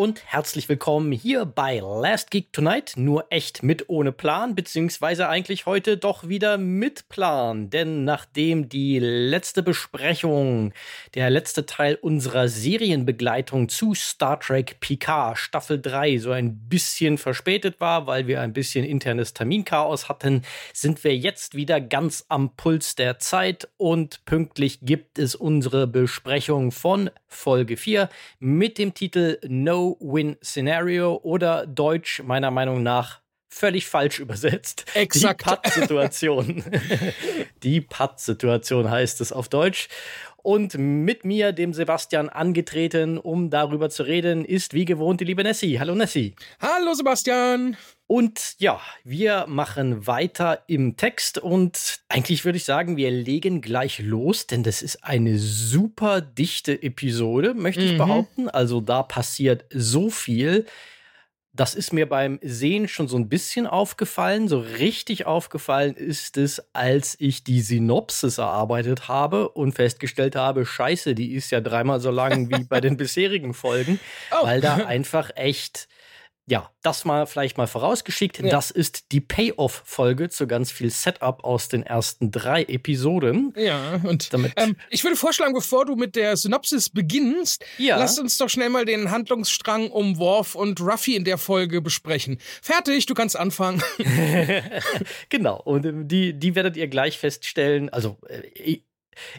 Und herzlich willkommen hier bei Last Geek Tonight. Nur echt mit ohne Plan, beziehungsweise eigentlich heute doch wieder mit Plan. Denn nachdem die letzte Besprechung, der letzte Teil unserer Serienbegleitung zu Star Trek Picard Staffel 3 so ein bisschen verspätet war, weil wir ein bisschen internes Terminchaos hatten, sind wir jetzt wieder ganz am Puls der Zeit und pünktlich gibt es unsere Besprechung von Folge 4 mit dem Titel No-Win-Szenario oder Deutsch meiner Meinung nach völlig falsch übersetzt. Exakt. Die Patt-Situation. Die Patt-Situation heißt es auf Deutsch. Und mit mir, dem Sebastian, angetreten, um darüber zu reden, ist wie gewohnt die liebe Nessie. Hallo Nessie. Hallo Sebastian. Und ja, wir machen weiter im Text und eigentlich würde ich sagen, wir legen gleich los, denn das ist eine super dichte Episode, möchte ich mhm. behaupten. Also da passiert so viel. Das ist mir beim Sehen schon so ein bisschen aufgefallen. So richtig aufgefallen ist es, als ich die Synopsis erarbeitet habe und festgestellt habe, scheiße, die ist ja dreimal so lang wie bei den bisherigen Folgen, oh. weil da einfach echt ja, das mal vielleicht mal vorausgeschickt. Ja. Das ist die Payoff-Folge zu ganz viel Setup aus den ersten drei Episoden. Ja, und damit ähm, ich würde vorschlagen, bevor du mit der Synopsis beginnst, ja. lass uns doch schnell mal den Handlungsstrang um Worf und Ruffy in der Folge besprechen. Fertig, du kannst anfangen. genau, und ähm, die, die werdet ihr gleich feststellen. Also, äh,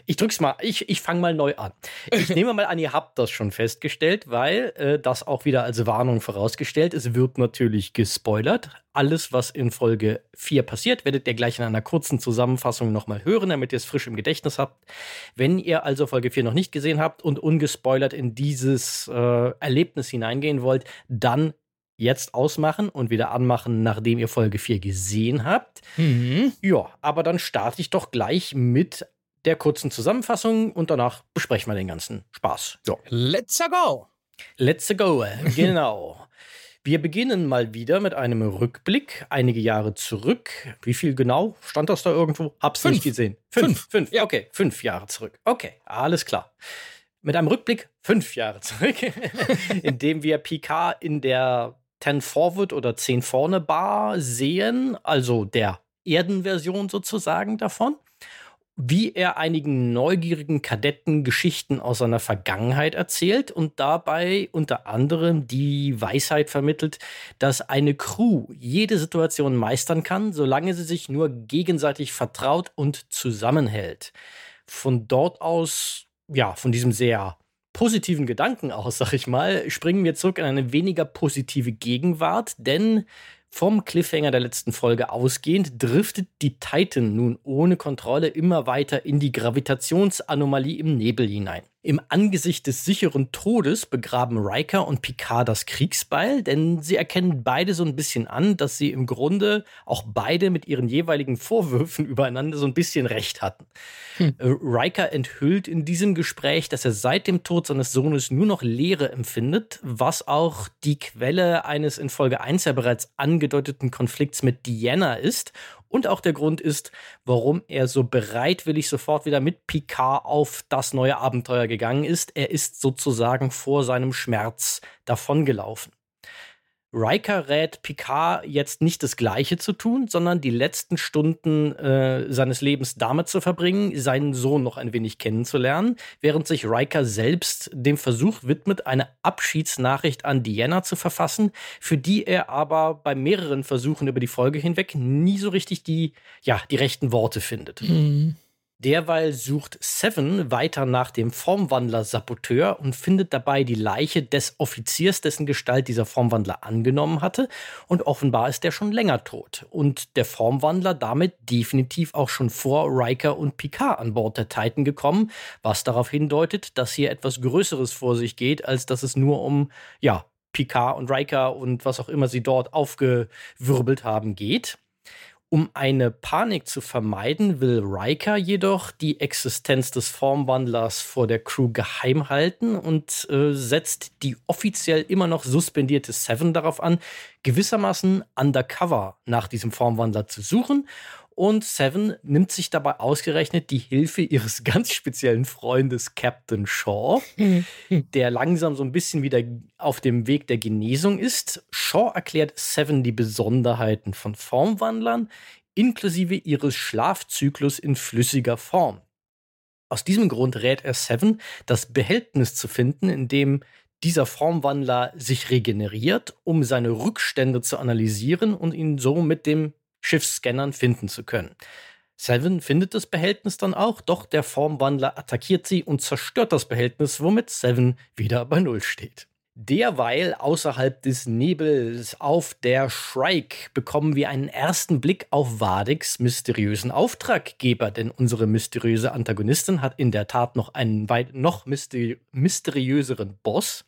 ich drück's mal, ich, ich fange mal neu an. Ich nehme mal an, ihr habt das schon festgestellt, weil äh, das auch wieder als Warnung vorausgestellt. Es wird natürlich gespoilert. Alles, was in Folge 4 passiert, werdet ihr gleich in einer kurzen Zusammenfassung nochmal hören, damit ihr es frisch im Gedächtnis habt. Wenn ihr also Folge 4 noch nicht gesehen habt und ungespoilert in dieses äh, Erlebnis hineingehen wollt, dann jetzt ausmachen und wieder anmachen, nachdem ihr Folge 4 gesehen habt. Mhm. Ja, aber dann starte ich doch gleich mit der kurzen Zusammenfassung und danach besprechen wir den ganzen Spaß. So. Let's go! Let's go, genau. Wir beginnen mal wieder mit einem Rückblick einige Jahre zurück. Wie viel genau? Stand das da irgendwo? Hab's fünf. nicht gesehen. Fünf. Fünf. fünf. Ja. Okay, fünf Jahre zurück. Okay, alles klar. Mit einem Rückblick fünf Jahre zurück, in dem wir Picard in der Ten Forward oder Zehn Vorne Bar sehen, also der Erdenversion sozusagen davon wie er einigen neugierigen Kadetten Geschichten aus seiner Vergangenheit erzählt und dabei unter anderem die Weisheit vermittelt, dass eine Crew jede Situation meistern kann, solange sie sich nur gegenseitig vertraut und zusammenhält. Von dort aus, ja, von diesem sehr positiven Gedanken aus, sag ich mal, springen wir zurück in eine weniger positive Gegenwart, denn vom Cliffhanger der letzten Folge ausgehend driftet die Titan nun ohne Kontrolle immer weiter in die Gravitationsanomalie im Nebel hinein. Im Angesicht des sicheren Todes begraben Riker und Picard das Kriegsbeil, denn sie erkennen beide so ein bisschen an, dass sie im Grunde auch beide mit ihren jeweiligen Vorwürfen übereinander so ein bisschen recht hatten. Hm. Äh, Riker enthüllt in diesem Gespräch, dass er seit dem Tod seines Sohnes nur noch Leere empfindet, was auch die Quelle eines in Folge 1 ja bereits angedeuteten Konflikts mit Diana ist und auch der Grund ist, warum er so bereitwillig sofort wieder mit Picard auf das neue Abenteuer gegangen ist. Er ist sozusagen vor seinem Schmerz davongelaufen. Riker rät Picard jetzt nicht das Gleiche zu tun, sondern die letzten Stunden äh, seines Lebens damit zu verbringen, seinen Sohn noch ein wenig kennenzulernen, während sich Riker selbst dem Versuch widmet, eine Abschiedsnachricht an Diana zu verfassen, für die er aber bei mehreren Versuchen über die Folge hinweg nie so richtig die, ja, die rechten Worte findet. Mhm. Derweil sucht Seven weiter nach dem Formwandler-Saboteur und findet dabei die Leiche des Offiziers, dessen Gestalt dieser Formwandler angenommen hatte. Und offenbar ist der schon länger tot. Und der Formwandler damit definitiv auch schon vor Riker und Picard an Bord der Titan gekommen, was darauf hindeutet, dass hier etwas Größeres vor sich geht, als dass es nur um, ja, Picard und Riker und was auch immer sie dort aufgewirbelt haben geht. Um eine Panik zu vermeiden, will Riker jedoch die Existenz des Formwandlers vor der Crew geheim halten und äh, setzt die offiziell immer noch suspendierte Seven darauf an, gewissermaßen undercover nach diesem Formwandler zu suchen Und Seven nimmt sich dabei ausgerechnet die Hilfe ihres ganz speziellen Freundes Captain Shaw, der langsam so ein bisschen wieder auf dem Weg der Genesung ist. Shaw erklärt Seven die Besonderheiten von Formwandlern, inklusive ihres Schlafzyklus in flüssiger Form. Aus diesem Grund rät er Seven, das Behältnis zu finden, in dem dieser Formwandler sich regeneriert, um seine Rückstände zu analysieren und ihn so mit dem Schiffsscannern finden zu können. Seven findet das Behältnis dann auch, doch der Formwandler attackiert sie und zerstört das Behältnis, womit Seven wieder bei Null steht. Derweil außerhalb des Nebels auf der Shrike bekommen wir einen ersten Blick auf Wadiks mysteriösen Auftraggeber, denn unsere mysteriöse Antagonistin hat in der Tat noch einen weit noch mysteri mysteriöseren Boss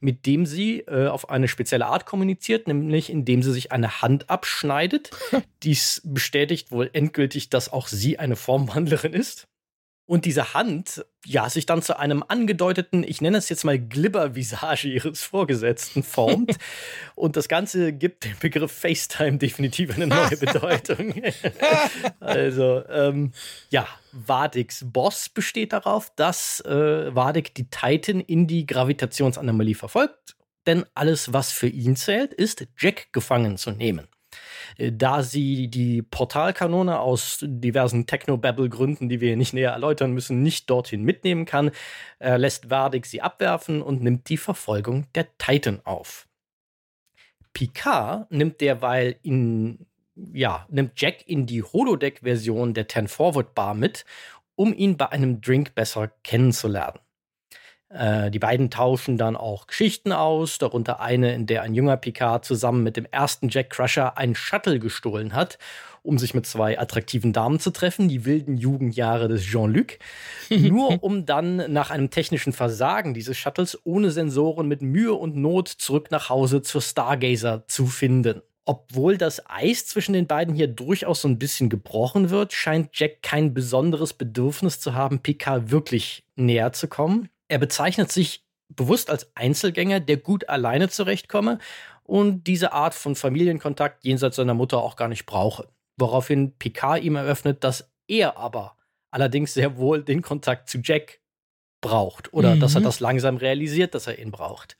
mit dem sie äh, auf eine spezielle Art kommuniziert, nämlich indem sie sich eine Hand abschneidet. Dies bestätigt wohl endgültig, dass auch sie eine Formwandlerin ist. Und diese Hand, ja, sich dann zu einem angedeuteten, ich nenne es jetzt mal Glibber-Visage ihres Vorgesetzten formt. und das Ganze gibt dem Begriff FaceTime definitiv eine neue Bedeutung. also, ähm, ja, Vadiks Boss besteht darauf, dass äh, Vadik die Titan in die Gravitationsanomalie verfolgt. Denn alles, was für ihn zählt, ist, Jack gefangen zu nehmen. Äh, da sie die Portalkanone aus diversen Technobabble-Gründen, die wir nicht näher erläutern müssen, nicht dorthin mitnehmen kann, äh, lässt Vardik sie abwerfen und nimmt die Verfolgung der Titan auf. Picard nimmt derweil in ja, nimmt Jack in die Holodeck-Version der Ten Forward Bar mit, um ihn bei einem Drink besser kennenzulernen. Äh, die beiden tauschen dann auch Geschichten aus, darunter eine, in der ein junger Picard zusammen mit dem ersten Jack Crusher ein Shuttle gestohlen hat, um sich mit zwei attraktiven Damen zu treffen, die wilden Jugendjahre des Jean-Luc, nur um dann nach einem technischen Versagen dieses Shuttles ohne Sensoren mit Mühe und Not zurück nach Hause zur Stargazer zu finden. Obwohl das Eis zwischen den beiden hier durchaus so ein bisschen gebrochen wird, scheint Jack kein besonderes Bedürfnis zu haben, Picard wirklich näher zu kommen. Er bezeichnet sich bewusst als Einzelgänger, der gut alleine zurechtkomme und diese Art von Familienkontakt jenseits seiner Mutter auch gar nicht brauche. Woraufhin Picard ihm eröffnet, dass er aber allerdings sehr wohl den Kontakt zu Jack braucht oder mhm. dass er mhm. das langsam realisiert, dass er ihn braucht.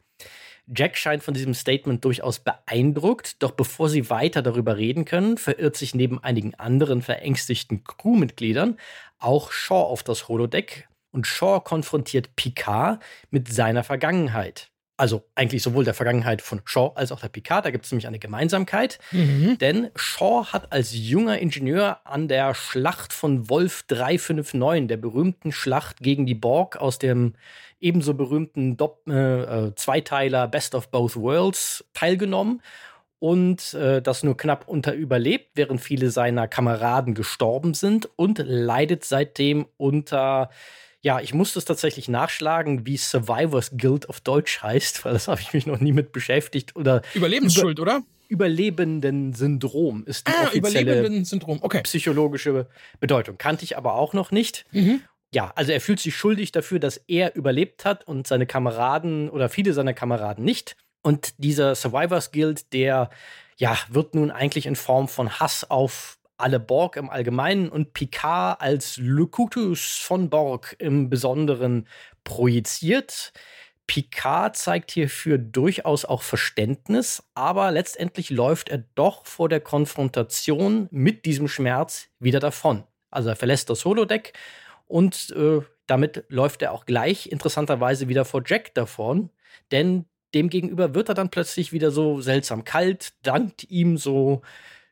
Jack scheint von diesem Statement durchaus beeindruckt, doch bevor sie weiter darüber reden können, verirrt sich neben einigen anderen verängstigten Crewmitgliedern auch Shaw auf das Holodeck, und Shaw konfrontiert Picard mit seiner Vergangenheit. Also eigentlich sowohl der Vergangenheit von Shaw als auch der Picard, da gibt es nämlich eine Gemeinsamkeit. Mhm. Denn Shaw hat als junger Ingenieur an der Schlacht von Wolf 359, der berühmten Schlacht gegen die Borg aus dem ebenso berühmten Dopp äh, äh, Zweiteiler Best of Both Worlds teilgenommen und äh, das nur knapp unter überlebt, während viele seiner Kameraden gestorben sind und leidet seitdem unter ja, ich musste es tatsächlich nachschlagen, wie Survivors Guild auf Deutsch heißt, weil das habe ich mich noch nie mit beschäftigt. Oder Überlebensschuld, über, oder? Überlebenden-Syndrom ist die ah, offizielle okay. psychologische Bedeutung. Kannte ich aber auch noch nicht. Mhm. Ja, also er fühlt sich schuldig dafür, dass er überlebt hat und seine Kameraden oder viele seiner Kameraden nicht. Und dieser Survivors Guild, der ja, wird nun eigentlich in Form von Hass auf alle Borg im Allgemeinen und Picard als Locutus von Borg im Besonderen projiziert. Picard zeigt hierfür durchaus auch Verständnis, aber letztendlich läuft er doch vor der Konfrontation mit diesem Schmerz wieder davon. Also er verlässt das Holodeck und äh, damit läuft er auch gleich interessanterweise wieder vor Jack davon, denn demgegenüber wird er dann plötzlich wieder so seltsam kalt, dankt ihm so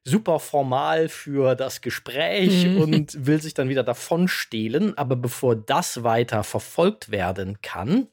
super formal für das Gespräch mhm. und will sich dann wieder davon stehlen. Aber bevor das weiter verfolgt werden kann,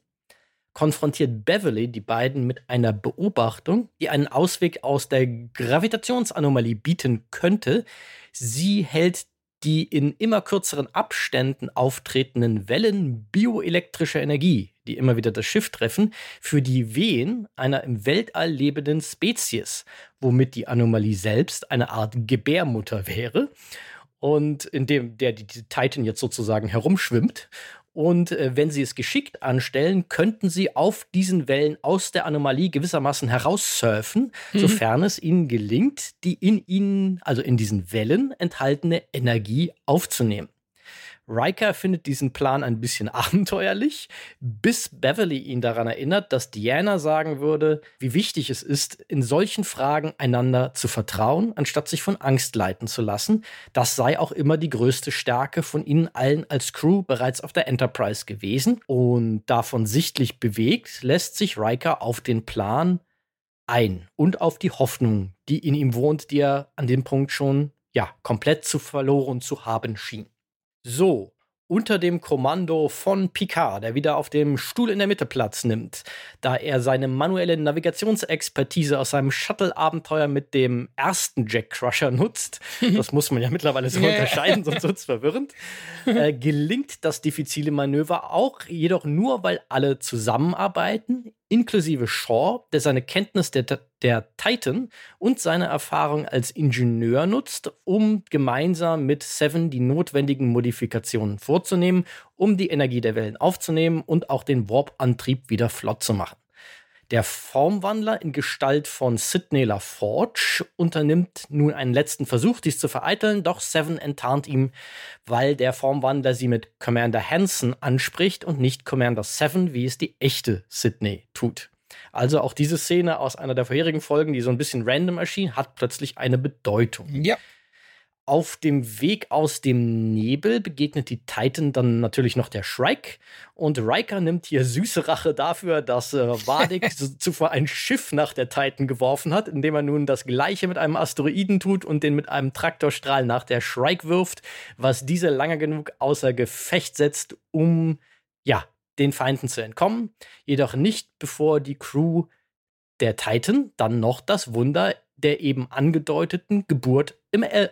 konfrontiert Beverly die beiden mit einer Beobachtung, die einen Ausweg aus der Gravitationsanomalie bieten könnte. Sie hält die in immer kürzeren Abständen auftretenden Wellen bioelektrischer Energie, die immer wieder das Schiff treffen, für die Wehen einer im Weltall lebenden Spezies, womit die Anomalie selbst eine Art Gebärmutter wäre und in dem der die Titan jetzt sozusagen herumschwimmt Und äh, wenn sie es geschickt anstellen, könnten sie auf diesen Wellen aus der Anomalie gewissermaßen heraussurfen, mhm. sofern es ihnen gelingt, die in ihnen, also in diesen Wellen enthaltene Energie aufzunehmen. Riker findet diesen Plan ein bisschen abenteuerlich, bis Beverly ihn daran erinnert, dass Diana sagen würde, wie wichtig es ist, in solchen Fragen einander zu vertrauen, anstatt sich von Angst leiten zu lassen. Das sei auch immer die größte Stärke von ihnen allen als Crew bereits auf der Enterprise gewesen. Und davon sichtlich bewegt, lässt sich Riker auf den Plan ein und auf die Hoffnung, die in ihm wohnt, die er an dem Punkt schon ja komplett zu verloren zu haben schien. So, unter dem Kommando von Picard, der wieder auf dem Stuhl in der Mitte Platz nimmt, da er seine manuelle Navigationsexpertise aus seinem Shuttle-Abenteuer mit dem ersten Jack Crusher nutzt. Das muss man ja mittlerweile so unterscheiden, sonst wird es verwirrend. Äh, gelingt das diffizile Manöver auch, jedoch nur, weil alle zusammenarbeiten, inklusive Shaw, der seine Kenntnis der, der Titan und seine Erfahrung als Ingenieur nutzt, um gemeinsam mit Seven die notwendigen Modifikationen vorzunehmen, um die Energie der Wellen aufzunehmen und auch den Warp-Antrieb wieder flott zu machen. Der Formwandler in Gestalt von Sidney LaForge unternimmt nun einen letzten Versuch, dies zu vereiteln, doch Seven enttarnt ihm, weil der Formwandler sie mit Commander Hansen anspricht und nicht Commander Seven, wie es die echte Sidney tut. Also auch diese Szene aus einer der vorherigen Folgen, die so ein bisschen random erschien, hat plötzlich eine Bedeutung. Ja. Auf dem Weg aus dem Nebel begegnet die Titan dann natürlich noch der Shrike. Und Riker nimmt hier süße Rache dafür, dass äh, zuvor ein Schiff nach der Titan geworfen hat, indem er nun das gleiche mit einem Asteroiden tut und den mit einem Traktorstrahl nach der Shrike wirft, was diese lange genug außer Gefecht setzt, um ja, den Feinden zu entkommen, jedoch nicht bevor die Crew der Titan dann noch das Wunder der eben angedeuteten Geburt im, äh,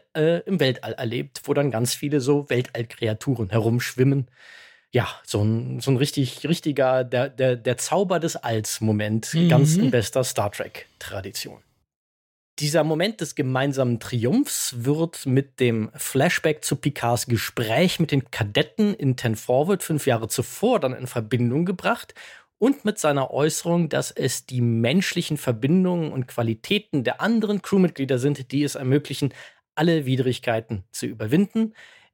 im Weltall erlebt, wo dann ganz viele so Weltallkreaturen herumschwimmen. Ja, so ein, so ein richtig, richtiger, der, der, der Zauber des Alls-Moment, mhm. ganz in bester Star Trek-Tradition. Dieser Moment des gemeinsamen Triumphs wird mit dem Flashback zu Picards Gespräch mit den Kadetten in Ten Forward fünf Jahre zuvor dann in Verbindung gebracht und mit seiner Äußerung, dass es die menschlichen Verbindungen und Qualitäten der anderen Crewmitglieder sind, die es ermöglichen, alle Widrigkeiten zu überwinden.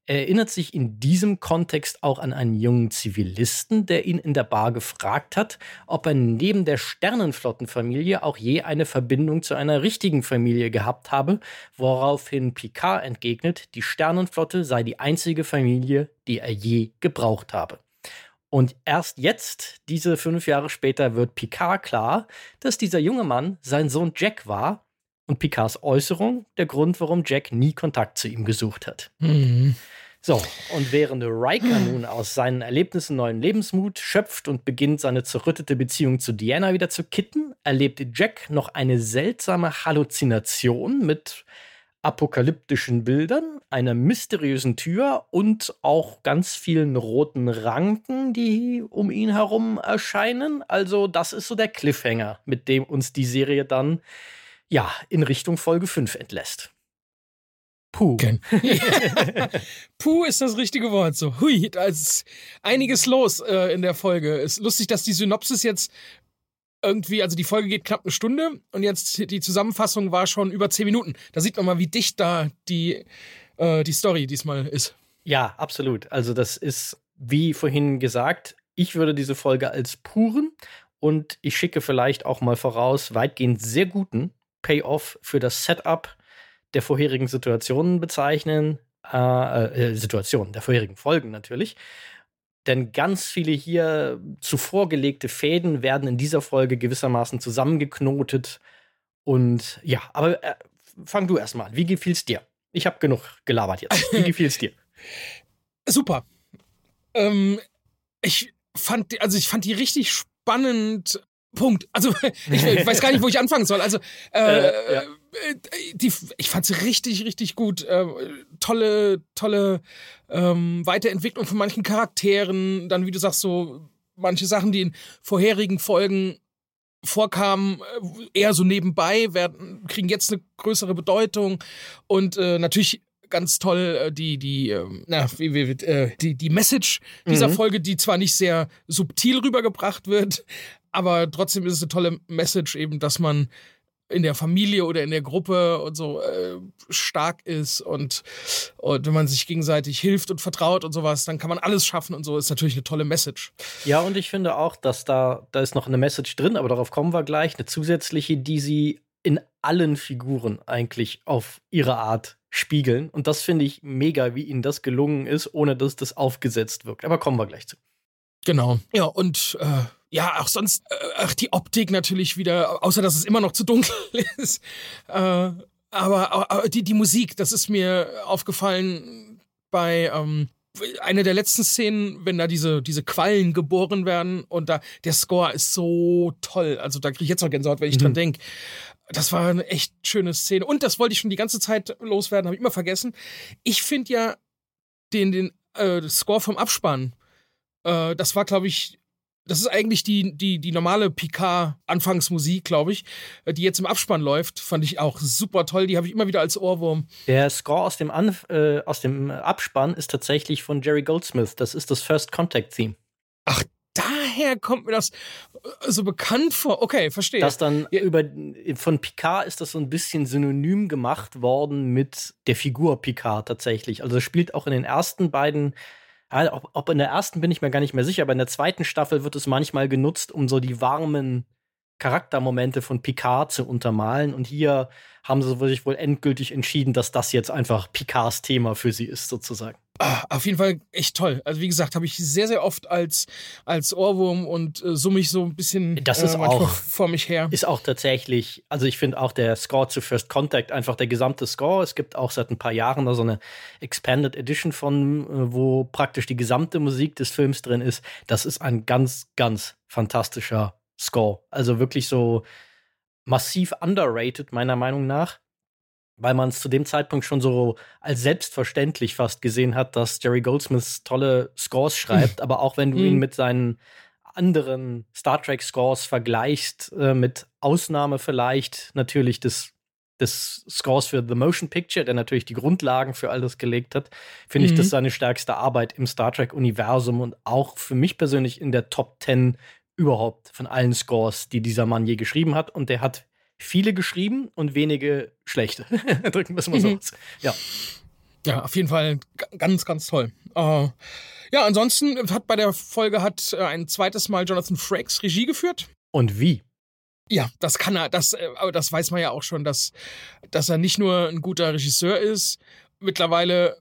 Er erinnert sich in diesem Kontext auch an einen jungen Zivilisten, der ihn in der Bar gefragt hat, ob er neben der Sternenflottenfamilie auch je eine Verbindung zu einer richtigen Familie gehabt habe, woraufhin Picard entgegnet, die Sternenflotte sei die einzige Familie, die er je gebraucht habe. Und erst jetzt, diese fünf Jahre später, wird Picard klar, dass dieser junge Mann sein Sohn Jack war und Picards Äußerung der Grund, warum Jack nie Kontakt zu ihm gesucht hat. Mhm. So, und während Riker nun aus seinen Erlebnissen neuen Lebensmut schöpft und beginnt, seine zerrüttete Beziehung zu Diana wieder zu kitten, erlebt Jack noch eine seltsame Halluzination mit apokalyptischen Bildern, einer mysteriösen Tür und auch ganz vielen roten Ranken, die um ihn herum erscheinen. Also das ist so der Cliffhanger, mit dem uns die Serie dann ja in Richtung Folge 5 entlässt. Puh. Puh ist das richtige Wort. So, hui, da ist einiges los äh, in der Folge. Ist lustig, dass die Synopsis jetzt irgendwie, also die Folge geht knapp eine Stunde und jetzt die Zusammenfassung war schon über zehn Minuten. Da sieht man mal, wie dicht da die, äh, die Story diesmal ist. Ja, absolut. Also das ist, wie vorhin gesagt, ich würde diese Folge als puren und ich schicke vielleicht auch mal voraus, weitgehend sehr guten Payoff für das Setup der vorherigen Situationen bezeichnen. Äh, äh, Situationen, der vorherigen Folgen natürlich. Denn ganz viele hier zuvor gelegte Fäden werden in dieser Folge gewissermaßen zusammengeknotet. Und ja, aber äh, fang du erstmal an. Wie gefiel's dir? Ich habe genug gelabert jetzt. Wie gefiel's dir? Super. Ähm, ich fand, also ich fand die richtig spannend. Punkt. Also ich, ich weiß gar nicht, wo ich anfangen soll. Also äh, äh, ja. Äh, die, ich fand sie richtig, richtig gut. Äh, tolle, tolle ähm, Weiterentwicklung von manchen Charakteren. Dann, wie du sagst, so manche Sachen, die in vorherigen Folgen vorkamen, äh, eher so nebenbei, werden, kriegen jetzt eine größere Bedeutung. Und äh, natürlich ganz toll äh, die die ähm, na wie, wie, äh, die die Message dieser mhm. Folge, die zwar nicht sehr subtil rübergebracht wird, aber trotzdem ist es eine tolle Message eben, dass man in der Familie oder in der Gruppe und so äh, stark ist und, und wenn man sich gegenseitig hilft und vertraut und sowas, dann kann man alles schaffen und so ist natürlich eine tolle Message. Ja, und ich finde auch, dass da, da ist noch eine Message drin, aber darauf kommen wir gleich, eine zusätzliche, die sie in allen Figuren eigentlich auf ihre Art spiegeln. Und das finde ich mega, wie ihnen das gelungen ist, ohne dass das aufgesetzt wirkt. Aber kommen wir gleich zu. Genau. Ja, und äh, ja, auch sonst, äh, ach, die Optik natürlich wieder, außer dass es immer noch zu dunkel ist. Äh, aber, aber die, die Musik, das ist mir aufgefallen bei ähm, einer der letzten Szenen, wenn da diese, diese Quallen geboren werden und da der Score ist so toll. Also da kriege ich jetzt noch Gänsehaut, wenn ich mhm. dran denke. Das war eine echt schöne Szene. Und das wollte ich schon die ganze Zeit loswerden, habe ich immer vergessen. Ich finde ja den, den äh, Score vom Abspann, äh, das war, glaube ich, das ist eigentlich die, die, die normale Picard-Anfangsmusik, glaube ich, äh, die jetzt im Abspann läuft. Fand ich auch super toll. Die habe ich immer wieder als Ohrwurm. Der Score aus dem, Anf äh, aus dem Abspann ist tatsächlich von Jerry Goldsmith. Das ist das First Contact Theme. Ach, daher kommt mir das äh, so bekannt vor. Okay, verstehe. Das dann ja. über von Picard ist das so ein bisschen synonym gemacht worden mit der Figur Picard tatsächlich. Also es spielt auch in den ersten beiden ob, ob in der ersten bin ich mir gar nicht mehr sicher, aber in der zweiten Staffel wird es manchmal genutzt, um so die warmen Charaktermomente von Picard zu untermalen. Und hier haben sie sich wohl endgültig entschieden, dass das jetzt einfach Picards Thema für sie ist, sozusagen. Ah, auf jeden Fall echt toll. Also wie gesagt, habe ich sehr, sehr oft als, als Ohrwurm und äh, summe ich so ein bisschen das ist äh, auch, vor mich her. Ist auch tatsächlich, also ich finde auch der Score zu First Contact, einfach der gesamte Score. Es gibt auch seit ein paar Jahren da so eine Expanded Edition von, äh, wo praktisch die gesamte Musik des Films drin ist. Das ist ein ganz, ganz fantastischer Score. Also wirklich so massiv underrated, meiner Meinung nach weil man es zu dem Zeitpunkt schon so als selbstverständlich fast gesehen hat, dass Jerry Goldsmith tolle Scores schreibt, aber auch wenn du ihn mhm. mit seinen anderen Star Trek Scores vergleichst, äh, mit Ausnahme vielleicht natürlich des, des Scores für The Motion Picture, der natürlich die Grundlagen für all das gelegt hat, finde mhm. ich das seine stärkste Arbeit im Star Trek Universum und auch für mich persönlich in der Top 10 überhaupt von allen Scores, die dieser Mann je geschrieben hat. Und der hat viele geschrieben und wenige schlechte. Drücken wir es mal so mhm. aus. Ja. Ja, auf jeden Fall ganz, ganz toll. Uh, ja, ansonsten hat bei der Folge hat äh, ein zweites Mal Jonathan Frakes Regie geführt. Und wie? Ja, das kann er, das, äh, aber das weiß man ja auch schon, dass, dass er nicht nur ein guter Regisseur ist, mittlerweile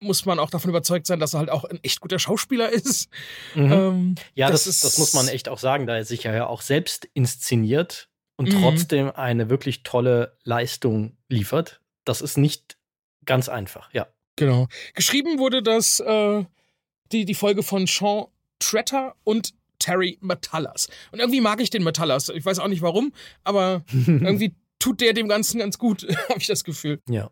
muss man auch davon überzeugt sein, dass er halt auch ein echt guter Schauspieler ist. Mhm. Ähm, ja, das, das, ist, das muss man echt auch sagen, da er sich ja auch selbst inszeniert und mhm. trotzdem eine wirklich tolle Leistung liefert. Das ist nicht ganz einfach, ja. Genau. Geschrieben wurde das äh, die, die Folge von Sean Tretter und Terry Metallas. Und irgendwie mag ich den Metallas. Ich weiß auch nicht warum, aber irgendwie tut der dem Ganzen ganz gut, habe ich das Gefühl. Ja.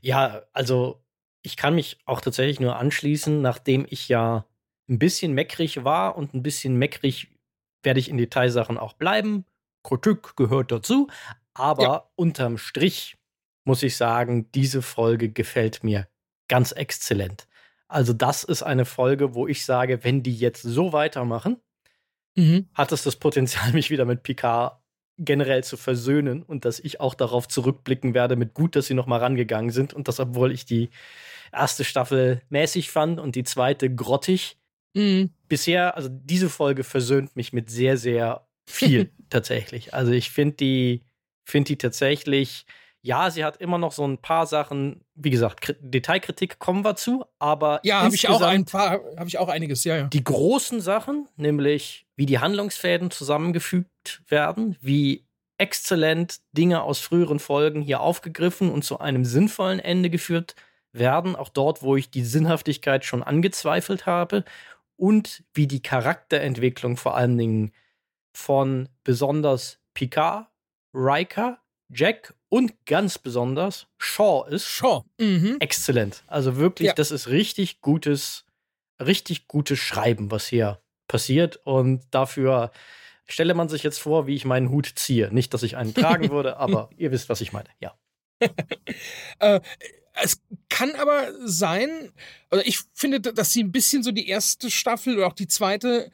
Ja, also ich kann mich auch tatsächlich nur anschließen, nachdem ich ja ein bisschen meckrig war und ein bisschen meckrig werde ich in Detailsachen auch bleiben. Kritik gehört dazu. Aber ja. unterm Strich muss ich sagen, diese Folge gefällt mir ganz exzellent. Also, das ist eine Folge, wo ich sage, wenn die jetzt so weitermachen, mhm. hat es das Potenzial, mich wieder mit Picard generell zu versöhnen und dass ich auch darauf zurückblicken werde mit gut, dass sie noch mal rangegangen sind und das, obwohl ich die erste Staffel mäßig fand und die zweite grottig. Mhm. Bisher, also diese Folge versöhnt mich mit sehr, sehr viel tatsächlich. Also ich finde die, finde die tatsächlich, ja, sie hat immer noch so ein paar Sachen, wie gesagt, Detailkritik kommen wir zu, aber ja, habe ich auch ein paar, habe ich auch einiges, ja, ja. Die großen Sachen, nämlich wie die Handlungsfäden zusammengefügt werden, wie exzellent Dinge aus früheren Folgen hier aufgegriffen und zu einem sinnvollen Ende geführt werden, auch dort, wo ich die Sinnhaftigkeit schon angezweifelt habe und wie die Charakterentwicklung vor allen Dingen von besonders Picard, Riker, Jack und ganz besonders Shaw ist. Shaw. Mhm. Exzellent. Also wirklich, ja. das ist richtig gutes, richtig gutes Schreiben, was hier passiert. Und dafür stelle man sich jetzt vor, wie ich meinen Hut ziehe. Nicht, dass ich einen tragen würde, aber ihr wisst, was ich meine. Ja. äh, Es kann aber sein, also ich finde, dass sie ein bisschen so die erste Staffel oder auch die zweite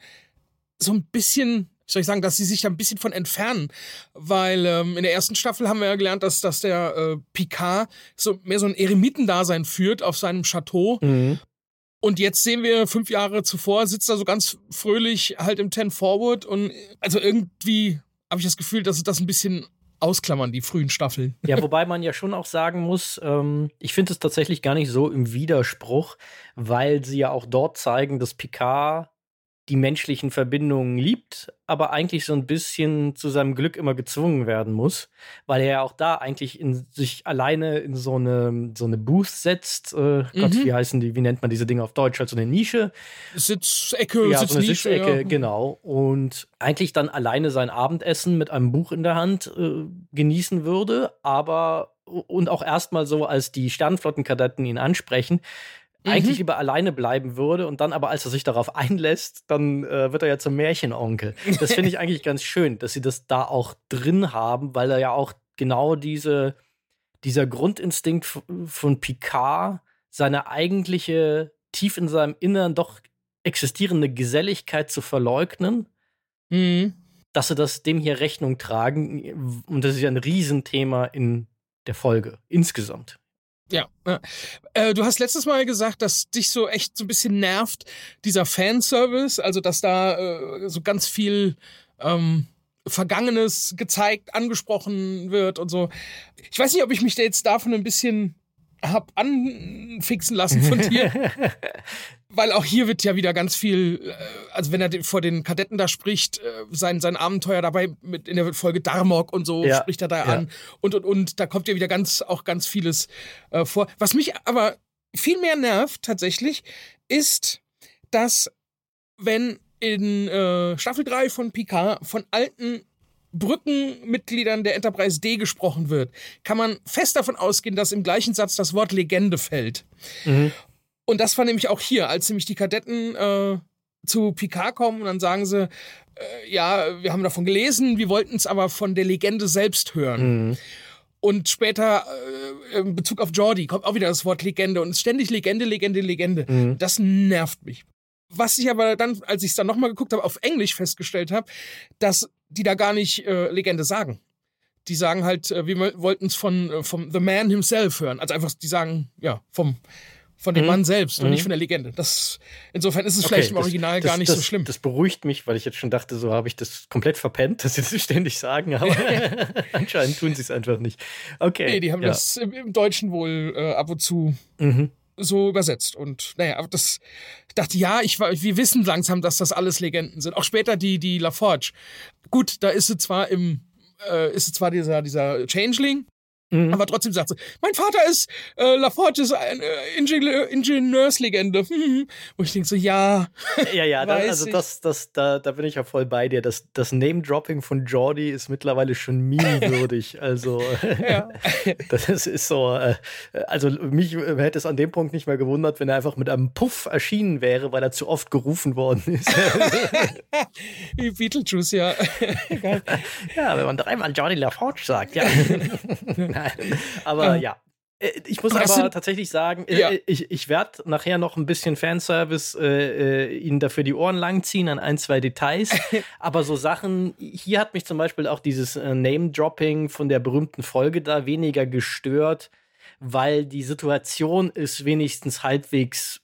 so ein bisschen soll ich sagen, dass sie sich da ein bisschen von entfernen. Weil ähm, in der ersten Staffel haben wir ja gelernt, dass, dass der äh, Picard so mehr so ein Eremitendasein führt auf seinem Chateau. Mhm. Und jetzt sehen wir fünf Jahre zuvor, sitzt er so ganz fröhlich halt im Ten Forward und also irgendwie habe ich das Gefühl, dass das ein bisschen ausklammern, die frühen Staffeln. Ja, wobei man ja schon auch sagen muss, ähm, ich finde es tatsächlich gar nicht so im Widerspruch, weil sie ja auch dort zeigen, dass Picard die menschlichen Verbindungen liebt, aber eigentlich so ein bisschen zu seinem Glück immer gezwungen werden muss, weil er ja auch da eigentlich in sich alleine in so eine, so eine Booth setzt. Äh, mhm. Gott, wie heißen die, wie nennt man diese Dinge auf Deutsch? Also eine Nische. Sitzecke, ja, so eine Sitzecke, ja. genau. Und eigentlich dann alleine sein Abendessen mit einem Buch in der Hand äh, genießen würde, aber und auch erstmal so, als die Sternflottenkadetten ihn ansprechen, mhm. eigentlich lieber alleine bleiben würde und dann aber, als er sich darauf einlässt, dann äh, wird er ja zum Märchenonkel. Das finde ich eigentlich ganz schön, dass sie das da auch drin haben, weil er ja auch genau diese, dieser Grundinstinkt von Picard, seine eigentliche, tief in seinem Innern doch existierende Geselligkeit zu verleugnen, mhm. dass sie das dem hier Rechnung tragen. Und das ist ja ein Riesenthema in der Folge insgesamt. Ja. Äh, du hast letztes Mal gesagt, dass dich so echt so ein bisschen nervt, dieser Fanservice, also dass da äh, so ganz viel ähm, Vergangenes gezeigt, angesprochen wird und so. Ich weiß nicht, ob ich mich da jetzt davon ein bisschen hab anfixen lassen von dir. Weil auch hier wird ja wieder ganz viel, äh, also wenn er vor den Kadetten da spricht, äh, sein, sein Abenteuer dabei mit in der Folge Darmok und so ja, spricht er da ja. an. Und, und, und da kommt ja wieder ganz, auch ganz vieles äh, vor. Was mich aber viel mehr nervt tatsächlich, ist, dass wenn in äh, Staffel 3 von Picard von alten Brückenmitgliedern der Enterprise D gesprochen wird, kann man fest davon ausgehen, dass im gleichen Satz das Wort Legende fällt. Mhm. Und das war nämlich auch hier, als nämlich die Kadetten äh, zu Picard kommen und dann sagen sie, äh, ja, wir haben davon gelesen, wir wollten es aber von der Legende selbst hören. Mhm. Und später äh, in Bezug auf Jordi kommt auch wieder das Wort Legende und es ist ständig Legende, Legende, Legende. Mhm. Das nervt mich. Was ich aber dann, als ich es dann nochmal geguckt habe, auf Englisch festgestellt habe, dass die da gar nicht äh, Legende sagen. Die sagen halt, äh, wir wollten es von äh, vom The Man himself hören. Also einfach, die sagen, ja, vom von dem mhm. Mann selbst und nicht mhm. von der Legende. Das, insofern ist es okay, vielleicht im Original das, gar nicht das, so schlimm. Das beruhigt mich, weil ich jetzt schon dachte, so habe ich das komplett verpennt, dass sie das ständig sagen, aber anscheinend tun sie es einfach nicht. Okay. Nee, die haben ja. das im, im, Deutschen wohl äh, ab und zu mhm. So übersetzt. Und naja, das ich dachte, ja, ich, wir wissen langsam, dass das alles Legenden sind. Auch später die, die LaForge. Gut, da ist sie zwar im, äh, ist sie zwar dieser, dieser Changeling, Mhm. Aber trotzdem sagt sie, mein Vater ist, äh, LaForge ist eine äh, Ingenieur, Ingenieurslegende. Mhm. Und ich denke so, ja. Ja, ja, das, also das, das, da, da bin ich ja voll bei dir. Das, das Name-Dropping von Jordi ist mittlerweile schon meme-würdig. also, das ist so, äh, also mich hätte es an dem Punkt nicht mehr gewundert, wenn er einfach mit einem Puff erschienen wäre, weil er zu oft gerufen worden ist. Wie Beetlejuice, ja. ja, wenn man dreimal Jordi LaForge sagt, ja. Nein. Aber ähm, ja. Äh, ich muss aber, tatsächlich sagen, äh, ja. ich, ich werde nachher noch ein bisschen Fanservice äh, äh, Ihnen dafür die Ohren langziehen an ein, zwei Details. aber so Sachen, hier hat mich zum Beispiel auch dieses äh, Name-Dropping von der berühmten Folge da weniger gestört, weil die Situation ist wenigstens halbwegs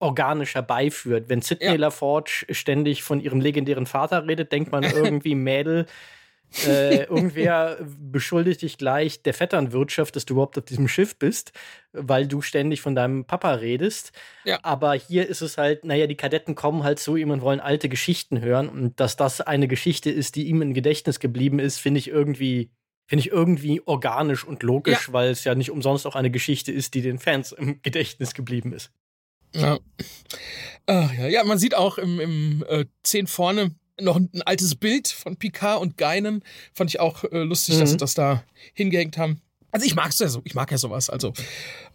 organisch herbeiführt. Wenn Sidney ja. LaForge ständig von ihrem legendären Vater redet, denkt man irgendwie, Mädel, äh, irgendwer beschuldigt dich gleich der Vetternwirtschaft, dass du überhaupt auf diesem Schiff bist, weil du ständig von deinem Papa redest. Ja. Aber hier ist es halt, naja, die Kadetten kommen halt zu ihm und wollen alte Geschichten hören. Und dass das eine Geschichte ist, die ihm im Gedächtnis geblieben ist, finde ich irgendwie. Finde ich irgendwie organisch und logisch, ja. weil es ja nicht umsonst auch eine Geschichte ist, die den Fans im Gedächtnis geblieben ist. Ja. Ja. ja, man sieht auch im, im äh, 10 vorne, noch ein, altes Bild von Picard und Geinen. Fand ich auch äh, lustig, mhm. dass sie das da hingehängt haben. Also ich mag's ja so, ich mag ja sowas. Also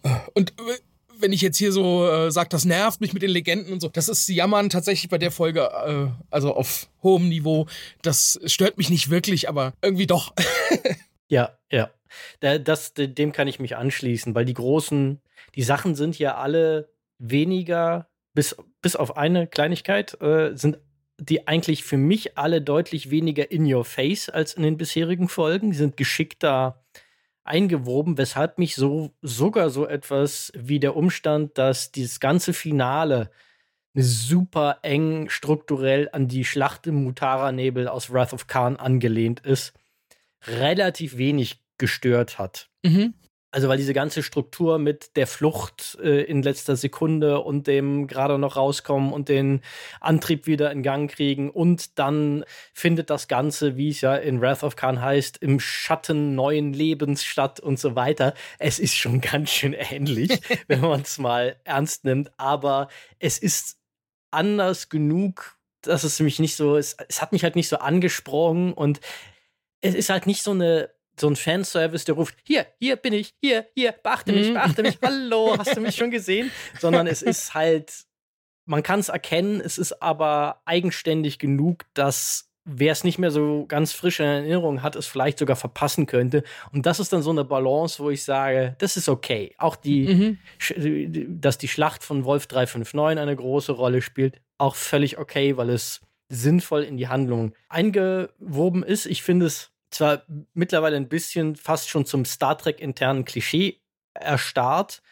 äh, und äh, wenn ich jetzt hier so äh, sage, das nervt mich mit den Legenden und so, das ist Jammern tatsächlich bei der Folge, äh, also auf hohem Niveau. Das stört mich nicht wirklich, aber irgendwie doch. ja, ja. Das, dem kann ich mich anschließen, weil die großen, Die Sachen sind ja alle weniger, bis, bis auf eine Kleinigkeit, äh, sind die eigentlich für mich alle deutlich weniger in your face als in den bisherigen Folgen. Die sind geschickter eingewoben, weshalb mich so sogar so etwas wie der Umstand, dass dieses ganze Finale super eng strukturell an die Schlacht im Mutara-Nebel aus Wrath of Khan angelehnt ist, relativ wenig gestört hat. Mhm. Also weil diese ganze Struktur mit der Flucht äh, in letzter Sekunde und dem gerade noch rauskommen und den Antrieb wieder in Gang kriegen und dann findet das Ganze, wie es ja in Wrath of Khan heißt, im Schatten neuen Lebens statt und so weiter. Es ist schon ganz schön ähnlich, wenn man es mal ernst nimmt, aber es ist anders genug, dass es mich nicht so, es, es hat mich halt nicht so angesprochen und es ist halt nicht so eine so ein Fanservice, der ruft, hier, hier bin ich, hier, hier, beachte mich, mhm. beachte mich, hallo, hast du mich schon gesehen? Sondern es ist halt, man kann es erkennen, es ist aber eigenständig genug, dass wer es nicht mehr so ganz frisch in Erinnerung hat, es vielleicht sogar verpassen könnte. Und das ist dann so eine Balance, wo ich sage, das ist okay. Auch die, mhm. dass die Schlacht von Wolf 359 eine große Rolle spielt, auch völlig okay, weil es sinnvoll in die Handlung eingewoben ist. Ich finde es zwar mittlerweile ein bisschen fast schon zum Star Trek internen Klischee erstarrt,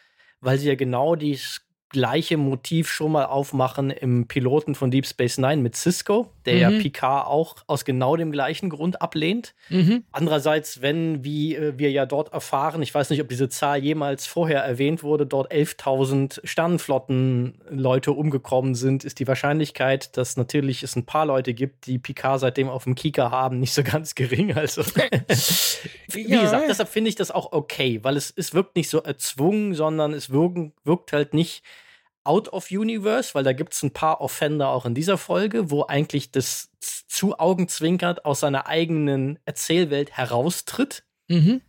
weil sie ja genau dieses gleiche Motiv schon mal aufmachen im Piloten von Deep Space Nine mit Cisco, der mhm. ja Picard auch aus genau dem gleichen Grund ablehnt. Mhm. Andererseits, wenn, wie äh, wir ja dort erfahren, ich weiß nicht, ob diese Zahl jemals vorher erwähnt wurde, dort 11.000 Sternenflotten-Leute umgekommen sind, ist die Wahrscheinlichkeit, dass natürlich es ein paar Leute gibt, die Picard seitdem auf dem Kika haben, nicht so ganz gering. Also, wie ja. gesagt, deshalb finde ich das auch okay, weil es, es wirkt nicht so erzwungen, sondern es wirken, wirkt halt nicht out of universe, weil da gibt es ein paar Offender auch in dieser Folge, wo eigentlich das zu Augenzwinkert aus seiner eigenen Erzählwelt heraustritt. Mhm.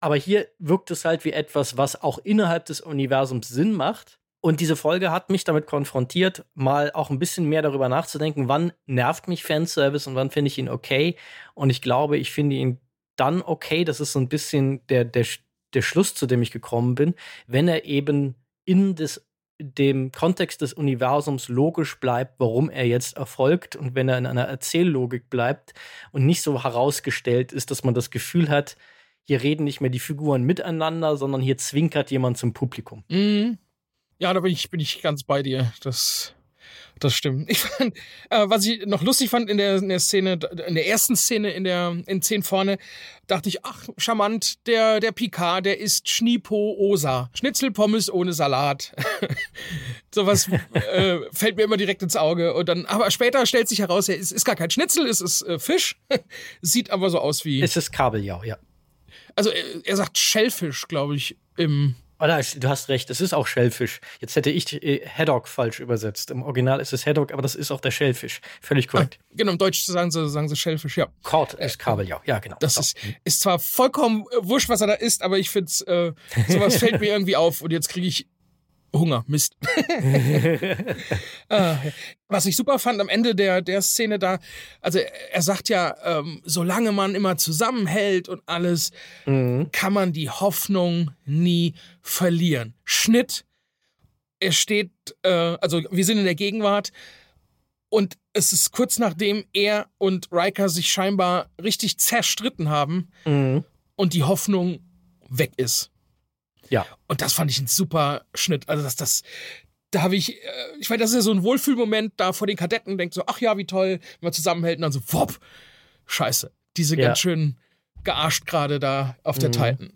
Aber hier wirkt es halt wie etwas, was auch innerhalb des Universums Sinn macht. Und diese Folge hat mich damit konfrontiert, mal auch ein bisschen mehr darüber nachzudenken, wann nervt mich Fanservice und wann finde ich ihn okay. Und ich glaube, ich finde ihn dann okay. Das ist so ein bisschen der, der, der Schluss, zu dem ich gekommen bin, wenn er eben in das dem Kontext des Universums logisch bleibt, warum er jetzt erfolgt und wenn er in einer Erzähllogik bleibt und nicht so herausgestellt ist, dass man das Gefühl hat, hier reden nicht mehr die Figuren miteinander, sondern hier zwinkert jemand zum Publikum. Mhm. Ja, da bin ich, bin ich ganz bei dir. Das das stimmt. Ich fand, äh, was ich noch lustig fand in der, in der Szene, in der ersten Szene in der in 10 vorne, dachte ich, ach, charmant, der, der Picard, der isst Schnipo Osa. Schnitzelpommes ohne Salat. Sowas äh, fällt mir immer direkt ins Auge. Und dann, aber später stellt sich heraus, es ist, ist gar kein Schnitzel, es ist äh, Fisch. Sieht aber so aus wie. Es ist Kabeljau, ja. Also er, er sagt Schellfisch, glaube ich, im Oh, du hast recht, es ist auch Schellfisch. Jetzt hätte ich äh, Haddock falsch übersetzt. Im Original ist es Haddock, aber das ist auch der Schellfisch. Völlig korrekt. Ah, genau, im Deutsch sagen sie, sagen sie Schellfisch, ja. Cod ist Kabeljau, ja, genau. Das ist, ist zwar vollkommen äh, wurscht, was er da isst, aber ich finde, äh, sowas fällt mir irgendwie auf und jetzt kriege ich Hunger, Mist. Ah, was ich super fand am Ende der, der Szene da, also er sagt ja, ähm, solange man immer zusammenhält und alles, mhm. kann man die Hoffnung nie verlieren. Schnitt, er steht, äh, also wir sind in der Gegenwart und es ist kurz nachdem er und Riker sich scheinbar richtig zerstritten haben mhm. und die Hoffnung weg ist. Ja. Und das fand ich ein super Schnitt. Also, dass das, da habe ich, äh, ich meine, das ist ja so ein Wohlfühlmoment da vor den Kadetten, denkt so, ach ja, wie toll, wenn man zusammenhält und dann so, wop, scheiße. Diese ja. ganz schön gearscht gerade da auf der mhm. Titan.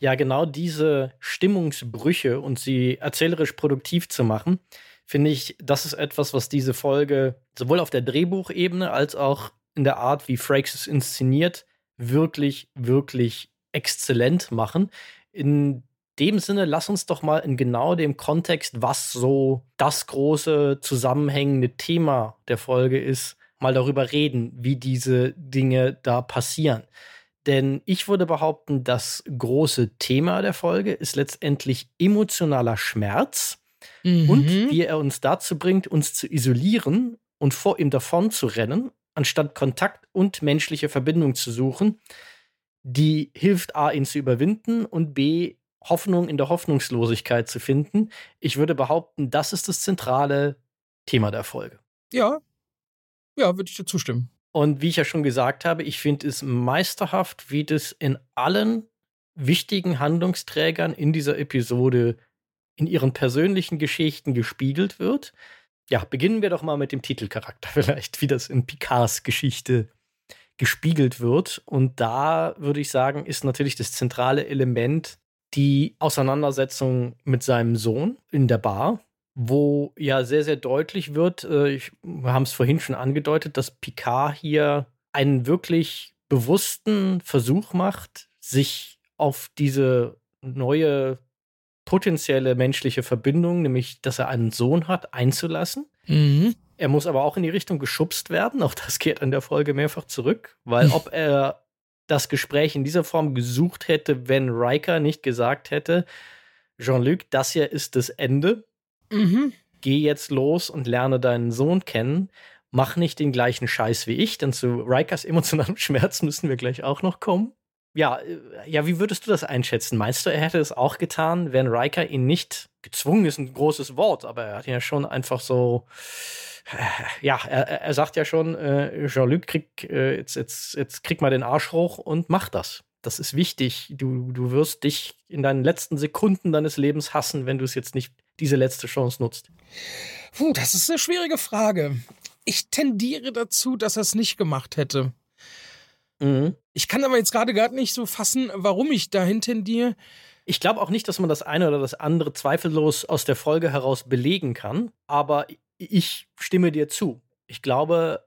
Ja, genau diese Stimmungsbrüche und sie erzählerisch produktiv zu machen, finde ich, das ist etwas, was diese Folge sowohl auf der Drehbuchebene als auch in der Art, wie Frakes es inszeniert, wirklich, wirklich exzellent machen in dem Sinne, lass uns doch mal in genau dem Kontext, was so das große zusammenhängende Thema der Folge ist, mal darüber reden, wie diese Dinge da passieren. Denn ich würde behaupten, das große Thema der Folge ist letztendlich emotionaler Schmerz mhm. und wie er uns dazu bringt, uns zu isolieren und vor ihm davon zu rennen, anstatt Kontakt und menschliche Verbindung zu suchen die hilft A, ihn zu überwinden und B, Hoffnung in der Hoffnungslosigkeit zu finden. Ich würde behaupten, das ist das zentrale Thema der Folge. Ja. Ja, würde ich dir zustimmen. Und wie ich ja schon gesagt habe, ich finde es meisterhaft, wie das in allen wichtigen Handlungsträgern in dieser Episode in ihren persönlichen Geschichten gespiegelt wird. Ja, beginnen wir doch mal mit dem Titelcharakter vielleicht, wie das in Picards Geschichte gespiegelt wird. Und da würde ich sagen, ist natürlich das zentrale Element die Auseinandersetzung mit seinem Sohn in der Bar, wo ja sehr, sehr deutlich wird, äh, ich, wir haben es vorhin schon angedeutet, dass Picard hier einen wirklich bewussten Versuch macht, sich auf diese neue potenzielle menschliche Verbindung, nämlich dass er einen Sohn hat, einzulassen. Mhm. Er muss aber auch in die Richtung geschubst werden. Auch das kehrt an der Folge mehrfach zurück, weil ob er das Gespräch in dieser Form gesucht hätte, wenn Riker nicht gesagt hätte, Jean-Luc, das hier ist das Ende. Mhm. Geh jetzt los und lerne deinen Sohn kennen. Mach nicht den gleichen Scheiß wie ich, denn zu Rikers emotionalem Schmerz müssen wir gleich auch noch kommen. Ja, äh, ja, wie würdest du das einschätzen? Meinst du, er hätte es auch getan, wenn Riker ihn nicht gezwungen ist, ein großes Wort, aber er hat ihn ja schon einfach so ja, er, er sagt ja schon, äh, Jean-Luc, krieg, äh, jetzt, jetzt, jetzt krieg mal den Arsch hoch und mach das. Das ist wichtig. Du, du wirst dich in deinen letzten Sekunden deines Lebens hassen, wenn du es jetzt nicht diese letzte Chance nutzt. Puh, das ist eine schwierige Frage. Ich tendiere dazu, dass er es nicht gemacht hätte. Mhm. Ich kann aber jetzt gerade gar nicht so fassen, warum ich dahin tendiere. Ich glaube auch nicht, dass man das eine oder das andere zweifellos aus der Folge heraus belegen kann. Aber ich stimme dir zu. Ich glaube,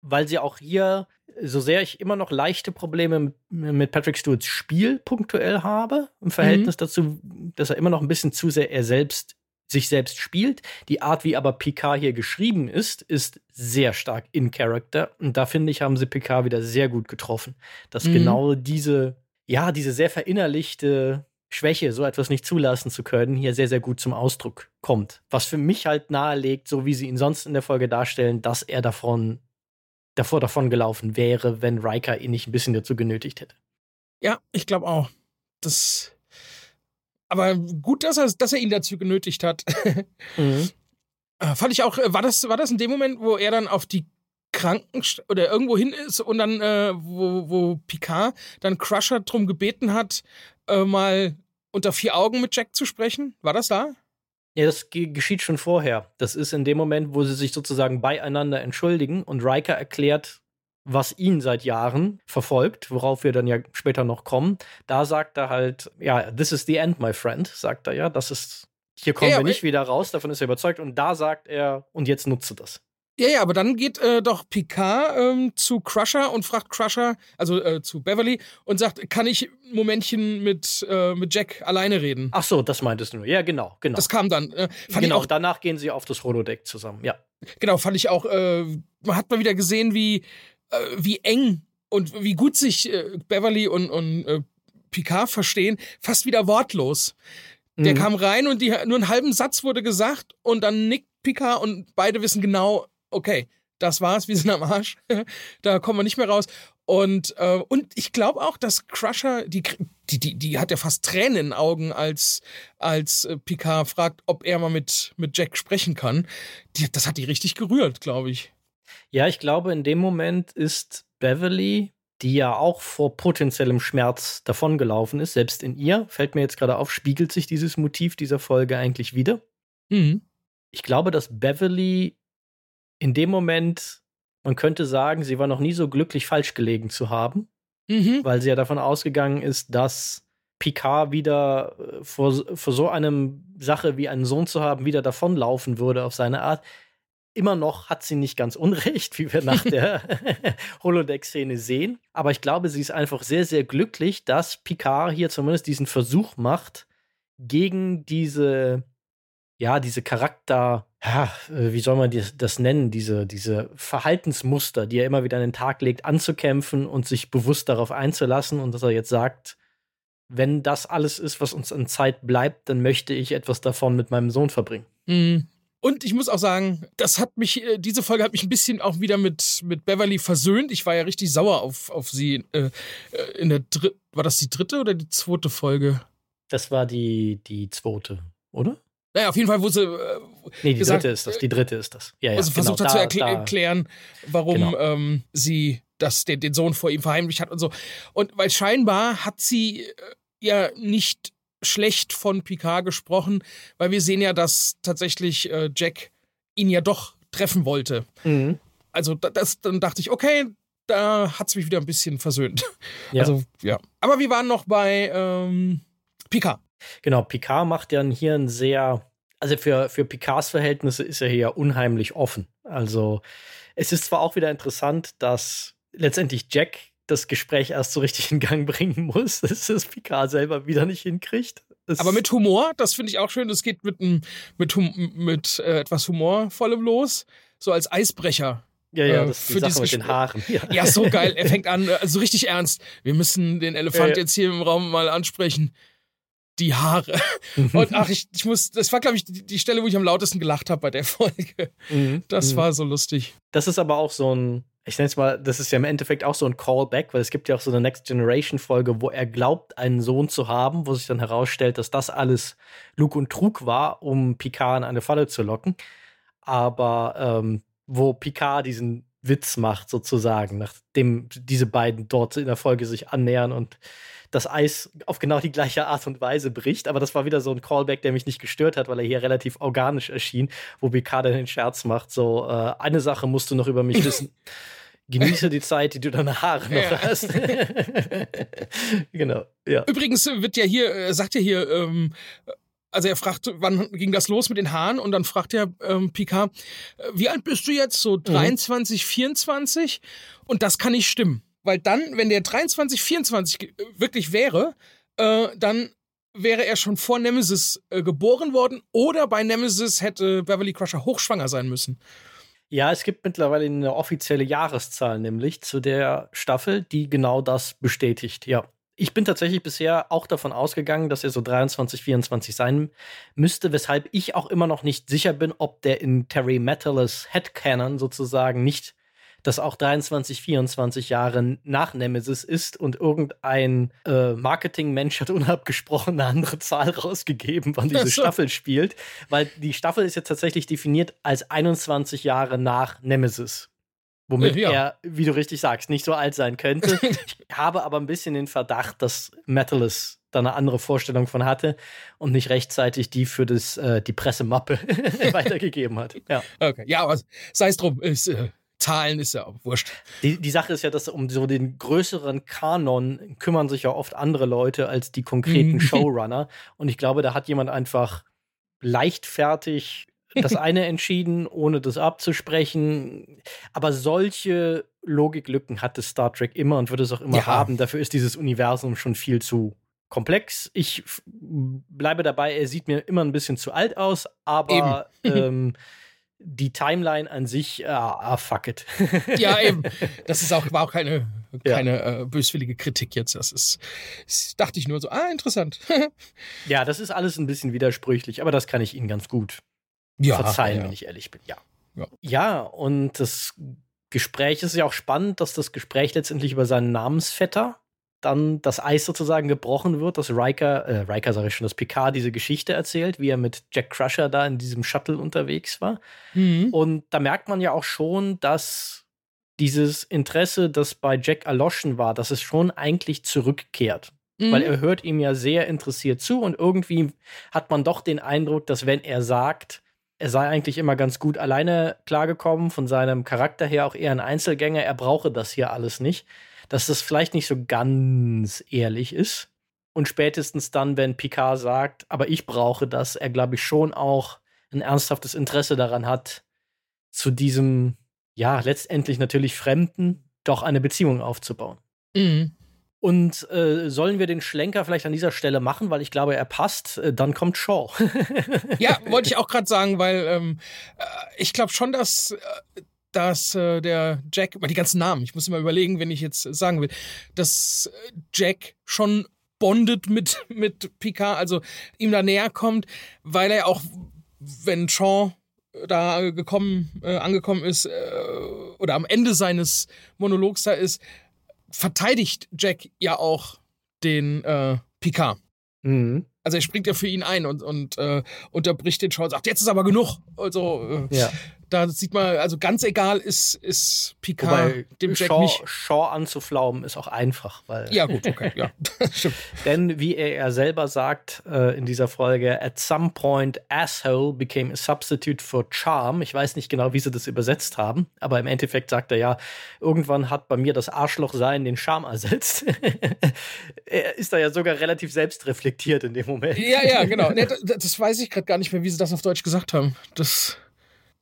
weil sie auch hier, so sehr ich immer noch leichte Probleme mit Patrick Stewarts Spiel punktuell habe, im Verhältnis mhm. dazu, dass er immer noch ein bisschen zu sehr er selbst sich selbst spielt. Die Art, wie aber Picard hier geschrieben ist, ist sehr stark in Character. Und da finde ich, haben sie Picard wieder sehr gut getroffen. Dass mhm. genau diese, ja, diese sehr verinnerlichte Schwäche, so etwas nicht zulassen zu können, hier sehr, sehr gut zum Ausdruck kommt. Was für mich halt nahelegt, so wie sie ihn sonst in der Folge darstellen, dass er davon, davor davon gelaufen wäre, wenn Riker ihn nicht ein bisschen dazu genötigt hätte. Ja, ich glaube auch. Das. Aber gut, dass er, dass er ihn dazu genötigt hat. mhm. Äh, fand ich auch, äh, war das, war das in dem Moment, wo er dann auf die Kranken oder irgendwo hin ist und dann, äh, wo, wo Picard dann Crusher drum gebeten hat, äh, mal unter vier Augen mit Jack zu sprechen? War das da? Ja, das geschieht schon vorher. Das ist in dem Moment, wo sie sich sozusagen beieinander entschuldigen und Riker erklärt, was ihn seit Jahren verfolgt, worauf wir dann ja später noch kommen. Da sagt er halt, ja, this is the end, my friend, sagt er ja, das ist, hier kommen ja, wir nicht wieder raus, davon ist er überzeugt. Und da sagt er, und jetzt nutze das. Ja, ja, aber dann geht äh, doch Picard ähm, zu Crusher und fragt Crusher, also äh, zu Beverly, und sagt, kann ich ein Momentchen mit, äh, mit Jack alleine reden? Ach so, das meintest du. Ja, genau, genau. Das kam dann. Äh, genau, auch, danach gehen sie auf das Holodeck zusammen, ja. Genau, fand ich auch, äh, man hat mal wieder gesehen, wie, wie eng und wie gut sich Beverly und, und Picard verstehen, fast wieder wortlos. Der mhm. kam rein und die, nur einen halben Satz wurde gesagt und dann nickt Picard und beide wissen genau, okay, das war's, wir sind am Arsch. da kommen wir nicht mehr raus. Und, äh, und ich glaube auch, dass Crusher, die, die, die, die hat ja fast Tränen in den Augen, als, als äh, Picard fragt, ob er mal mit, mit Jack sprechen kann. Die, das hat die richtig gerührt, glaube ich. Ja, ich glaube, in dem Moment ist Beverly, die ja auch vor potenziellem Schmerz davongelaufen ist, selbst in ihr, fällt mir jetzt gerade auf, spiegelt sich dieses Motiv dieser Folge eigentlich wieder. Mhm. Ich glaube, dass Beverly in dem Moment, man könnte sagen, sie war noch nie so glücklich, falsch gelegen zu haben, mhm. weil sie ja davon ausgegangen ist, dass Picard wieder äh, vor, vor so einem Sache wie einen Sohn zu haben, wieder davonlaufen würde auf seine Art. Immer noch hat sie nicht ganz unrecht, wie wir nach der Holodeck-Szene sehen. Aber ich glaube, sie ist einfach sehr, sehr glücklich, dass Picard hier zumindest diesen Versuch macht, gegen diese ja, diese Charakter, ja, äh, wie soll man das nennen, diese, diese Verhaltensmuster, die er immer wieder an den Tag legt, anzukämpfen und sich bewusst darauf einzulassen und dass er jetzt sagt, wenn das alles ist, was uns an Zeit bleibt, dann möchte ich etwas davon mit meinem Sohn verbringen. Mhm. Und ich muss auch sagen, das hat mich, äh, diese Folge hat mich ein bisschen auch wieder mit, mit Beverly versöhnt. Ich war ja richtig sauer auf, auf sie. Äh, äh in der dritten, war das die dritte oder die zweite Folge? Das war die, die zweite, oder? Naja, auf jeden Fall, wo sie. Äh, nee, die gesagt, dritte ist das. Die dritte ist das. Ja, ja, wo sie genau, versucht hat da, zu erkl erklären, warum genau. ähm, sie das, den, den Sohn vor ihm verheimlicht hat und so. Und weil scheinbar hat sie äh, ja nicht schlecht von Picard gesprochen, weil wir sehen ja, dass tatsächlich äh, Jack ihn ja doch treffen wollte. Mhm. Also das, dann dachte ich, okay, da hat es mich wieder ein bisschen versöhnt. Ja. Also, ja. Aber wir waren noch bei ähm, Picard. Genau, Picard macht ja hier ein sehr, also für, für Picards Verhältnisse ist er hier unheimlich offen. Also es ist zwar auch wieder interessant, dass letztendlich Jack das Gespräch erst so richtig in Gang bringen muss, dass das Picard selber wieder nicht hinkriegt. Das Aber mit Humor, das finde ich auch schön. Das geht mit, mit, mit äh, etwas Humorvollem los, so als Eisbrecher. Ja, ja, äh, das ist die Sache mit den Haaren. Ja. ja. so geil. Er fängt an, also richtig ernst. Wir müssen den Elefant ja, ja. jetzt hier im Raum mal ansprechen. Die Haare. Mhm. Und ach, ich, ich muss, das war, glaube ich, die, die, Stelle, wo ich am lautesten gelacht habe bei der Folge. Mhm. Das mhm. war so lustig. Das ist aber auch so ein, ich nenne es mal, das ist ja im Endeffekt auch so ein Callback, weil es gibt ja auch so eine Next Generation Folge, wo er glaubt, einen Sohn zu haben, wo sich dann herausstellt, dass das alles Lug und Trug war, um Picard in eine Falle zu locken. Aber ähm, wo Picard diesen Witz macht, sozusagen, nachdem diese beiden dort in der Folge sich annähern und das Eis auf genau die gleiche Art und Weise bricht. Aber das war wieder so ein Callback, der mich nicht gestört hat, weil er hier relativ organisch erschien, wo Picard dann den Scherz macht: so, äh, eine Sache musst du noch über mich wissen. Genieße die Zeit, die du deine Haare noch ja. hast. genau. Ja. Übrigens wird ja hier, äh, sagt ja hier, ähm, also er fragt, wann ging das los mit den Haaren? Und dann fragt er ähm, Picard, äh, wie alt bist du jetzt? So 23, mhm. 24? Und das kann nicht stimmen. Weil dann, wenn der 23, 24 äh, wirklich wäre, äh, dann wäre er schon vor Nemesis äh, geboren worden oder bei Nemesis hätte Beverly Crusher hochschwanger sein müssen. Ja, es gibt mittlerweile eine offizielle Jahreszahl, nämlich zu der Staffel, die genau das bestätigt, ja. Ich bin tatsächlich bisher auch davon ausgegangen, dass er so 23, 24 sein müsste, weshalb ich auch immer noch nicht sicher bin, ob der in Terry Metalis Headcanon sozusagen nicht das auch 23, 24 Jahre nach Nemesis ist und irgendein äh, Marketingmensch hat unabgesprochen eine andere Zahl rausgegeben, wann diese. Staffel spielt, weil die Staffel ist jetzt tatsächlich definiert als 21 Jahre nach Nemesis. Womit ja. er, wie du richtig sagst, nicht so alt sein könnte. ich habe aber ein bisschen den Verdacht, dass Metalis da eine andere Vorstellung von hatte und nicht rechtzeitig die für das, äh, die Pressemappe weitergegeben hat. Ja. Okay, ja, aber sei es drum, ist, äh, Zahlen ist ja auch wurscht. Die, die Sache ist ja, dass um so den größeren Kanon kümmern sich ja oft andere Leute als die konkreten mhm. Showrunner. Und ich glaube, da hat jemand einfach leichtfertig das eine entschieden, ohne das abzusprechen. Aber solche Logiklücken hatte Star Trek immer und wird es auch immer ja. haben. Dafür ist dieses Universum schon viel zu komplex. Ich bleibe dabei, er sieht mir immer ein bisschen zu alt aus, aber ähm, die Timeline an sich, ah, ah fuck it. ja, eben. Das ist auch, war auch keine, keine ja. äh, böswillige Kritik jetzt. Das ist, das dachte ich nur so, ah, interessant. ja, das ist alles ein bisschen widersprüchlich, aber das kann ich Ihnen ganz gut ja, verzeihen, ja. wenn ich ehrlich bin. Ja. ja. Ja, und das Gespräch ist ja auch spannend, dass das Gespräch letztendlich über seinen Namensvetter dann das Eis sozusagen gebrochen wird, dass Riker, äh, Riker sage ich schon, dass Picard diese Geschichte erzählt, wie er mit Jack Crusher da in diesem Shuttle unterwegs war. Mhm. Und da merkt man ja auch schon, dass dieses Interesse, das bei Jack erloschen war, dass es schon eigentlich zurückkehrt. Mhm. Weil er hört ihm ja sehr interessiert zu und irgendwie hat man doch den Eindruck, dass wenn er sagt, er sei eigentlich immer ganz gut alleine klargekommen, von seinem Charakter her auch eher ein Einzelgänger, er brauche das hier alles nicht, dass das vielleicht nicht so ganz ehrlich ist. Und spätestens dann, wenn Picard sagt, aber ich brauche das, er glaube ich schon auch ein ernsthaftes Interesse daran hat, zu diesem, ja, letztendlich natürlich Fremden doch eine Beziehung aufzubauen. Mhm. Und äh, sollen wir den Schlenker vielleicht an dieser Stelle machen, weil ich glaube, er passt. Äh, dann kommt Shaw. ja, wollte ich auch gerade sagen, weil ähm, äh, ich glaube schon, dass, äh, dass äh, der Jack, weil die ganzen Namen, ich muss immer überlegen, wenn ich jetzt sagen will, dass Jack schon bondet mit, mit Picard, also ihm da näher kommt, weil er auch, wenn Shaw da gekommen, äh, angekommen ist äh, oder am Ende seines Monologs da ist, verteidigt Jack ja auch den äh, Picard. Mhm. Also er springt ja für ihn ein und, und äh, unterbricht den Shaw und sagt, jetzt ist aber genug. Also äh, ja da sieht man, also ganz egal ist, ist Picard Wobei, dem Jack Shaw, nicht. Shaw anzuflaumen ist auch einfach, weil. Ja, gut, okay, ja. Stimmt. Denn wie er, er selber sagt äh, in dieser Folge, at some point asshole became a substitute for charm. Ich weiß nicht genau, wie sie das übersetzt haben, aber im Endeffekt sagt er ja, irgendwann hat bei mir das Arschlochsein den Charme ersetzt. er ist da ja sogar relativ selbstreflektiert in dem Moment. Ja, ja, genau. Nee, das, das weiß ich gerade gar nicht mehr, wie sie das auf Deutsch gesagt haben. Das.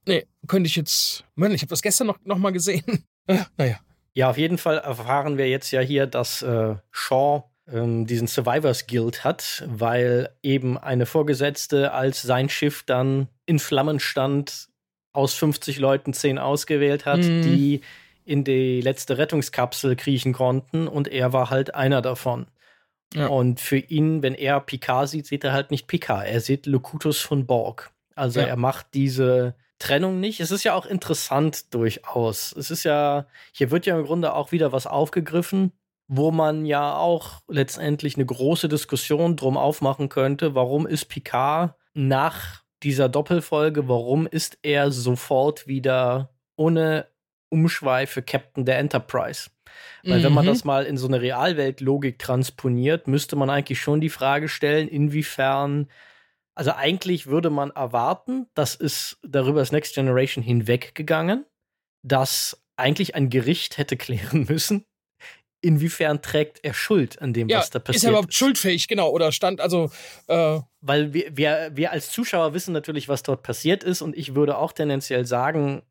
Nee, könnte ich jetzt. Mann, ich habe das gestern noch, noch mal gesehen. naja. Ja, auf jeden Fall erfahren wir jetzt ja hier, dass äh, Shaw ähm, diesen Survivors Guild hat, weil eben eine Vorgesetzte, als sein Schiff dann in Flammen stand, aus 50 Leuten 10 ausgewählt hat, mhm. die in die letzte Rettungskapsel kriechen konnten und er war halt einer davon. Ja. Und für ihn, wenn er Picard sieht, sieht er halt nicht Picard, er sieht Locutus von Borg. Also ja. er macht diese Trennung nicht. Es ist ja auch interessant durchaus. Es ist ja, hier wird ja im Grunde auch wieder was aufgegriffen, wo man ja auch letztendlich eine große Diskussion drum aufmachen könnte. Warum ist Picard nach dieser Doppelfolge, warum ist er sofort wieder ohne Umschweife Captain der Enterprise? Weil mhm. wenn man mhm. das mal in so eine Realwelt-Logik transponiert, müsste man eigentlich schon die Frage stellen, inwiefern also eigentlich würde man erwarten, das ist darüber das Next Generation hinweggegangen, dass eigentlich ein Gericht hätte klären müssen, inwiefern trägt er Schuld an dem, ja, was da passiert ist. Ist er überhaupt schuldfähig, genau, oder stand, also. Äh Weil wir, wir, wir als Zuschauer wissen natürlich, was dort passiert ist, und ich würde auch tendenziell sagen,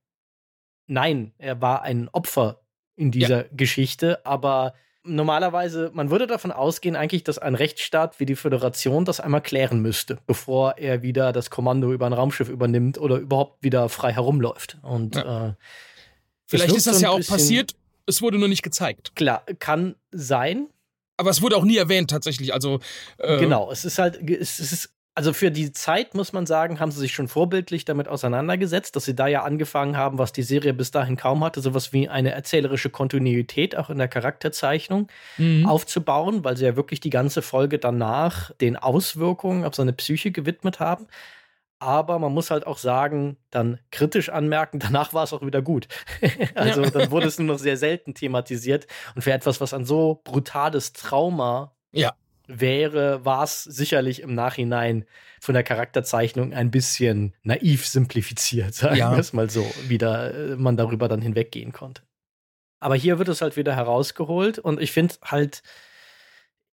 nein, er war ein Opfer in dieser ja. Geschichte, aber normalerweise, man würde davon ausgehen, eigentlich, dass ein Rechtsstaat wie die Föderation das einmal klären müsste, bevor er wieder das Kommando über ein Raumschiff übernimmt oder überhaupt wieder frei herumläuft. Und ja. äh, vielleicht ist das ja auch passiert, es wurde nur nicht gezeigt. Klar, kann sein. Aber es wurde auch nie erwähnt, tatsächlich. Also äh genau, es ist halt, es ist also für die Zeit, muss man sagen, haben sie sich schon vorbildlich damit auseinandergesetzt, dass sie da ja angefangen haben, was die Serie bis dahin kaum hatte, sowas wie eine erzählerische Kontinuität auch in der Charakterzeichnung mhm. aufzubauen, weil sie ja wirklich die ganze Folge danach den Auswirkungen auf seine Psyche gewidmet haben. Aber man muss halt auch sagen, dann kritisch anmerken, danach war es auch wieder gut. also ja. dann wurde es nur noch sehr selten thematisiert. Und für etwas, was ein so brutales Trauma ja wäre, war es sicherlich im Nachhinein von der Charakterzeichnung ein bisschen naiv simplifiziert, sagen ja. wir es mal so, wie da, äh, man darüber dann hinweggehen konnte. Aber hier wird es halt wieder herausgeholt und ich finde halt,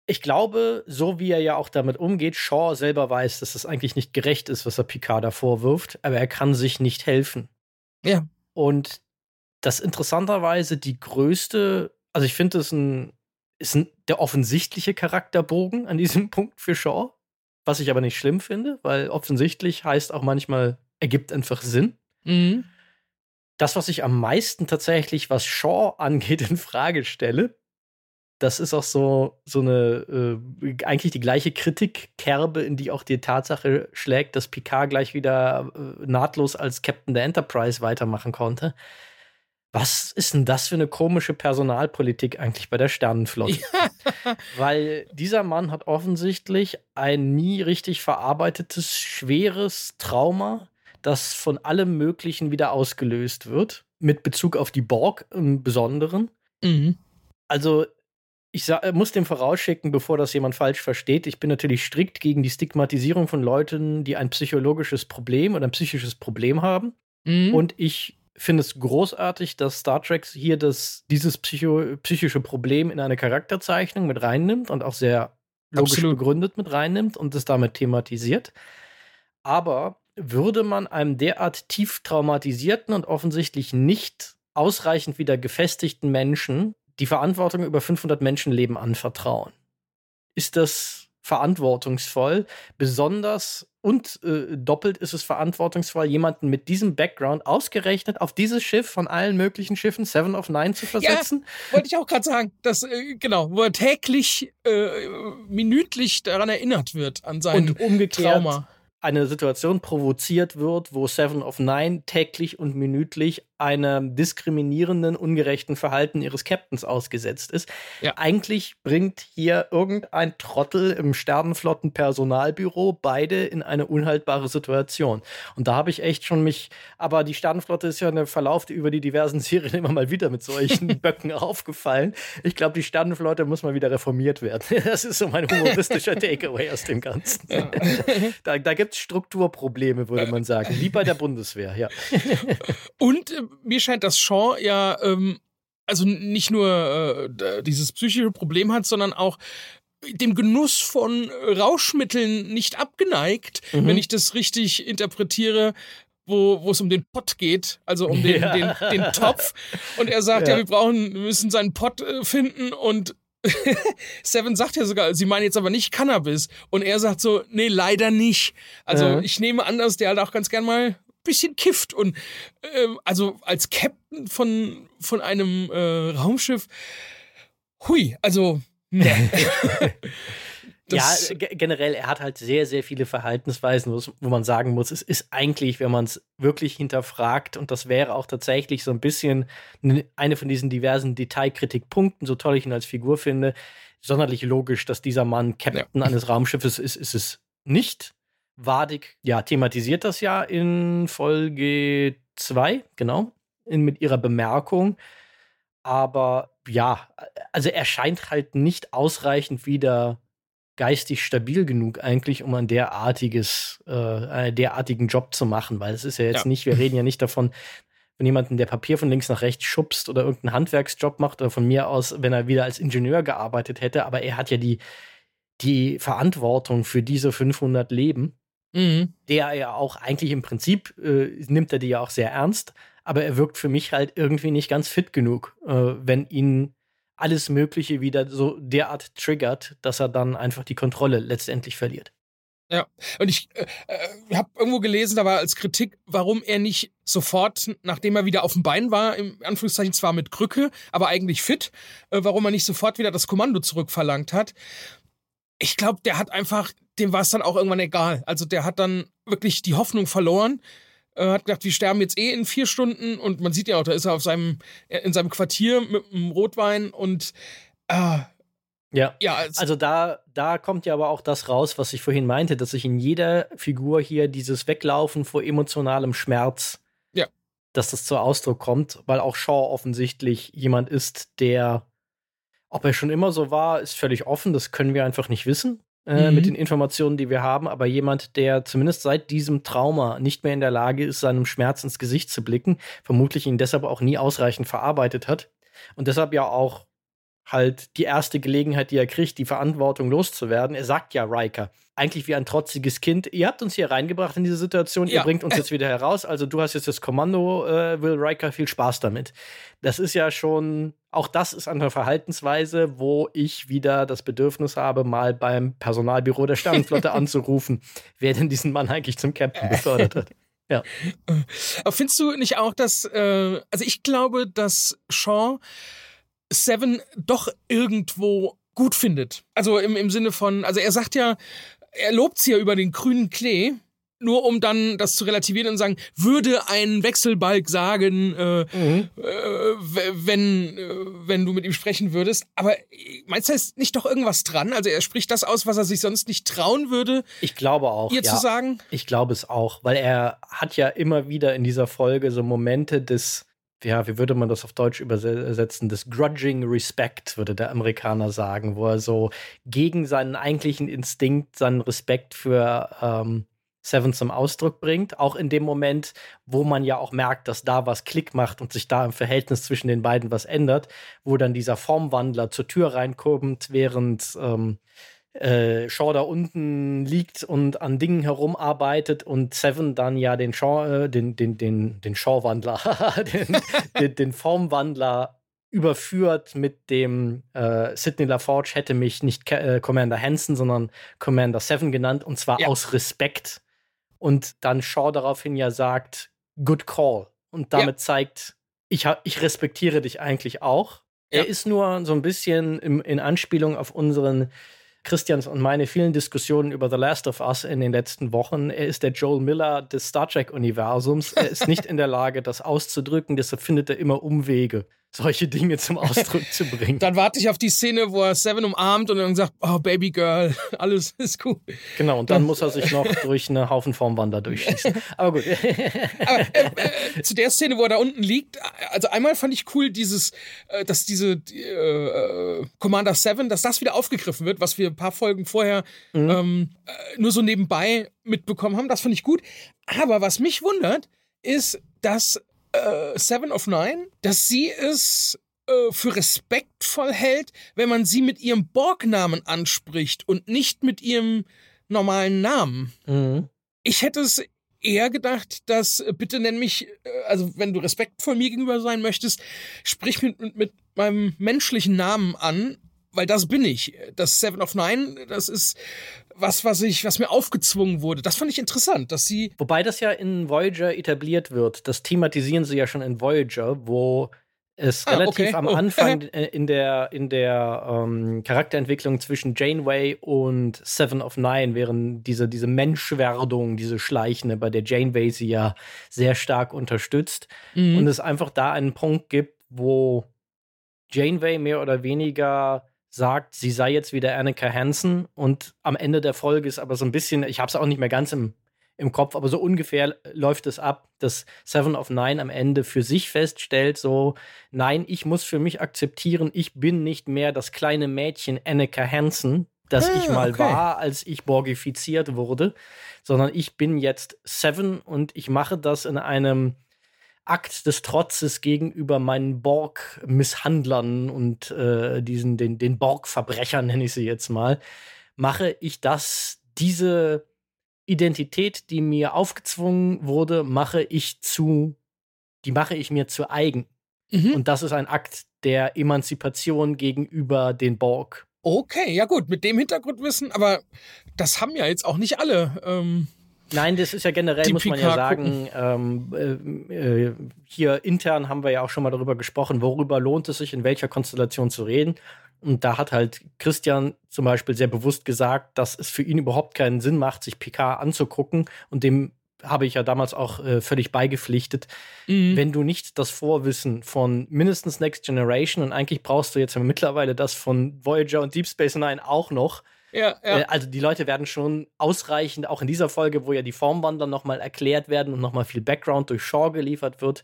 ich glaube, so wie er ja auch damit umgeht, Shaw selber weiß, dass es eigentlich nicht gerecht ist, was er Picard da vorwirft, aber er kann sich nicht helfen. Ja. Und das interessanterweise die größte, also ich finde es ein ist ein, der offensichtliche Charakterbogen an diesem Punkt für Shaw. Was ich aber nicht schlimm finde, weil offensichtlich heißt auch manchmal, ergibt einfach Sinn. Mhm. Das, was ich am meisten tatsächlich, was Shaw angeht, in Frage stelle, das ist auch so, so eine, äh, eigentlich die gleiche Kritikkerbe, in die auch die Tatsache schlägt, dass Picard gleich wieder äh, nahtlos als Captain der Enterprise weitermachen konnte was ist denn das für eine komische Personalpolitik eigentlich bei der Sternenflotte? Ja. Weil dieser Mann hat offensichtlich ein nie richtig verarbeitetes, schweres Trauma, das von allem Möglichen wieder ausgelöst wird, mit Bezug auf die Borg im Besonderen. Mhm. Also, ich muss dem vorausschicken, bevor das jemand falsch versteht. Ich bin natürlich strikt gegen die Stigmatisierung von Leuten, die ein psychologisches Problem oder ein psychisches Problem haben. Mhm. Und ich finde es großartig, dass Star Trek hier das, dieses Psycho, psychische Problem in eine Charakterzeichnung mit reinnimmt und auch sehr logisch Absolut. begründet mit reinnimmt und es damit thematisiert. Aber würde man einem derart tief traumatisierten und offensichtlich nicht ausreichend wieder gefestigten Menschen die Verantwortung über 500 Menschenleben anvertrauen? Ist das verantwortungsvoll, besonders und äh, doppelt ist es verantwortungsvoll, jemanden mit diesem Background ausgerechnet auf dieses Schiff von allen möglichen Schiffen, Seven of Nine, zu versetzen. Ja, wollte ich auch gerade sagen, dass, äh, genau, wo er täglich, äh, minütlich daran erinnert wird, an sein und umgekehrt Trauma. Eine Situation provoziert wird, wo Seven of Nine täglich und minütlich einem diskriminierenden, ungerechten Verhalten ihres Captains ausgesetzt ist. Ja. Eigentlich bringt hier irgendein Trottel im Sternenflotten-Personalbüro beide in eine unhaltbare Situation. Und da habe ich echt schon mich, aber die Sternenflotte ist ja eine Verlauf über die diversen Serien immer mal wieder mit solchen Böcken aufgefallen. Ich glaube, die Sternenflotte muss mal wieder reformiert werden. Das ist so mein humoristischer Takeaway aus dem Ganzen. Ja. da da gibt es Strukturprobleme, würde man sagen. Wie bei der Bundeswehr, ja. Und äh, mir scheint, dass Shaw ja ähm, also nicht nur äh, dieses psychische Problem hat, sondern auch dem Genuss von Rauschmitteln nicht abgeneigt, mhm. wenn ich das richtig interpretiere, wo, wo es um den Pott geht, also um den, ja. den, den Topf. Und er sagt, ja. ja, wir brauchen, wir müssen seinen Pott äh, finden und Seven sagt ja sogar, sie meinen jetzt aber nicht Cannabis. Und er sagt so, nee, leider nicht. Also ja. ich nehme an, dass der halt auch ganz gern mal bisschen kifft. Und äh, also als Captain von, von einem äh, Raumschiff, hui, also. Ne. ja, generell, er hat halt sehr, sehr viele Verhaltensweisen, wo man sagen muss, es ist eigentlich, wenn man es wirklich hinterfragt, und das wäre auch tatsächlich so ein bisschen eine von diesen diversen Detailkritikpunkten, so toll ich ihn als Figur finde, sonderlich logisch, dass dieser Mann Captain ja. eines Raumschiffes ist, ist es nicht. Wadig, ja, thematisiert das ja in Folge 2, genau, in, mit ihrer Bemerkung. Aber ja, also er scheint halt nicht ausreichend wieder geistig stabil genug eigentlich, um ein derartiges, äh, einen derartigen Job zu machen, weil es ist ja jetzt ja. nicht, wir reden ja nicht davon, wenn jemanden der Papier von links nach rechts schubst oder irgendeinen Handwerksjob macht oder von mir aus, wenn er wieder als Ingenieur gearbeitet hätte, aber er hat ja die, die Verantwortung für diese 500 Leben, mhm. der ja auch eigentlich im Prinzip äh, nimmt er die ja auch sehr ernst, aber er wirkt für mich halt irgendwie nicht ganz fit genug, äh, wenn ihn alles Mögliche wieder so derart triggert, dass er dann einfach die Kontrolle letztendlich verliert. Ja, und ich äh, äh habe irgendwo gelesen, da war als Kritik, warum er nicht sofort, nachdem er wieder auf dem Bein war, im Anführungszeichen zwar mit Krücke, aber eigentlich fit, äh, warum er nicht sofort wieder das Kommando zurückverlangt hat. Ich glaube, der hat einfach, dem war es dann auch irgendwann egal. Also der hat dann wirklich die Hoffnung verloren, äh, hat gedacht, wir sterben jetzt eh in vier Stunden und man sieht ja auch, da ist er auf seinem, äh, in seinem Quartier mit einem Rotwein und äh, ja, ja also da, da kommt ja aber auch das raus, was ich vorhin meinte, dass sich in jeder Figur hier dieses Weglaufen vor emotionalem Schmerz, ja. dass das zur Ausdruck kommt, weil auch Shaw offensichtlich jemand ist, der, ob er schon immer so war, ist völlig offen, das können wir einfach nicht wissen äh, mhm. mit den Informationen, die wir haben, aber jemand, der zumindest seit diesem Trauma nicht mehr in der Lage ist, seinem Schmerz ins Gesicht zu blicken, vermutlich ihn deshalb auch nie ausreichend verarbeitet hat und deshalb ja auch halt die erste Gelegenheit, die er kriegt, die Verantwortung loszuwerden. Er sagt ja Riker, eigentlich wie ein trotziges Kind, ihr habt uns hier reingebracht in diese Situation, ja. ihr bringt uns jetzt wieder heraus, also du hast jetzt das Kommando, äh, Will Riker, viel Spaß damit. Das ist ja schon, auch das ist eine Verhaltensweise, wo ich wieder das Bedürfnis habe, mal beim Personalbüro der Sternenflotte anzurufen, wer denn diesen Mann eigentlich zum Captain befördert hat. Ja. Aber findest du nicht auch, dass, äh, also ich glaube, dass Shaw Seven doch irgendwo gut findet. Also im, im Sinne von, also er sagt ja, er lobt sie ja über den grünen Klee, nur um dann das zu relativieren und sagen, würde ein Wechselbalg sagen, äh, mhm. äh, wenn, äh, wenn du mit ihm sprechen würdest. Aber meinst du, ist nicht doch irgendwas dran? Also er spricht das aus, was er sich sonst nicht trauen würde. Ich glaube auch. Ihr ja. zu sagen? Ich glaube es auch, weil er hat ja immer wieder in dieser Folge so Momente des ja, wie würde man das auf Deutsch übersetzen? Das grudging Respect, würde der Amerikaner sagen, wo er so gegen seinen eigentlichen Instinkt, seinen Respekt für ähm, Seven zum Ausdruck bringt. Auch in dem Moment, wo man ja auch merkt, dass da was Klick macht und sich da im Verhältnis zwischen den beiden was ändert, wo dann dieser Formwandler zur Tür reinkommt, während ähm, äh, Shaw da unten liegt und an Dingen herumarbeitet und Seven dann ja den Shaw, äh, den, den, den, den Shaw-Wandler, den, den, den, Formwandler überführt mit dem äh, Sidney LaForge hätte mich nicht äh, Commander Hansen, sondern Commander Seven genannt und zwar ja. aus Respekt. Und dann Shaw daraufhin ja sagt, good call. Und damit ja. zeigt, ich, ich respektiere dich eigentlich auch. Ja. Er ist nur so ein bisschen im, in Anspielung auf unseren Christians und meine vielen Diskussionen über The Last of Us in den letzten Wochen. Er ist der Joel Miller des Star Trek-Universums. Er ist nicht in der Lage, das auszudrücken, deshalb findet er immer Umwege solche Dinge zum Ausdruck zu bringen. Dann warte ich auf die Szene, wo er Seven umarmt und dann sagt, oh Baby Girl, alles ist gut. Genau, und dann, dann muss er sich noch durch eine Haufen Formwander durchschießen. Aber gut. Aber äh, äh, zu der Szene, wo er da unten liegt, also einmal fand ich cool dieses, äh, dass diese äh, Commander Seven, dass das wieder aufgegriffen wird, was wir ein paar Folgen vorher mhm. ähm, äh, nur so nebenbei mitbekommen haben. Das fand ich gut. Aber was mich wundert, ist, dass äh, Seven of Nine, dass sie es äh, für respektvoll hält, wenn man sie mit ihrem Borg-Namen anspricht und nicht mit ihrem normalen Namen. Mhm. Ich hätte es eher gedacht, dass äh, bitte nenn mich, äh, also wenn du respektvoll mir gegenüber sein möchtest, sprich mit, mit, mit meinem menschlichen Namen an, weil das bin ich. Das Seven of Nine, das ist was, was ich, was mir aufgezwungen wurde. Das fand ich interessant, dass sie. Wobei das ja in Voyager etabliert wird. Das thematisieren sie ja schon in Voyager, wo es ah, relativ okay. am oh. Anfang in der, in der ähm, Charakterentwicklung zwischen Janeway und Seven of Nine, während diese, diese Menschwerdung, diese Schleichende, bei der Janeway sie ja sehr stark unterstützt. Mhm. Und es einfach da einen Punkt gibt, wo Janeway mehr oder weniger sagt, sie sei jetzt wieder Annika Hansen und am Ende der Folge ist aber so ein bisschen, ich habe es auch nicht mehr ganz im, im Kopf, aber so ungefähr läuft es ab, dass Seven of Nine am Ende für sich feststellt, so, nein, ich muss für mich akzeptieren, ich bin nicht mehr das kleine Mädchen Annika Hansen, das ah, ich mal okay. war, als ich borgifiziert wurde, sondern ich bin jetzt Seven und ich mache das in einem Akt des Trotzes gegenüber meinen Borg-Misshandlern und äh, diesen, den, den Borg-Verbrechern, nenne ich sie jetzt mal, mache ich das, diese Identität, die mir aufgezwungen wurde, mache ich zu, die mache ich mir zu eigen. Mhm. Und das ist ein Akt der Emanzipation gegenüber den Borg. Okay, ja gut, mit dem Hintergrundwissen, aber das haben ja jetzt auch nicht alle. Ähm Nein, das ist ja generell, Die muss man ja sagen, ähm, äh, äh, hier intern haben wir ja auch schon mal darüber gesprochen, worüber lohnt es sich, in welcher Konstellation zu reden. Und da hat halt Christian zum Beispiel sehr bewusst gesagt, dass es für ihn überhaupt keinen Sinn macht, sich PK anzugucken. Und dem habe ich ja damals auch äh, völlig beigepflichtet. Mhm. Wenn du nicht das Vorwissen von mindestens Next Generation und eigentlich brauchst du jetzt ja mittlerweile das von Voyager und Deep Space Nine auch noch, ja, ja. Äh, also die Leute werden schon ausreichend, auch in dieser Folge, wo ja die Formwandler nochmal erklärt werden und nochmal viel Background durch Shaw geliefert wird,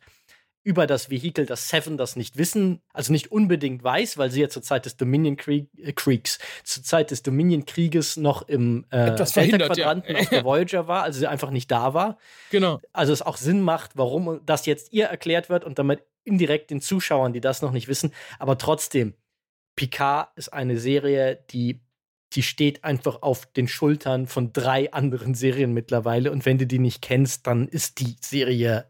über das Vehikel, das Seven das nicht wissen, also nicht unbedingt weiß, weil sie ja zur Zeit des Dominion Krieg, äh, Kriegs, zur Zeit des Dominion Krieges noch im äh, Delta-Quadranten ja. auf der Voyager war, also sie einfach nicht da war. Genau. Also es auch Sinn macht, warum das jetzt ihr erklärt wird und damit indirekt den Zuschauern, die das noch nicht wissen. Aber trotzdem, Picard ist eine Serie, die die steht einfach auf den Schultern von drei anderen Serien mittlerweile. Und wenn du die nicht kennst, dann ist die Serie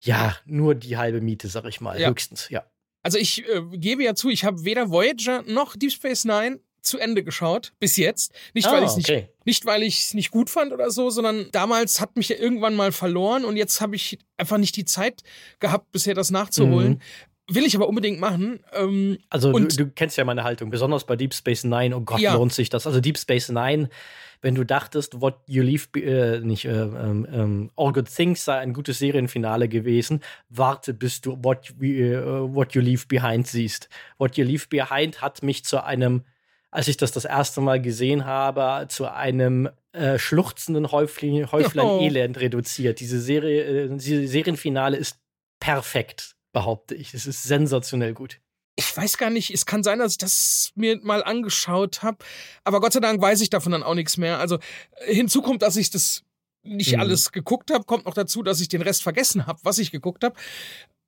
ja nur die halbe Miete, sag ich mal, ja. höchstens, ja. Also ich äh, gebe ja zu, ich habe weder Voyager noch Deep Space Nine zu Ende geschaut, bis jetzt. Nicht, ah, weil ich es okay. nicht, nicht, weil ich es nicht gut fand oder so, sondern damals hat mich ja irgendwann mal verloren und jetzt habe ich einfach nicht die Zeit gehabt, bisher das nachzuholen. Mhm. Will ich aber unbedingt machen. Ähm, also du, du, kennst ja meine Haltung, besonders bei Deep Space Nine. Oh Gott, ja. lohnt sich das. Also Deep Space Nine, wenn du dachtest, What You Leave, äh, nicht, äh, äh, All Good Things sei ein gutes Serienfinale gewesen, warte, bis du What, äh, What You Leave Behind siehst. What You Leave Behind hat mich zu einem, als ich das das erste Mal gesehen habe, zu einem äh, schluchzenden Häuflein, Häuflein oh. Elend reduziert. Diese Serie, äh, diese Serienfinale ist perfekt behaupte ich. Es ist sensationell gut. Ich weiß gar nicht, es kann sein, dass ich das mir mal angeschaut habe, aber Gott sei Dank weiß ich davon dann auch nichts mehr. Also äh, hinzu kommt, dass ich das nicht mhm. alles geguckt habe, kommt noch dazu, dass ich den Rest vergessen habe, was ich geguckt habe.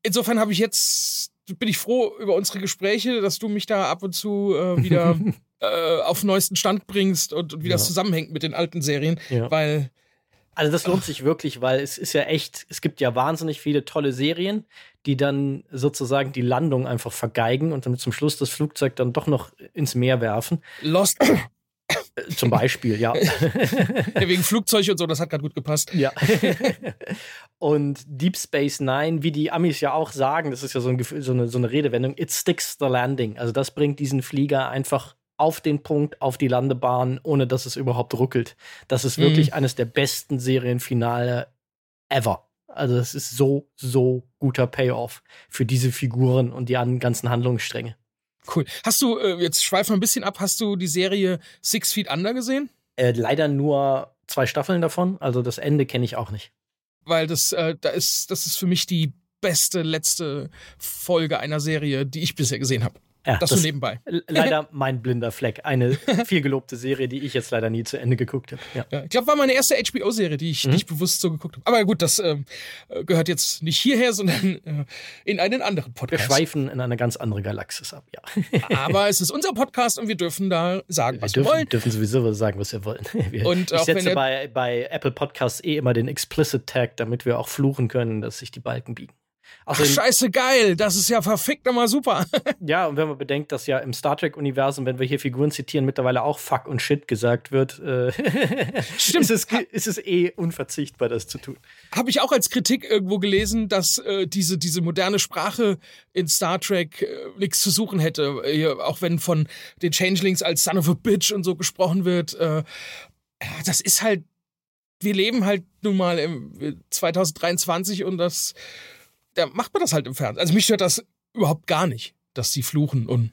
Insofern habe ich jetzt bin ich froh über unsere Gespräche, dass du mich da ab und zu äh, wieder äh, auf den neuesten Stand bringst und, und wie ja. das zusammenhängt mit den alten Serien, ja. weil also das lohnt sich wirklich, weil es ist ja echt, es gibt ja wahnsinnig viele tolle Serien, die dann sozusagen die Landung einfach vergeigen und dann zum Schluss das Flugzeug dann doch noch ins Meer werfen. Lost. Äh, zum Beispiel, ja. ja. Wegen Flugzeug und so, das hat gerade gut gepasst. Ja. und Deep Space Nine, wie die Amis ja auch sagen, das ist ja so, ein, so, eine, so eine Redewendung, it sticks the landing. Also das bringt diesen Flieger einfach auf den Punkt, auf die Landebahn, ohne dass es überhaupt ruckelt. Das ist wirklich mhm. eines der besten Serienfinale ever. Also es ist so, so guter Payoff für diese Figuren und die ganzen Handlungsstränge. Cool. Hast du, äh, jetzt schweifen wir ein bisschen ab, hast du die Serie Six Feet Under gesehen? Äh, leider nur zwei Staffeln davon, also das Ende kenne ich auch nicht. Weil das, äh, da ist, das ist für mich die beste letzte Folge einer Serie, die ich bisher gesehen habe. Ja, das, das so nebenbei. Leider mein blinder Fleck. Eine viel gelobte Serie, die ich jetzt leider nie zu Ende geguckt habe. Ja. Ja, ich glaube, war meine erste HBO-Serie, die, ich, mhm. ich bewusst so geguckt habe. Aber gut, das äh, gehört jetzt nicht hierher, sondern äh, in einen anderen Podcast. Wir schweifen in eine ganz andere Galaxis ab, ja. Aber es ist unser Podcast und wir dürfen da sagen, wir was dürfen, wir wollen. Wir dürfen sowieso sagen, was wir wollen. Wir, und ich setze bei, bei Apple Podcasts eh immer den Explicit Tag, damit wir auch fluchen können, dass sich die Balken biegen. Also Ach, scheiße, geil. Das ist ja verfickt nochmal super. ja, und wenn man bedenkt, dass ja im Star Trek-Universum, wenn wir hier Figuren zitieren, mittlerweile auch Fuck und Shit gesagt wird, äh, Stimmt. ist, es, ist es eh unverzichtbar, das zu tun. Habe ich auch als Kritik irgendwo gelesen, dass äh, diese, diese moderne Sprache in Star Trek äh, nichts zu suchen hätte. Äh, auch wenn von den Changelings als Son of a Bitch und so gesprochen wird. Äh, das ist halt, wir leben halt nun mal im 2023 und das da macht man das halt im Fernsehen. Also mich stört das überhaupt gar nicht, dass sie fluchen und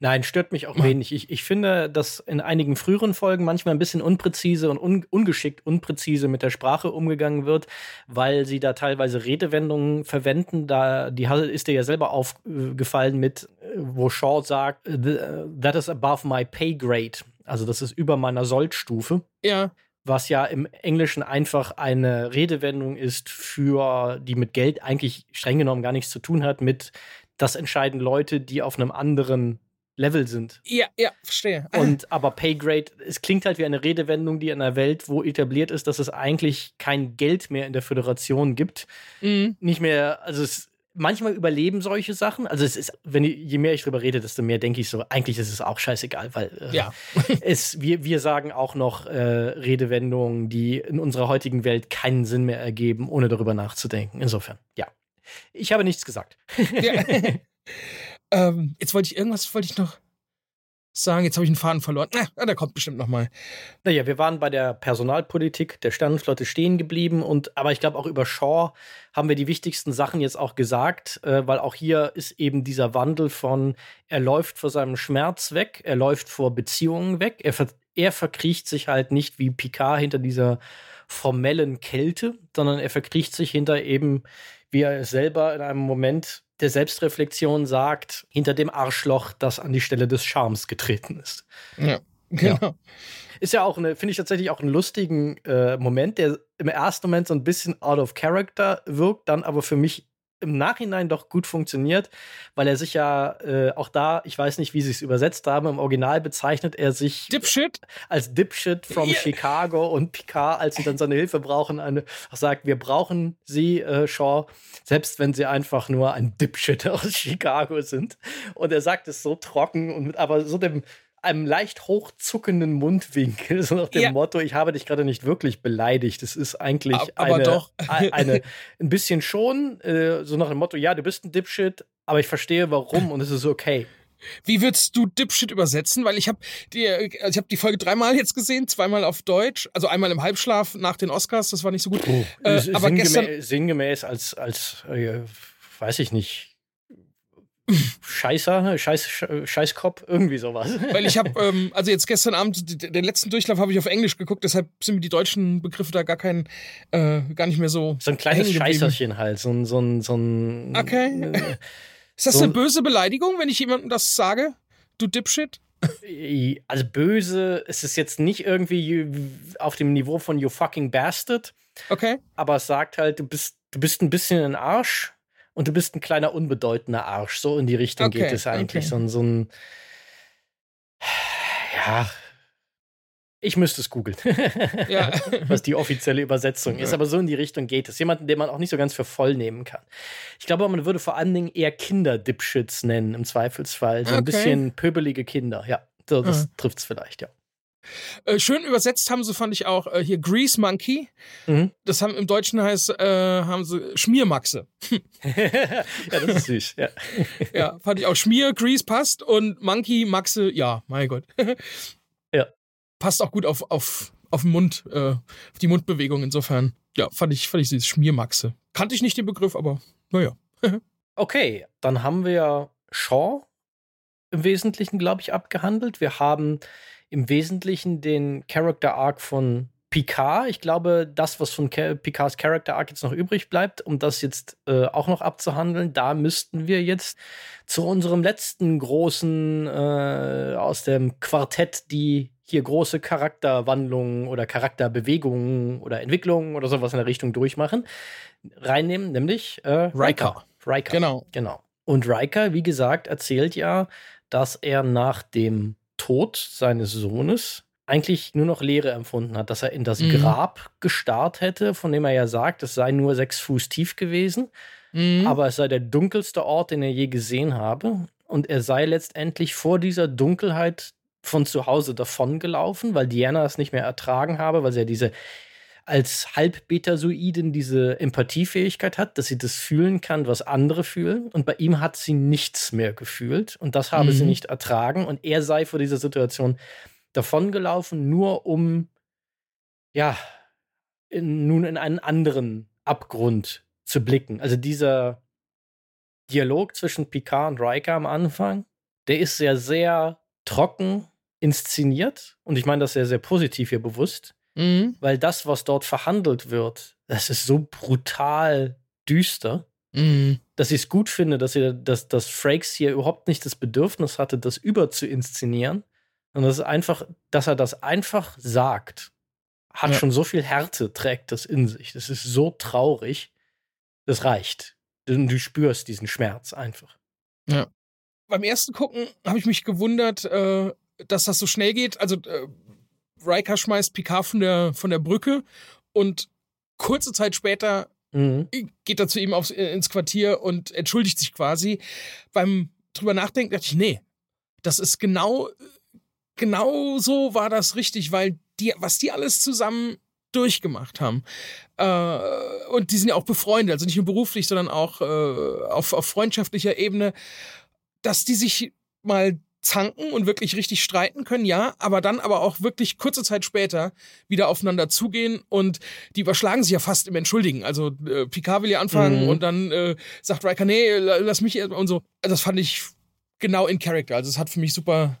Nein, stört mich auch wenig. Ich, ich finde, dass in einigen früheren Folgen manchmal ein bisschen unpräzise und un, ungeschickt, unpräzise mit der Sprache umgegangen wird, weil sie da teilweise Redewendungen verwenden. Da die ist dir ja selber aufgefallen mit, wo Shaw sagt, that is above my pay grade. Also das ist über meiner Sollstufe. Ja was ja im Englischen einfach eine Redewendung ist für, die mit Geld eigentlich streng genommen gar nichts zu tun hat, mit das entscheiden Leute, die auf einem anderen Level sind. Ja, ja, verstehe. Und aber Paygrade, es klingt halt wie eine Redewendung, die in einer Welt, wo etabliert ist, dass es eigentlich kein Geld mehr in der Föderation gibt, mhm. nicht mehr, also es manchmal überleben solche Sachen. Also es ist, wenn je mehr ich drüber rede, desto mehr denke ich so, eigentlich ist es auch scheißegal, weil äh, ja. es, wir, wir sagen auch noch äh, Redewendungen, die in unserer heutigen Welt keinen Sinn mehr ergeben, ohne darüber nachzudenken. Insofern, ja. Ich habe nichts gesagt. Ja. ähm, jetzt wollte ich irgendwas, wollte ich noch sagen, jetzt habe ich einen Faden verloren. Na, der kommt bestimmt nochmal. Naja, wir waren bei der Personalpolitik der Sternenflotte stehen geblieben und aber ich glaube auch über Shaw haben wir die wichtigsten Sachen jetzt auch gesagt, äh, weil auch hier ist eben dieser Wandel von er läuft vor seinem Schmerz weg, er läuft vor Beziehungen weg, er, ver er verkriecht sich halt nicht wie Picard hinter dieser formellen Kälte, sondern er verkriecht sich hinter eben, wie er es selber in einem Moment der Selbstreflexion sagt, hinter dem Arschloch, das an die Stelle des Charmes getreten ist. Ja, genau. Ja. Ist ja auch eine, finde ich tatsächlich auch einen lustigen äh, Moment, der im ersten Moment so ein bisschen out of character wirkt, dann aber für mich im Nachhinein doch gut funktioniert, weil er sich ja äh, auch da, ich weiß nicht, wie sie es übersetzt haben, im Original bezeichnet er sich Dipshit? als Dipshit from yeah. Chicago und Picard, als sie dann seine Hilfe brauchen, eine, sagt, wir brauchen sie, äh, Shaw, selbst wenn sie einfach nur ein Dipshit aus Chicago sind. Und er sagt es so trocken und mit aber so dem einem leicht hochzuckenden Mundwinkel, so nach dem ja. Motto, ich habe dich gerade nicht wirklich beleidigt. Es ist eigentlich aber eine, doch. eine, ein bisschen schon, äh, so nach dem Motto, ja, du bist ein Dipshit, aber ich verstehe warum und es ist okay. Wie würdest du Dipshit übersetzen? Weil ich habe die, also ich habe die Folge dreimal jetzt gesehen, zweimal auf Deutsch, also einmal im Halbschlaf nach den Oscars, das war nicht so gut. Oh, äh, aber sinngemäß, gestern sinngemäß als als äh, weiß ich nicht Scheißer, Scheiß, Scheißkopf, irgendwie sowas. Weil ich habe, ähm, also jetzt gestern Abend, den letzten Durchlauf habe ich auf Englisch geguckt, deshalb sind mir die deutschen Begriffe da gar kein, äh, gar nicht mehr so. So ein kleines Scheißerchen halt, so ein, so ein, so ein. Okay. Äh, ist das so eine böse Beleidigung, wenn ich jemandem das sage? Du Dipshit? Also böse, es ist jetzt nicht irgendwie auf dem Niveau von you fucking bastard. Okay. Aber es sagt halt, du bist, du bist ein bisschen ein Arsch und du bist ein kleiner unbedeutender Arsch. So in die Richtung okay, geht es eigentlich. Okay. So, so ein. Ja. Ich müsste es googeln, ja. was die offizielle Übersetzung ist. Aber so in die Richtung geht es. Jemanden, den man auch nicht so ganz für voll nehmen kann. Ich glaube, man würde vor allen Dingen eher Kinder-Dipshits nennen, im Zweifelsfall. So ein okay. bisschen pöbelige Kinder. Ja, so, das mhm. trifft es vielleicht, ja. Äh, schön übersetzt haben sie, fand ich auch, äh, hier Grease Monkey. Mhm. Das haben im Deutschen heißt, äh, haben sie Schmiermaxe. ja, das ist süß, ja. ja, fand ich auch. Schmier, Grease passt und Monkey, Maxe, ja, mein Gott. ja. Passt auch gut auf, auf, auf den Mund, äh, auf die Mundbewegung insofern. Ja, fand ich, fand ich süß. Schmiermaxe. Kannte ich nicht den Begriff, aber naja. okay, dann haben wir Shaw im Wesentlichen, glaube ich, abgehandelt. Wir haben im Wesentlichen den Character Arc von Picard. Ich glaube, das, was von Picards Character Arc jetzt noch übrig bleibt, um das jetzt äh, auch noch abzuhandeln, da müssten wir jetzt zu unserem letzten großen äh, aus dem Quartett, die hier große Charakterwandlungen oder Charakterbewegungen oder Entwicklungen oder sowas in der Richtung durchmachen, reinnehmen, nämlich äh, Riker. Riker. Genau. Genau. Und Riker, wie gesagt, erzählt ja, dass er nach dem Tod seines Sohnes eigentlich nur noch Leere empfunden hat, dass er in das mhm. Grab gestarrt hätte, von dem er ja sagt, es sei nur sechs Fuß tief gewesen, mhm. aber es sei der dunkelste Ort, den er je gesehen habe. Und er sei letztendlich vor dieser Dunkelheit von zu Hause davongelaufen, weil Diana es nicht mehr ertragen habe, weil sie ja diese als Halbbetasoidin diese Empathiefähigkeit hat, dass sie das fühlen kann, was andere fühlen. Und bei ihm hat sie nichts mehr gefühlt. Und das habe mhm. sie nicht ertragen. Und er sei vor dieser Situation davongelaufen, nur um, ja, in, nun in einen anderen Abgrund zu blicken. Also dieser Dialog zwischen Picard und Riker am Anfang, der ist sehr, sehr trocken inszeniert. Und ich meine das sehr, sehr positiv hier bewusst. Mhm. Weil das, was dort verhandelt wird, das ist so brutal düster, mhm. dass ich es gut finde, dass, ihr, dass, dass Frakes hier überhaupt nicht das Bedürfnis hatte, das über zu inszenieren. Und das ist einfach, dass er das einfach sagt, hat ja. schon so viel Härte, trägt das in sich. Das ist so traurig. Das reicht. Du, du spürst diesen Schmerz einfach. Ja. Beim ersten Gucken habe ich mich gewundert, äh, dass das so schnell geht. Also äh, Riker schmeißt Picard von der, von der Brücke und kurze Zeit später mhm. geht er zu ihm aufs, äh, ins Quartier und entschuldigt sich quasi. Beim drüber nachdenken dachte ich, nee, das ist genau, genau so war das richtig, weil die, was die alles zusammen durchgemacht haben. Äh, und die sind ja auch befreundet, also nicht nur beruflich, sondern auch äh, auf, auf freundschaftlicher Ebene, dass die sich mal zanken und wirklich richtig streiten können, ja, aber dann aber auch wirklich kurze Zeit später wieder aufeinander zugehen und die überschlagen sich ja fast im Entschuldigen. Also äh, Picard will ja anfangen mhm. und dann äh, sagt Riker, nee, lass mich erstmal und so. Das fand ich genau in Character. Also es hat für mich super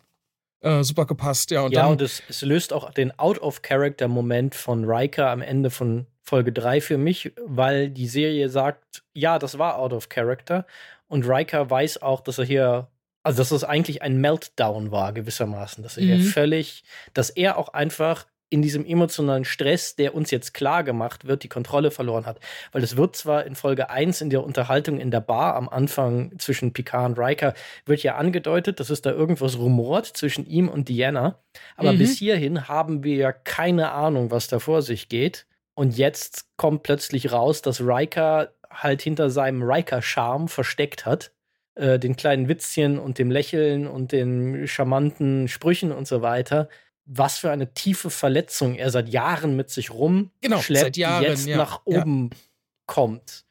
äh, super gepasst, ja. Und ja, dann, und es, es löst auch den Out-of-Character-Moment von Riker am Ende von Folge 3 für mich, weil die Serie sagt, ja, das war out of character. Und Riker weiß auch, dass er hier also dass es eigentlich ein Meltdown war, gewissermaßen. Dass er mhm. völlig, dass er auch einfach in diesem emotionalen Stress, der uns jetzt klar gemacht wird, die Kontrolle verloren hat. Weil es wird zwar in Folge 1 in der Unterhaltung in der Bar am Anfang zwischen Picard und Riker, wird ja angedeutet, dass es da irgendwas rumort zwischen ihm und Diana. Aber mhm. bis hierhin haben wir ja keine Ahnung, was da vor sich geht. Und jetzt kommt plötzlich raus, dass Riker halt hinter seinem Riker-Charme versteckt hat äh, den kleinen Witzchen und dem Lächeln und den charmanten Sprüchen und so weiter, was für eine tiefe Verletzung er seit Jahren mit sich rumschleppt, genau, Jahren, die jetzt ja. nach oben ja. kommt.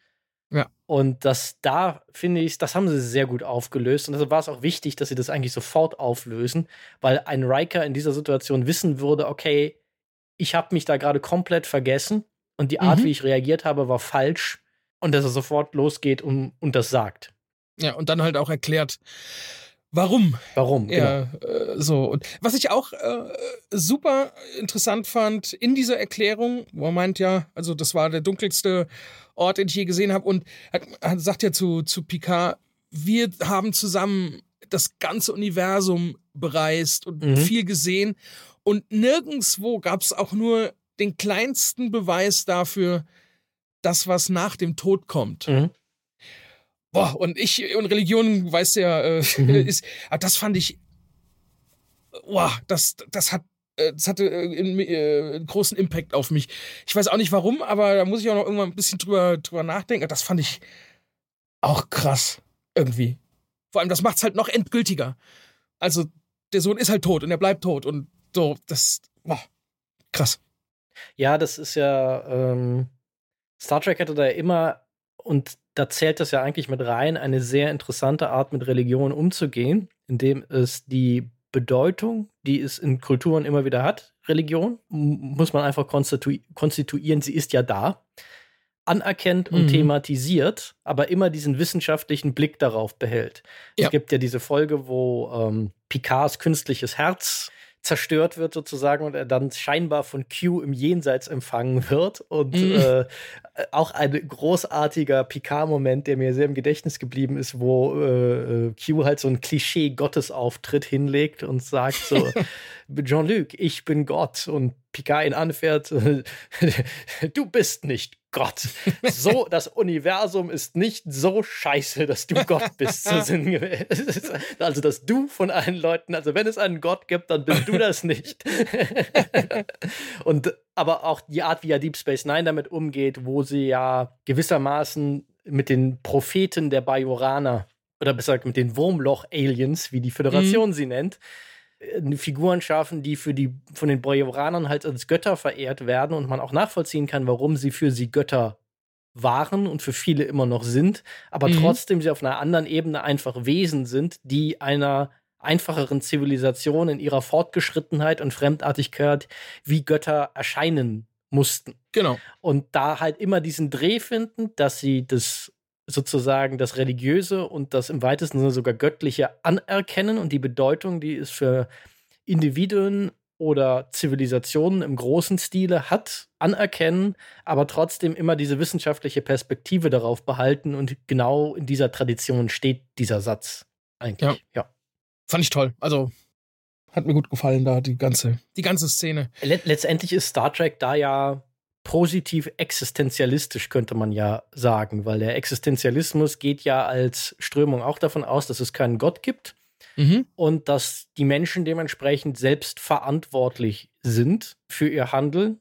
Ja. Und das da finde ich, das haben sie sehr gut aufgelöst. Und deshalb war es auch wichtig, dass sie das eigentlich sofort auflösen, weil ein Riker in dieser Situation wissen würde, okay, ich habe mich da gerade komplett vergessen und die Art, mhm. wie ich reagiert habe, war falsch. Und dass er sofort losgeht und, und das sagt. Ja, und dann halt auch erklärt, warum. Warum, ja, genau. Äh, so. Und was ich auch äh, super interessant fand in dieser Erklärung, wo er meint ja, also das war der dunkelste Ort, den ich je gesehen habe, und hat, hat, sagt ja zu, zu Picard, wir haben zusammen das ganze Universum bereist und mhm. viel gesehen. Und nirgendwo gab es auch nur den kleinsten Beweis dafür, dass was nach dem Tod kommt. Mhm. Boah, und ich und Religion, weißt ja, äh, mhm. ist, aber das fand ich, boah, das, das hat äh, das hatte äh, einen, äh, großen Impact auf mich. Ich weiß auch nicht warum, aber da muss ich auch noch irgendwann ein bisschen drüber, drüber nachdenken. Das fand ich auch krass. Irgendwie. Vor allem, das macht's halt noch endgültiger. Also, der Sohn ist halt tot und er bleibt tot und So, das, boah, krass. Ja, das ist ja, ähm, Star Trek hatte da immer, und da zählt das ja eigentlich mit rein, eine sehr interessante Art, mit Religion umzugehen, indem es die Bedeutung, die es in Kulturen immer wieder hat, Religion, muss man einfach konstitu konstituieren, sie ist ja da, anerkennt und mhm. thematisiert, aber immer diesen wissenschaftlichen Blick darauf behält. Ja. Es gibt ja diese Folge, wo ähm, Picards künstliches Herz zerstört wird sozusagen und er dann scheinbar von Q im Jenseits empfangen wird. Und mhm. äh, auch ein großartiger Picard-Moment, der mir sehr im Gedächtnis geblieben ist, wo äh, Q halt so ein Klischee-Gottesauftritt hinlegt und sagt so, Jean-Luc, ich bin Gott. Und Picard ihn anfährt, du bist nicht Gott. So, das Universum ist nicht so scheiße, dass du Gott bist. So also, dass du von allen Leuten, also wenn es einen Gott gibt, dann bist du das nicht. Und aber auch die Art, wie ja Deep Space Nine damit umgeht, wo sie ja gewissermaßen mit den Propheten der Bajoraner oder besser gesagt mit den Wurmloch-Aliens, wie die Föderation mhm. sie nennt, Figuren schaffen, die für die von den Bajoranern halt als Götter verehrt werden und man auch nachvollziehen kann, warum sie für sie Götter waren und für viele immer noch sind, aber mhm. trotzdem sie auf einer anderen Ebene einfach Wesen sind, die einer einfacheren Zivilisation in ihrer Fortgeschrittenheit und Fremdartigkeit wie Götter erscheinen mussten. Genau. Und da halt immer diesen Dreh finden, dass sie das sozusagen das Religiöse und das im weitesten Sinne sogar Göttliche anerkennen und die Bedeutung, die es für Individuen oder Zivilisationen im großen Stile hat, anerkennen, aber trotzdem immer diese wissenschaftliche Perspektive darauf behalten und genau in dieser Tradition steht dieser Satz eigentlich. Ja. ja. Fand ich toll. Also hat mir gut gefallen da die ganze die ganze Szene. Letztendlich ist Star Trek da ja positiv existenzialistisch, könnte man ja sagen, weil der Existenzialismus geht ja als Strömung auch davon aus, dass es keinen Gott gibt mhm. und dass die Menschen dementsprechend selbst verantwortlich sind für ihr Handeln,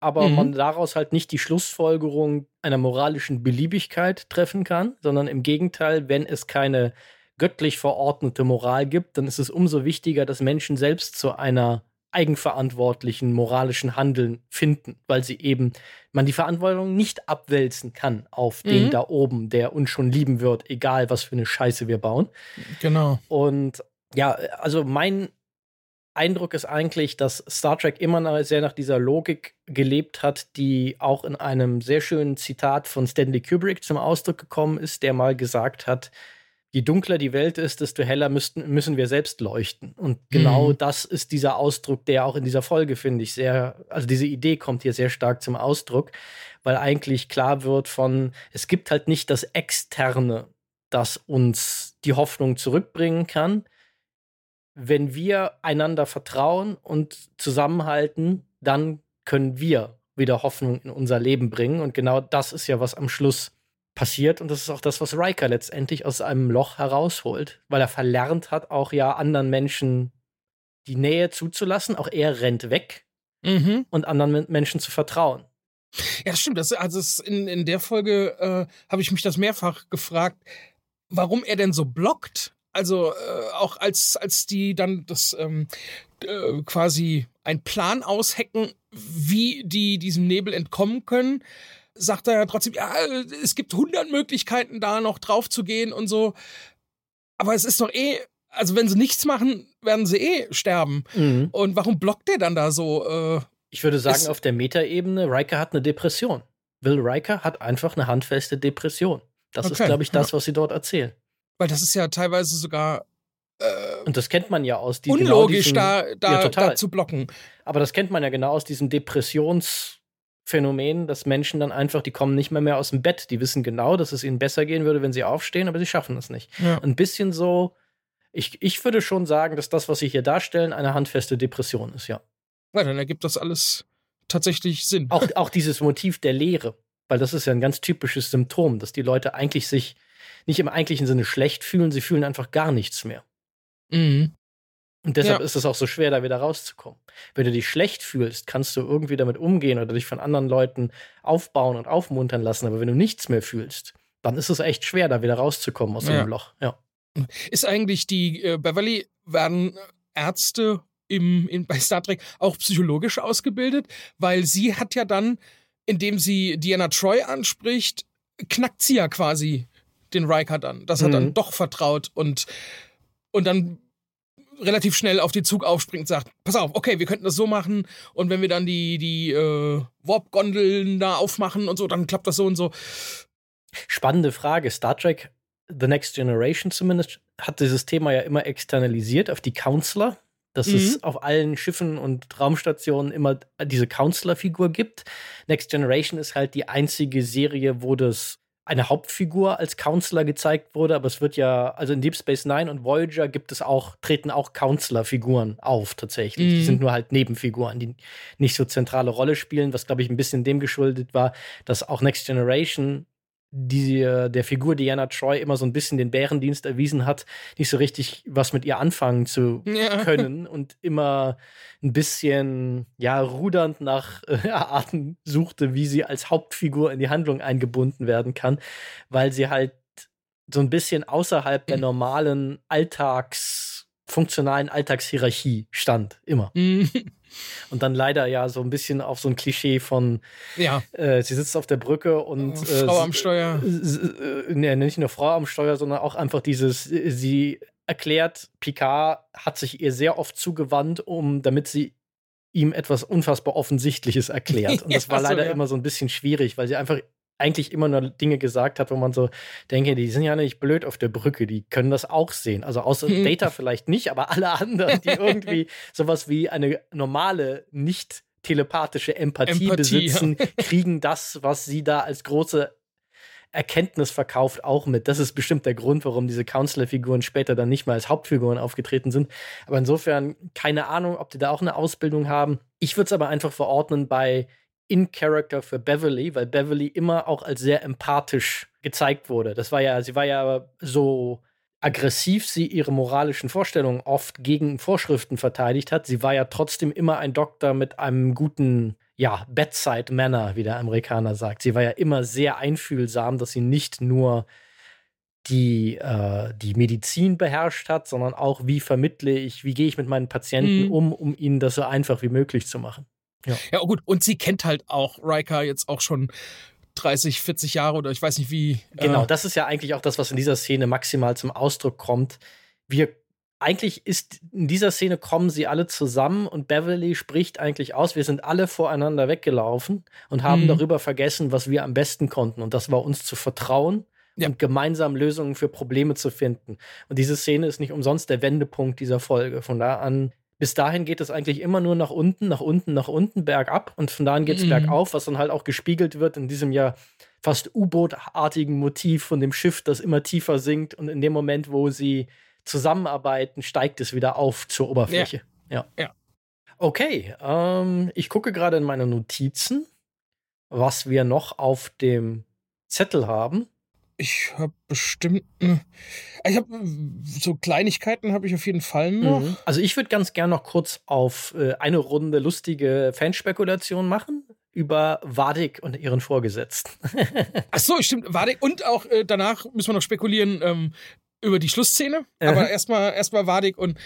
aber mhm. man daraus halt nicht die Schlussfolgerung einer moralischen Beliebigkeit treffen kann, sondern im Gegenteil, wenn es keine göttlich verordnete Moral gibt, dann ist es umso wichtiger, dass Menschen selbst zu einer eigenverantwortlichen moralischen Handeln finden, weil sie eben man die Verantwortung nicht abwälzen kann auf den mhm. da oben, der uns schon lieben wird, egal was für eine Scheiße wir bauen. Genau. Und ja, also mein Eindruck ist eigentlich, dass Star Trek immer sehr nach dieser Logik gelebt hat, die auch in einem sehr schönen Zitat von Stanley Kubrick zum Ausdruck gekommen ist, der mal gesagt hat, je dunkler die Welt ist, desto heller müssten, müssen wir selbst leuchten. Und genau mhm. das ist dieser Ausdruck, der auch in dieser Folge, finde ich, sehr, also diese Idee kommt hier sehr stark zum Ausdruck, weil eigentlich klar wird von, es gibt halt nicht das Externe, das uns die Hoffnung zurückbringen kann. Wenn wir einander vertrauen und zusammenhalten, dann können wir wieder Hoffnung in unser Leben bringen. Und genau das ist ja, was am Schluss passiert. Und das ist auch das, was Riker letztendlich aus einem Loch herausholt, weil er verlernt hat, auch ja anderen Menschen die Nähe zuzulassen. Auch er rennt weg mhm. und anderen Menschen zu vertrauen. Ja, das stimmt. Das, also in, in der Folge äh, habe ich mich das mehrfach gefragt, warum er denn so blockt. Also äh, auch als, als die dann das ähm, äh, quasi ein Plan aushecken, wie die diesem Nebel entkommen können sagt er ja trotzdem, ja, es gibt hundert Möglichkeiten, da noch drauf zu gehen und so. Aber es ist doch eh, also wenn sie nichts machen, werden sie eh sterben. Mhm. Und warum blockt der dann da so? Äh, ich würde sagen, auf der Metaebene, Riker hat eine Depression. Will Riker hat einfach eine handfeste Depression. Das okay, ist, glaube ich, das, ja. was sie dort erzählen. Weil das ist ja teilweise sogar äh, und das kennt man ja aus diesem. Unlogisch, genau diesen, da, da, ja, da, zu blocken. Aber das kennt man ja genau aus diesem Depressions- Phänomen, dass Menschen dann einfach, die kommen nicht mehr mehr aus dem Bett. Die wissen genau, dass es ihnen besser gehen würde, wenn sie aufstehen, aber sie schaffen es nicht. Ja. Ein bisschen so, ich, ich würde schon sagen, dass das, was sie hier darstellen, eine handfeste Depression ist, ja. Ja, dann ergibt das alles tatsächlich Sinn. Auch, auch dieses Motiv der Leere, weil das ist ja ein ganz typisches Symptom, dass die Leute eigentlich sich nicht im eigentlichen Sinne schlecht fühlen, sie fühlen einfach gar nichts mehr. Mhm. Und deshalb ja. ist es auch so schwer, da wieder rauszukommen. Wenn du dich schlecht fühlst, kannst du irgendwie damit umgehen oder dich von anderen Leuten aufbauen und aufmuntern lassen. Aber wenn du nichts mehr fühlst, dann ist es echt schwer, da wieder rauszukommen aus so einem Loch. Ja. Ist eigentlich die äh, Beverly, werden Ärzte im, in, bei Star Trek auch psychologisch ausgebildet, weil sie hat ja dann, indem sie Diana Troy anspricht, knackt sie ja quasi den Riker dann. Das hat mhm. dann doch vertraut und, und dann relativ schnell auf den Zug aufspringt und sagt, pass auf, okay, wir könnten das so machen und wenn wir dann die, die äh, Warp-Gondeln da aufmachen und so, dann klappt das so und so. Spannende Frage. Star Trek The Next Generation zumindest hat dieses Thema ja immer externalisiert auf die Counselor, dass mhm. es auf allen Schiffen und Raumstationen immer diese Counselor-Figur gibt. Next Generation ist halt die einzige Serie, wo das eine Hauptfigur als Counselor gezeigt wurde, aber es wird ja, also in Deep Space Nine und Voyager gibt es auch, treten auch Counselor-Figuren auf tatsächlich. Mhm. Die sind nur halt Nebenfiguren, die nicht so zentrale Rolle spielen, was glaube ich ein bisschen dem geschuldet war, dass auch Next Generation die der Figur Diana Troy immer so ein bisschen den Bärendienst erwiesen hat, nicht so richtig was mit ihr anfangen zu ja. können und immer ein bisschen ja rudernd nach äh, Arten suchte, wie sie als Hauptfigur in die Handlung eingebunden werden kann, weil sie halt so ein bisschen außerhalb der normalen Alltags funktionalen Alltagshierarchie stand immer. Und dann leider ja so ein bisschen auf so ein Klischee von, ja. Äh, sie sitzt auf der Brücke und oh, Frau äh, am Steuer. Äh, nee, nicht nur Frau am Steuer, sondern auch einfach dieses, sie erklärt, Picard hat sich ihr sehr oft zugewandt, um, damit sie ihm etwas unfassbar Offensichtliches erklärt. Und das war leider ja. immer so ein bisschen schwierig, weil sie einfach eigentlich immer nur Dinge gesagt hat, wo man so denke, die sind ja nicht blöd auf der Brücke, die können das auch sehen. Also außer hm. Data vielleicht nicht, aber alle anderen, die irgendwie sowas wie eine normale, nicht telepathische Empathie, Empathie besitzen, ja. kriegen das, was sie da als große Erkenntnis verkauft, auch mit. Das ist bestimmt der Grund, warum diese Counselor-Figuren später dann nicht mal als Hauptfiguren aufgetreten sind. Aber insofern keine Ahnung, ob die da auch eine Ausbildung haben. Ich würde es aber einfach verordnen bei in Character für Beverly, weil Beverly immer auch als sehr empathisch gezeigt wurde. Das war ja, sie war ja so aggressiv sie ihre moralischen Vorstellungen oft gegen Vorschriften verteidigt hat. Sie war ja trotzdem immer ein Doktor mit einem guten, ja, Bedside Manner, wie der Amerikaner sagt. Sie war ja immer sehr einfühlsam, dass sie nicht nur die, äh, die Medizin beherrscht hat, sondern auch, wie vermittle ich, wie gehe ich mit meinen Patienten mhm. um, um ihnen das so einfach wie möglich zu machen. Ja. ja, gut. Und sie kennt halt auch Riker jetzt auch schon 30, 40 Jahre oder ich weiß nicht wie. Genau, äh das ist ja eigentlich auch das, was in dieser Szene maximal zum Ausdruck kommt. Wir eigentlich ist in dieser Szene kommen sie alle zusammen und Beverly spricht eigentlich aus, wir sind alle voreinander weggelaufen und haben mhm. darüber vergessen, was wir am besten konnten. Und das war uns zu vertrauen ja. und gemeinsam Lösungen für Probleme zu finden. Und diese Szene ist nicht umsonst der Wendepunkt dieser Folge. Von da an bis dahin geht es eigentlich immer nur nach unten, nach unten, nach unten, bergab und von da an geht es mhm. bergauf, was dann halt auch gespiegelt wird in diesem ja fast U-Boot-artigen Motiv von dem Schiff, das immer tiefer sinkt und in dem Moment, wo sie zusammenarbeiten, steigt es wieder auf zur Oberfläche. Ja. ja. ja. Okay, ähm, ich gucke gerade in meine Notizen, was wir noch auf dem Zettel haben. Ich habe bestimmt. Ich habe so Kleinigkeiten habe ich auf jeden Fall noch. Mhm. Also ich würde ganz gern noch kurz auf äh, eine Runde lustige Fanspekulation machen über Wadik und ihren Vorgesetzten. Ach so, stimmt. Wadik und auch äh, danach müssen wir noch spekulieren ähm, über die Schlussszene. Mhm. Aber erstmal erstmal Wadik und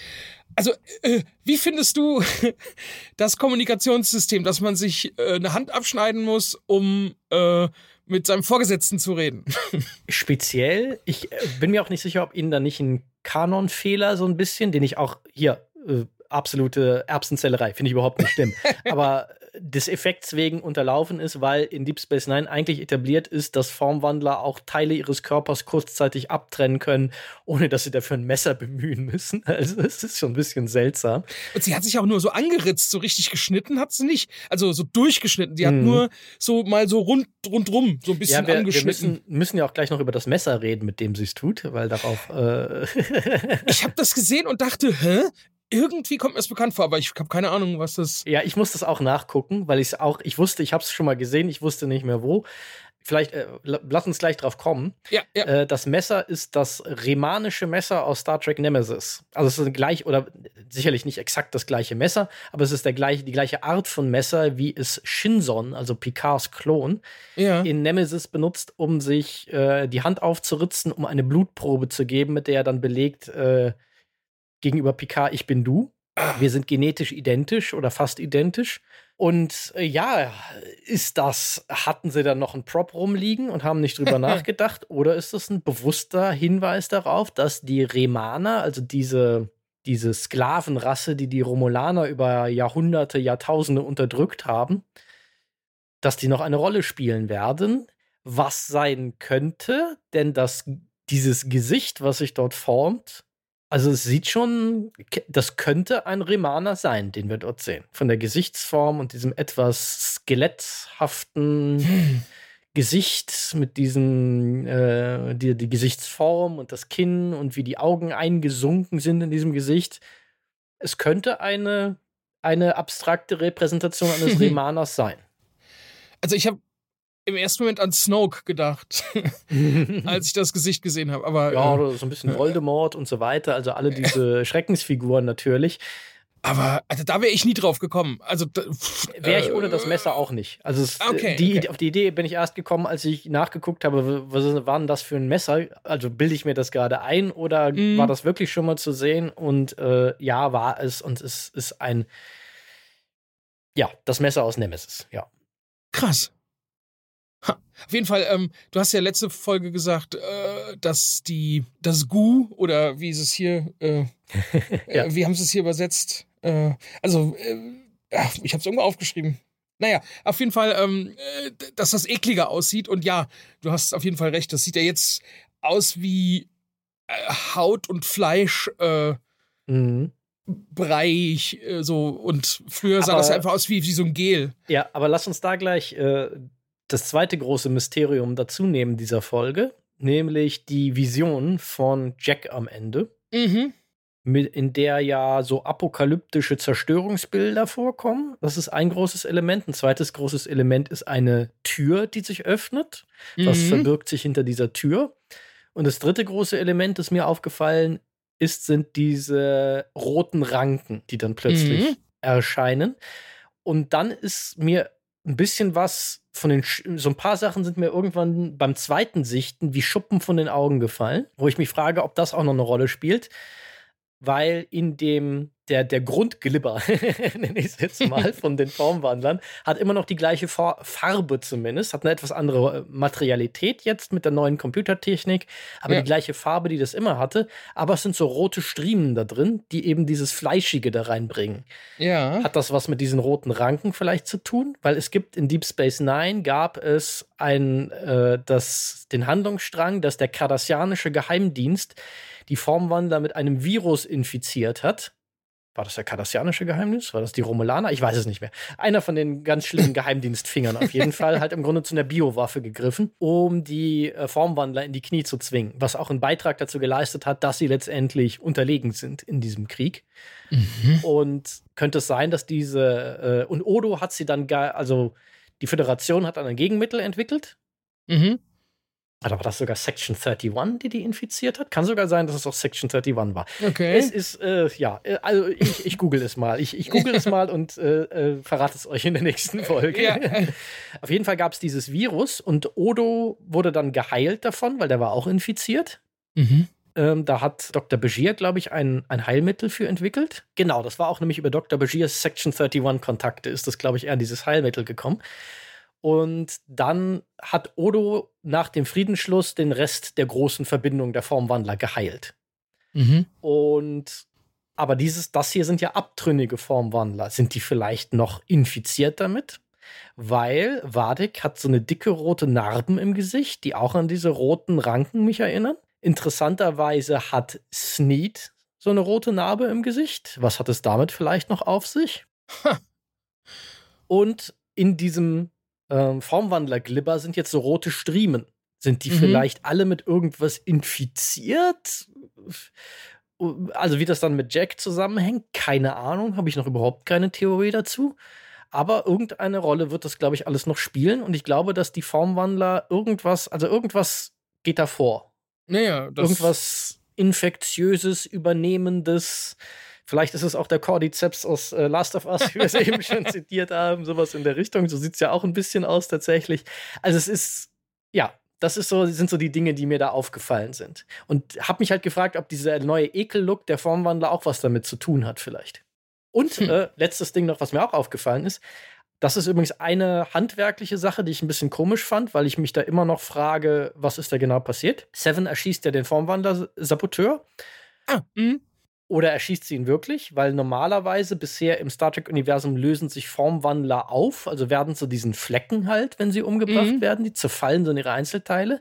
also, äh, wie findest du das Kommunikationssystem, dass man sich äh, eine Hand abschneiden muss, um äh, mit seinem Vorgesetzten zu reden. Speziell, ich äh, bin mir auch nicht sicher, ob Ihnen da nicht ein Kanonfehler so ein bisschen, den ich auch hier äh, absolute Erbsenzellerei, finde ich überhaupt nicht schlimm. Aber des Effekts wegen unterlaufen ist, weil in Deep Space Nine eigentlich etabliert ist, dass Formwandler auch Teile ihres Körpers kurzzeitig abtrennen können, ohne dass sie dafür ein Messer bemühen müssen. Also es ist schon ein bisschen seltsam. Und sie hat sich auch nur so angeritzt, so richtig geschnitten hat sie nicht. Also so durchgeschnitten. Die hat mhm. nur so mal so rund rundrum so ein bisschen ja, wir, angeschnitten. Wir müssen, müssen ja auch gleich noch über das Messer reden, mit dem sie es tut, weil darauf. Äh ich habe das gesehen und dachte, hä? Irgendwie kommt mir das bekannt vor, aber ich habe keine Ahnung, was das. Ja, ich muss das auch nachgucken, weil ich es auch, ich wusste, ich habe es schon mal gesehen, ich wusste nicht mehr wo. Vielleicht, äh, lass uns gleich drauf kommen. Ja, ja. Äh, das Messer ist das remanische Messer aus Star Trek Nemesis. Also es ist gleich, oder sicherlich nicht exakt das gleiche Messer, aber es ist der gleiche, die gleiche Art von Messer, wie es Shinson, also Picards Klon, ja. in Nemesis benutzt, um sich äh, die Hand aufzuritzen, um eine Blutprobe zu geben, mit der er dann belegt, äh, gegenüber Picard, ich bin du. Wir sind genetisch identisch oder fast identisch. Und äh, ja, ist das, hatten sie dann noch einen Prop rumliegen und haben nicht drüber nachgedacht? Oder ist das ein bewusster Hinweis darauf, dass die Remaner, also diese, diese Sklavenrasse, die die Romulaner über Jahrhunderte, Jahrtausende unterdrückt haben, dass die noch eine Rolle spielen werden? Was sein könnte, denn das, dieses Gesicht, was sich dort formt, also es sieht schon, das könnte ein Remaner sein, den wir dort sehen. Von der Gesichtsform und diesem etwas skeletthaften hm. Gesicht mit diesem, äh, die, die Gesichtsform und das Kinn und wie die Augen eingesunken sind in diesem Gesicht. Es könnte eine, eine abstrakte Repräsentation eines Remaners sein. Also ich habe im ersten Moment an Snoke gedacht, als ich das Gesicht gesehen habe. Aber ja, äh, so ein bisschen Voldemort und so weiter. Also alle diese Schreckensfiguren natürlich. Aber also da wäre ich nie drauf gekommen. Also wäre ich ohne das Messer auch nicht. Also es, okay, die, okay. auf die Idee bin ich erst gekommen, als ich nachgeguckt habe, was war denn das für ein Messer? Also bilde ich mir das gerade ein oder mm. war das wirklich schon mal zu sehen? Und äh, ja, war es und es ist ein ja das Messer aus Nemesis. Ja. Krass. Ha. Auf jeden Fall, ähm, du hast ja letzte Folge gesagt, äh, dass die, das Gu oder wie ist es hier, äh, ja. äh, wie haben sie es hier übersetzt? Äh, also, äh, ich habe es irgendwo aufgeschrieben. Naja, auf jeden Fall, ähm, äh, dass das ekliger aussieht. Und ja, du hast auf jeden Fall recht. Das sieht ja jetzt aus wie Haut und Fleisch. Mhm. Breich, so und früher sah aber, das einfach aus wie, wie so ein Gel. Ja, aber lass uns da gleich das zweite große Mysterium dazu nehmen dieser Folge, nämlich die Vision von Jack am Ende. Mhm. Mit, in der ja so apokalyptische Zerstörungsbilder vorkommen. Das ist ein großes Element. Ein zweites großes Element ist eine Tür, die sich öffnet. Was mhm. verbirgt sich hinter dieser Tür? Und das dritte große Element, das mir aufgefallen ist, sind diese roten Ranken, die dann plötzlich mhm. erscheinen. Und dann ist mir ein bisschen was von den, so ein paar Sachen sind mir irgendwann beim zweiten Sichten wie Schuppen von den Augen gefallen, wo ich mich frage, ob das auch noch eine Rolle spielt, weil in dem der, der Grundglibber, nenne ich es jetzt mal, von den Formwandlern, hat immer noch die gleiche Farbe zumindest, hat eine etwas andere äh, Materialität jetzt mit der neuen Computertechnik, aber ja. die gleiche Farbe, die das immer hatte. Aber es sind so rote Striemen da drin, die eben dieses Fleischige da reinbringen. Ja. Hat das was mit diesen roten Ranken vielleicht zu tun? Weil es gibt in Deep Space Nine gab es ein, äh, das, den Handlungsstrang, dass der kardassianische Geheimdienst die Formwandler mit einem Virus infiziert hat war das der kardassianische Geheimnis? War das die Romulaner? Ich weiß es nicht mehr. Einer von den ganz schlimmen Geheimdienstfingern auf jeden Fall hat im Grunde zu einer Biowaffe gegriffen, um die äh, Formwandler in die Knie zu zwingen, was auch einen Beitrag dazu geleistet hat, dass sie letztendlich unterlegen sind in diesem Krieg. Mhm. Und könnte es sein, dass diese äh, und Odo hat sie dann, also die Föderation hat dann ein Gegenmittel entwickelt. Mhm. Oder war das sogar Section 31, die die infiziert hat? Kann sogar sein, dass es auch Section 31 war. Okay. Es ist, äh, ja, äh, also ich, ich google es mal. Ich, ich google es mal und äh, äh, verrate es euch in der nächsten Folge. Ja. Auf jeden Fall gab es dieses Virus und Odo wurde dann geheilt davon, weil der war auch infiziert. Mhm. Ähm, da hat Dr. Begier, glaube ich, ein, ein Heilmittel für entwickelt. Genau, das war auch nämlich über Dr. Begiers Section 31 Kontakte, ist das, glaube ich, eher dieses Heilmittel gekommen. Und dann hat Odo nach dem Friedensschluss den Rest der großen Verbindung der Formwandler geheilt. Mhm. Und aber dieses, das hier sind ja abtrünnige Formwandler. Sind die vielleicht noch infiziert damit? Weil Wadik hat so eine dicke rote Narben im Gesicht, die auch an diese roten Ranken mich erinnern. Interessanterweise hat Sneed so eine rote Narbe im Gesicht. Was hat es damit vielleicht noch auf sich? Ha. Und in diesem ähm, Formwandler-Glibber sind jetzt so rote Striemen. Sind die mhm. vielleicht alle mit irgendwas infiziert? Also, wie das dann mit Jack zusammenhängt, keine Ahnung, habe ich noch überhaupt keine Theorie dazu. Aber irgendeine Rolle wird das, glaube ich, alles noch spielen. Und ich glaube, dass die Formwandler irgendwas, also irgendwas geht da vor. Naja, das irgendwas Infektiöses, Übernehmendes, Vielleicht ist es auch der Cordyceps aus äh, Last of Us, wie wir es eben schon zitiert haben, sowas in der Richtung. So sieht es ja auch ein bisschen aus tatsächlich. Also es ist, ja, das ist so, sind so die Dinge, die mir da aufgefallen sind. Und habe mich halt gefragt, ob dieser neue Ekel-Look der Formwandler auch was damit zu tun hat, vielleicht. Und hm. äh, letztes Ding noch, was mir auch aufgefallen ist. Das ist übrigens eine handwerkliche Sache, die ich ein bisschen komisch fand, weil ich mich da immer noch frage, was ist da genau passiert. Seven erschießt ja den Formwandler-Saboteur. Ah, mh. Oder erschießt sie ihn wirklich? Weil normalerweise bisher im Star Trek-Universum lösen sich Formwandler auf, also werden zu diesen Flecken halt, wenn sie umgebracht mhm. werden, die zerfallen so in ihre Einzelteile.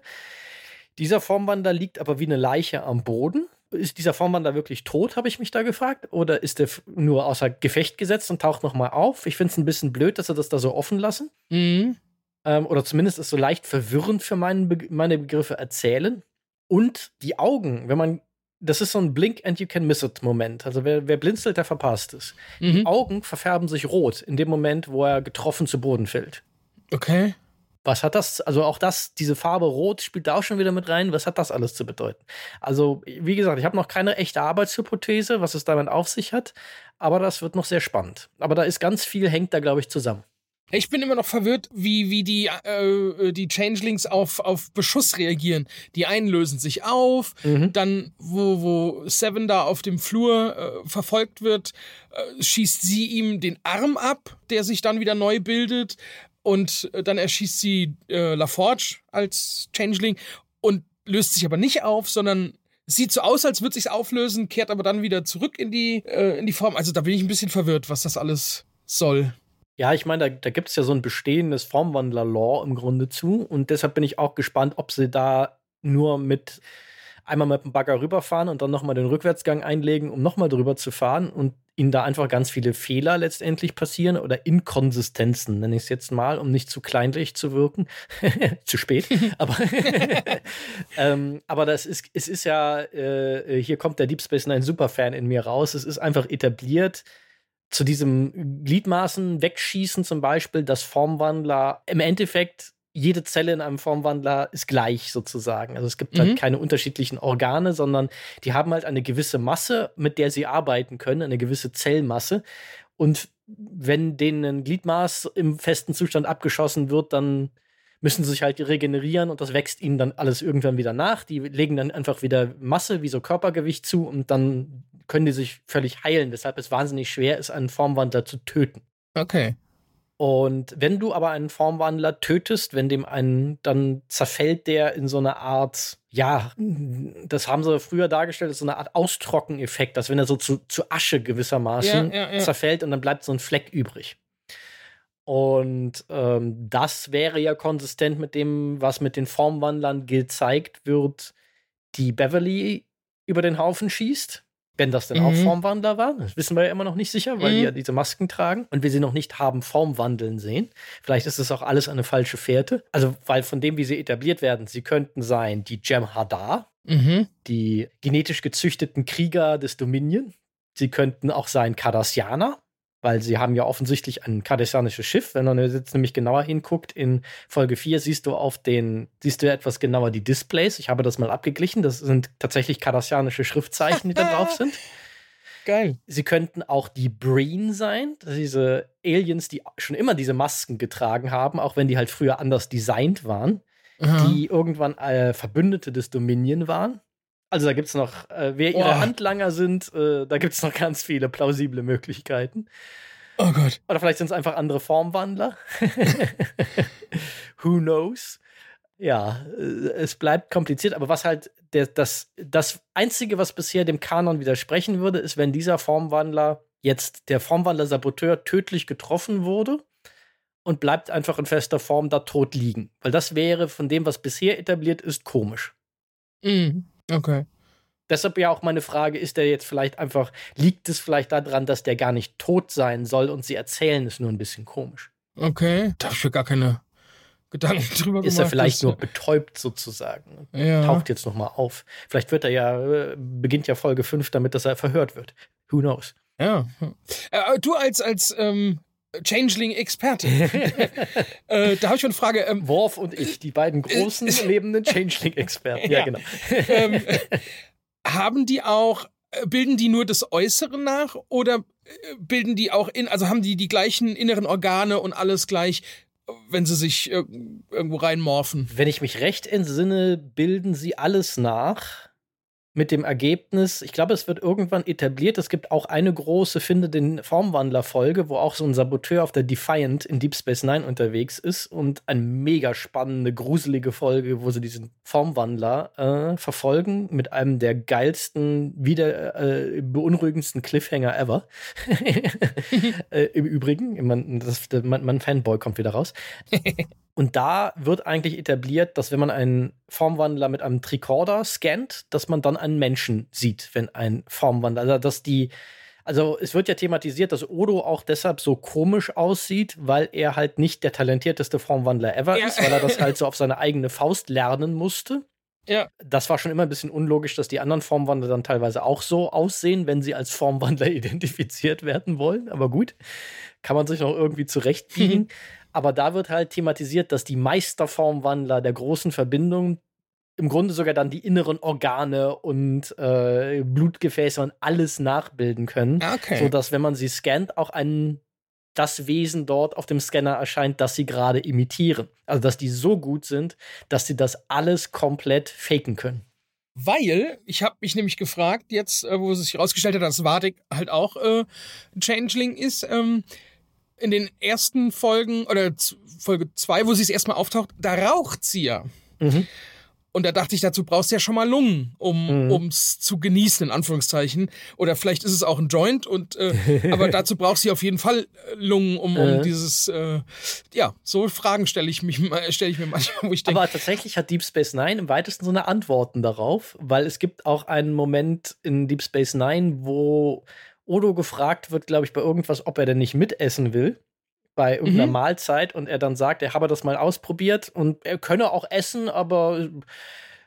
Dieser Formwandler liegt aber wie eine Leiche am Boden. Ist dieser Formwandler wirklich tot, habe ich mich da gefragt? Oder ist er nur außer Gefecht gesetzt und taucht nochmal auf? Ich finde es ein bisschen blöd, dass sie das da so offen lassen. Mhm. Ähm, oder zumindest ist so leicht verwirrend für meinen Be meine Begriffe erzählen. Und die Augen, wenn man das ist so ein Blink and you can miss it Moment. Also wer, wer blinzelt, der verpasst es. Mhm. Die Augen verfärben sich rot in dem Moment, wo er getroffen zu Boden fällt. Okay. Was hat das, also auch das, diese Farbe Rot spielt da auch schon wieder mit rein. Was hat das alles zu bedeuten? Also, wie gesagt, ich habe noch keine echte Arbeitshypothese, was es damit auf sich hat, aber das wird noch sehr spannend. Aber da ist ganz viel, hängt da, glaube ich, zusammen. Ich bin immer noch verwirrt, wie, wie die, äh, die Changelings auf, auf Beschuss reagieren. Die einen lösen sich auf, mhm. dann, wo, wo Seven da auf dem Flur äh, verfolgt wird, äh, schießt sie ihm den Arm ab, der sich dann wieder neu bildet. Und äh, dann erschießt sie äh, LaForge als Changeling und löst sich aber nicht auf, sondern sieht so aus, als würde sich auflösen, kehrt aber dann wieder zurück in die, äh, in die Form. Also da bin ich ein bisschen verwirrt, was das alles soll. Ja, ich meine, da, da gibt es ja so ein bestehendes Formwandler-Law im Grunde zu. Und deshalb bin ich auch gespannt, ob sie da nur mit einmal mit dem Bagger rüberfahren und dann nochmal den Rückwärtsgang einlegen, um nochmal drüber zu fahren und ihnen da einfach ganz viele Fehler letztendlich passieren oder Inkonsistenzen, nenne ich es jetzt mal, um nicht zu kleinlich zu wirken. zu spät. aber, ähm, aber das ist, es ist ja, äh, hier kommt der Deep Space Nine Superfan in mir raus. Es ist einfach etabliert, zu diesem Gliedmaßen wegschießen zum Beispiel, dass Formwandler im Endeffekt jede Zelle in einem Formwandler ist gleich sozusagen. Also es gibt halt mhm. halt keine unterschiedlichen Organe, sondern die haben halt eine gewisse Masse, mit der sie arbeiten können, eine gewisse Zellmasse. Und wenn denen ein Gliedmaß im festen Zustand abgeschossen wird, dann müssen sie sich halt regenerieren und das wächst ihnen dann alles irgendwann wieder nach. Die legen dann einfach wieder Masse, wie so Körpergewicht zu und dann können die sich völlig heilen, weshalb es wahnsinnig schwer ist, einen Formwandler zu töten. Okay. Und wenn du aber einen Formwandler tötest, wenn dem einen, dann zerfällt der in so eine Art, ja, das haben sie früher dargestellt, so eine Art Austrockeneffekt, dass wenn er so zu, zu Asche gewissermaßen ja, ja, ja. zerfällt und dann bleibt so ein Fleck übrig. Und ähm, das wäre ja konsistent mit dem, was mit den Formwandlern gezeigt wird, die Beverly über den Haufen schießt. Wenn das denn mhm. auch Formwandler war, das wissen wir ja immer noch nicht sicher, weil mhm. die ja diese Masken tragen und wir sie noch nicht haben Formwandeln sehen. Vielleicht ist es auch alles eine falsche Fährte. Also, weil von dem, wie sie etabliert werden, sie könnten sein die Jem'Hadar, mhm. die genetisch gezüchteten Krieger des Dominion. Sie könnten auch sein Cardassianer, weil sie haben ja offensichtlich ein kardessianisches Schiff. Wenn man jetzt nämlich genauer hinguckt, in Folge 4 siehst du auf den, siehst du etwas genauer die Displays. Ich habe das mal abgeglichen. Das sind tatsächlich kardassianische Schriftzeichen, die da drauf sind. Geil. Sie könnten auch die Breen sein, diese Aliens, die schon immer diese Masken getragen haben, auch wenn die halt früher anders designt waren, Aha. die irgendwann äh, Verbündete des Dominion waren. Also da gibt es noch, äh, wer ihre oh. Handlanger sind, äh, da gibt es noch ganz viele plausible Möglichkeiten. Oh Gott. Oder vielleicht sind es einfach andere Formwandler. Who knows? Ja, äh, es bleibt kompliziert, aber was halt der, das, das Einzige, was bisher dem Kanon widersprechen würde, ist, wenn dieser Formwandler jetzt der Formwandler-Saboteur tödlich getroffen wurde und bleibt einfach in fester Form da tot liegen. Weil das wäre von dem, was bisher etabliert ist, komisch. Mhm. Okay. Deshalb ja auch meine Frage, ist der jetzt vielleicht einfach, liegt es vielleicht daran, dass der gar nicht tot sein soll und sie erzählen es nur ein bisschen komisch? Okay, da habe ich mir gar keine Gedanken drüber gemacht. Ist er vielleicht nur betäubt sozusagen? Ja. Taucht jetzt nochmal auf. Vielleicht wird er ja, äh, beginnt ja Folge 5 damit, dass er verhört wird. Who knows? Ja. Äh, du als, als ähm, Changeling-Experte. äh, da habe ich schon eine Frage. Ähm, Worf und ich, die beiden äh, großen äh, lebenden Changeling-Experten. Ja, ja, genau. ähm, haben die auch, äh, bilden die nur das Äußere nach oder äh, bilden die auch in, also haben die die gleichen inneren Organe und alles gleich, wenn sie sich irgendwo reinmorphen? Wenn ich mich recht entsinne, bilden sie alles nach. Mit dem Ergebnis, ich glaube, es wird irgendwann etabliert. Es gibt auch eine große Finde den Formwandler-Folge, wo auch so ein Saboteur auf der Defiant in Deep Space Nine unterwegs ist und eine mega spannende, gruselige Folge, wo sie diesen Formwandler äh, verfolgen mit einem der geilsten, wieder äh, beunruhigendsten Cliffhanger ever. äh, Im Übrigen, man, das, man, man Fanboy kommt wieder raus. Und da wird eigentlich etabliert, dass wenn man einen Formwandler mit einem Tricorder scannt, dass man dann einen Menschen sieht, wenn ein Formwandler, also dass die, also es wird ja thematisiert, dass Odo auch deshalb so komisch aussieht, weil er halt nicht der talentierteste Formwandler ever ja. ist, weil er das halt so auf seine eigene Faust lernen musste. Ja. Das war schon immer ein bisschen unlogisch, dass die anderen Formwandler dann teilweise auch so aussehen, wenn sie als Formwandler identifiziert werden wollen. Aber gut, kann man sich noch irgendwie zurechtbiegen. Aber da wird halt thematisiert, dass die Meisterformwandler der großen Verbindung im Grunde sogar dann die inneren Organe und äh, Blutgefäße und alles nachbilden können. Ah, okay. Sodass, wenn man sie scannt, auch ein, das Wesen dort auf dem Scanner erscheint, das sie gerade imitieren. Also, dass die so gut sind, dass sie das alles komplett faken können. Weil, ich habe mich nämlich gefragt, jetzt, äh, wo es sich herausgestellt hat, dass Vadik halt auch äh, Changeling ist, ähm, in den ersten Folgen oder Folge 2, wo sie es erstmal auftaucht, da raucht sie ja. Mhm. Und da dachte ich, dazu brauchst du ja schon mal Lungen, um mhm. es zu genießen, in Anführungszeichen. Oder vielleicht ist es auch ein Joint, und äh, aber dazu brauchst du auf jeden Fall äh, Lungen, um, um äh. dieses, äh, ja, so Fragen stelle ich, mich, ich mir manchmal, wo ich denke. Aber tatsächlich hat Deep Space Nine im weitesten Sinne Antworten darauf, weil es gibt auch einen Moment in Deep Space Nine, wo Odo gefragt wird, glaube ich, bei irgendwas, ob er denn nicht mitessen will bei irgendeiner mhm. Mahlzeit und er dann sagt, er habe das mal ausprobiert und er könne auch essen, aber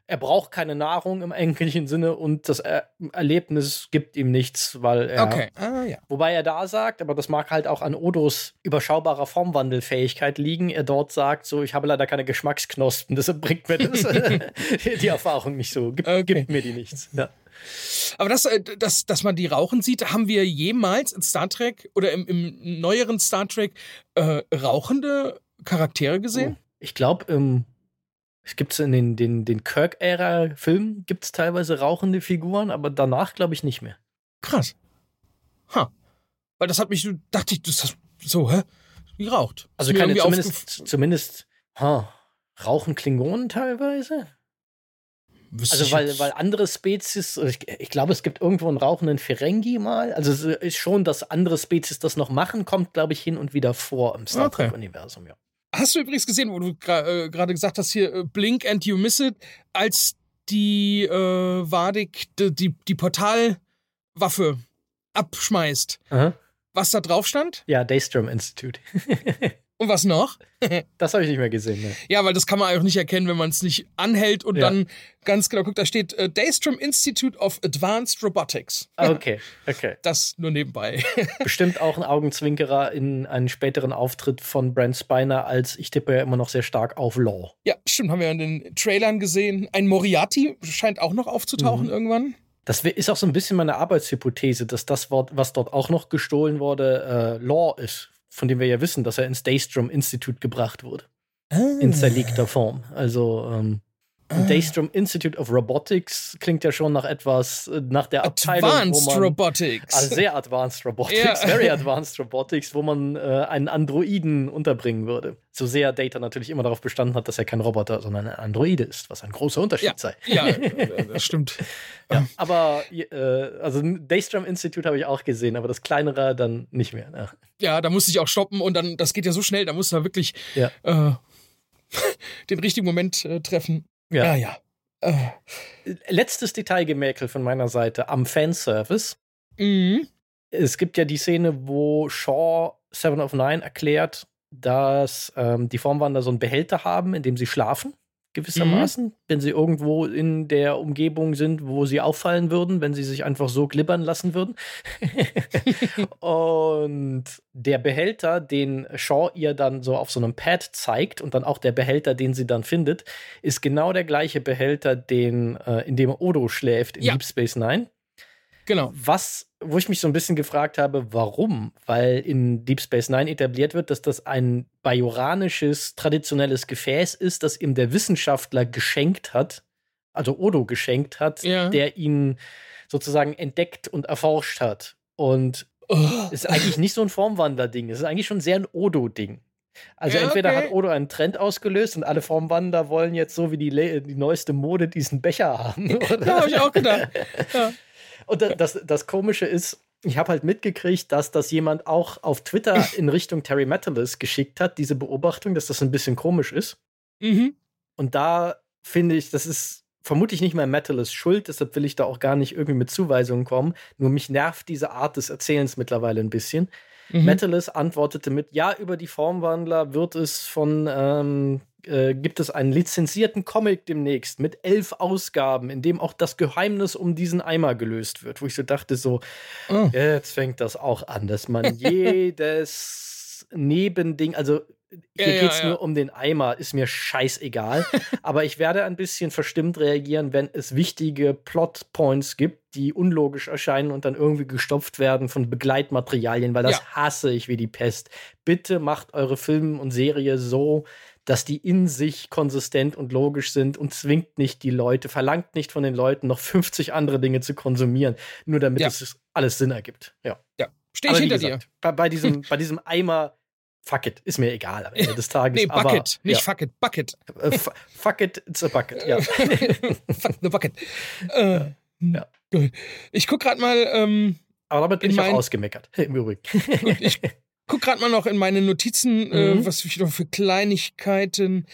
er braucht keine Nahrung im eigentlichen Sinne und das er Erlebnis gibt ihm nichts, weil er. Okay. Ah, ja. Wobei er da sagt, aber das mag halt auch an Odos überschaubarer Formwandelfähigkeit liegen, er dort sagt, so, ich habe leider keine Geschmacksknospen, deshalb bringt mir das die Erfahrung nicht so, gibt, okay. gibt mir die nichts. Ja. Aber das, äh, dass, dass man die rauchen sieht, haben wir jemals in Star Trek oder im, im neueren Star Trek äh, rauchende Charaktere gesehen? Oh, ich glaube, ähm, es gibt in den, den, den Kirk-Ära-Filmen gibt es teilweise rauchende Figuren, aber danach glaube ich nicht mehr. Krass. Ha. Weil das hat mich, dachte ich, das ist so, hä? Wie raucht. Also keine, zumindest, zumindest, ha, rauchen Klingonen teilweise? Also weil, weil andere Spezies, ich, ich, glaube, es gibt irgendwo einen rauchenden Ferengi mal. Also es ist schon, dass andere Spezies das noch machen, kommt, glaube ich, hin und wieder vor im Star Trek-Universum, okay. ja. Hast du übrigens gesehen, wo du äh, gerade gesagt hast, hier äh, Blink and You Miss It, als die äh, Vadik die, die, die Portalwaffe abschmeißt, Aha. was da drauf stand? Ja, Daystrom Institute. Und was noch? das habe ich nicht mehr gesehen. Ne? Ja, weil das kann man auch nicht erkennen, wenn man es nicht anhält und ja. dann ganz genau guckt. Da steht äh, Daystrom Institute of Advanced Robotics. Ah, okay, okay. Das nur nebenbei. Bestimmt auch ein Augenzwinkerer in einen späteren Auftritt von Brent Spiner, als ich tippe ja immer noch sehr stark auf Law. Ja, stimmt, haben wir in den Trailern gesehen. Ein Moriarty scheint auch noch aufzutauchen mhm. irgendwann. Das ist auch so ein bisschen meine Arbeitshypothese, dass das Wort, was dort auch noch gestohlen wurde, äh, Law ist von dem wir ja wissen, dass er ins Daystrom Institute gebracht wurde. Ah. In zerlegter Form. Also ähm, ah. Daystrom Institute of Robotics klingt ja schon nach etwas, äh, nach der Abteilung. Advanced man, Robotics. Also sehr Advanced Robotics, ja. very Advanced Robotics, wo man äh, einen Androiden unterbringen würde. So sehr Data natürlich immer darauf bestanden hat, dass er kein Roboter, sondern ein Androide ist, was ein großer Unterschied ja. sei. Ja, das stimmt. ja, aber äh, also Daystrom Institute habe ich auch gesehen, aber das kleinere dann nicht mehr. Ja. ja, da musste ich auch stoppen und dann, das geht ja so schnell, da musst du wirklich äh, den richtigen Moment äh, treffen. Ja, ja. ja. Äh. Letztes Detailgemäkel von meiner Seite am Fanservice. Mhm. Es gibt ja die Szene, wo Shaw Seven of Nine erklärt, dass ähm, die Formwandler so einen Behälter haben, in dem sie schlafen gewissermaßen, mhm. wenn sie irgendwo in der Umgebung sind, wo sie auffallen würden, wenn sie sich einfach so glibbern lassen würden. und der Behälter, den Shaw ihr dann so auf so einem Pad zeigt und dann auch der Behälter, den sie dann findet, ist genau der gleiche Behälter, den, äh, in dem Odo schläft in ja. Deep Space Nine. Genau. Was, wo ich mich so ein bisschen gefragt habe, warum? Weil in Deep Space Nine etabliert wird, dass das ein bajoranisches, traditionelles Gefäß ist, das ihm der Wissenschaftler geschenkt hat, also Odo geschenkt hat, ja. der ihn sozusagen entdeckt und erforscht hat. Und oh. ist eigentlich nicht so ein Formwandler-Ding. Es ist eigentlich schon sehr ein Odo-Ding. Also ja, entweder okay. hat Odo einen Trend ausgelöst und alle Formwanderer wollen jetzt so wie die, die neueste Mode diesen Becher haben. Oder? Ja, habe ich auch gedacht. Ja. Und das, das Komische ist, ich habe halt mitgekriegt, dass das jemand auch auf Twitter in Richtung Terry Metalis geschickt hat, diese Beobachtung, dass das ein bisschen komisch ist. Mhm. Und da finde ich, das ist vermutlich nicht mal Metalis schuld, deshalb will ich da auch gar nicht irgendwie mit Zuweisungen kommen. Nur mich nervt diese Art des Erzählens mittlerweile ein bisschen. Mhm. Metalis antwortete mit: Ja, über die Formwandler wird es von ähm, äh, gibt es einen lizenzierten Comic demnächst mit elf Ausgaben, in dem auch das Geheimnis um diesen Eimer gelöst wird, wo ich so dachte, so, oh. jetzt fängt das auch an, dass man jedes Nebending, also hier ja, geht es ja, ja. nur um den Eimer, ist mir scheißegal. Aber ich werde ein bisschen verstimmt reagieren, wenn es wichtige Plotpoints gibt, die unlogisch erscheinen und dann irgendwie gestopft werden von Begleitmaterialien, weil das hasse ich wie die Pest. Bitte macht eure Filme und Serie so, dass die in sich konsistent und logisch sind und zwingt nicht die Leute, verlangt nicht von den Leuten, noch 50 andere Dinge zu konsumieren, nur damit ja. es alles Sinn ergibt. Ja. Ja. Stehe ich hinter gesagt, dir. Bei, bei, diesem, bei diesem Eimer, fuck it, ist mir egal am Ende des Tages. nee, Bucket, aber, nicht ja. fuck it, Bucket. Äh, fuck it, it's a bucket, ja. fuck the bucket. Äh, ja. Ich guck gerade mal. Ähm, aber damit bin ich auch ausgemeckert, im Übrigen. Gut, ich guck gerade mal noch in meine Notizen, äh, mhm. äh, was ich noch für Kleinigkeiten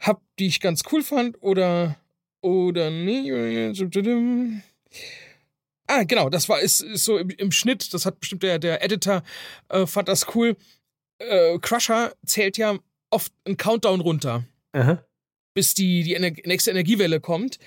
hab, die ich ganz cool fand oder oder nicht. Ah, genau, das war ist, ist so im, im, Schnitt, das hat bestimmt der, der Editor, äh, fand das cool. Äh, Crusher zählt ja oft einen Countdown runter, Aha. bis die, die Ener nächste Energiewelle kommt.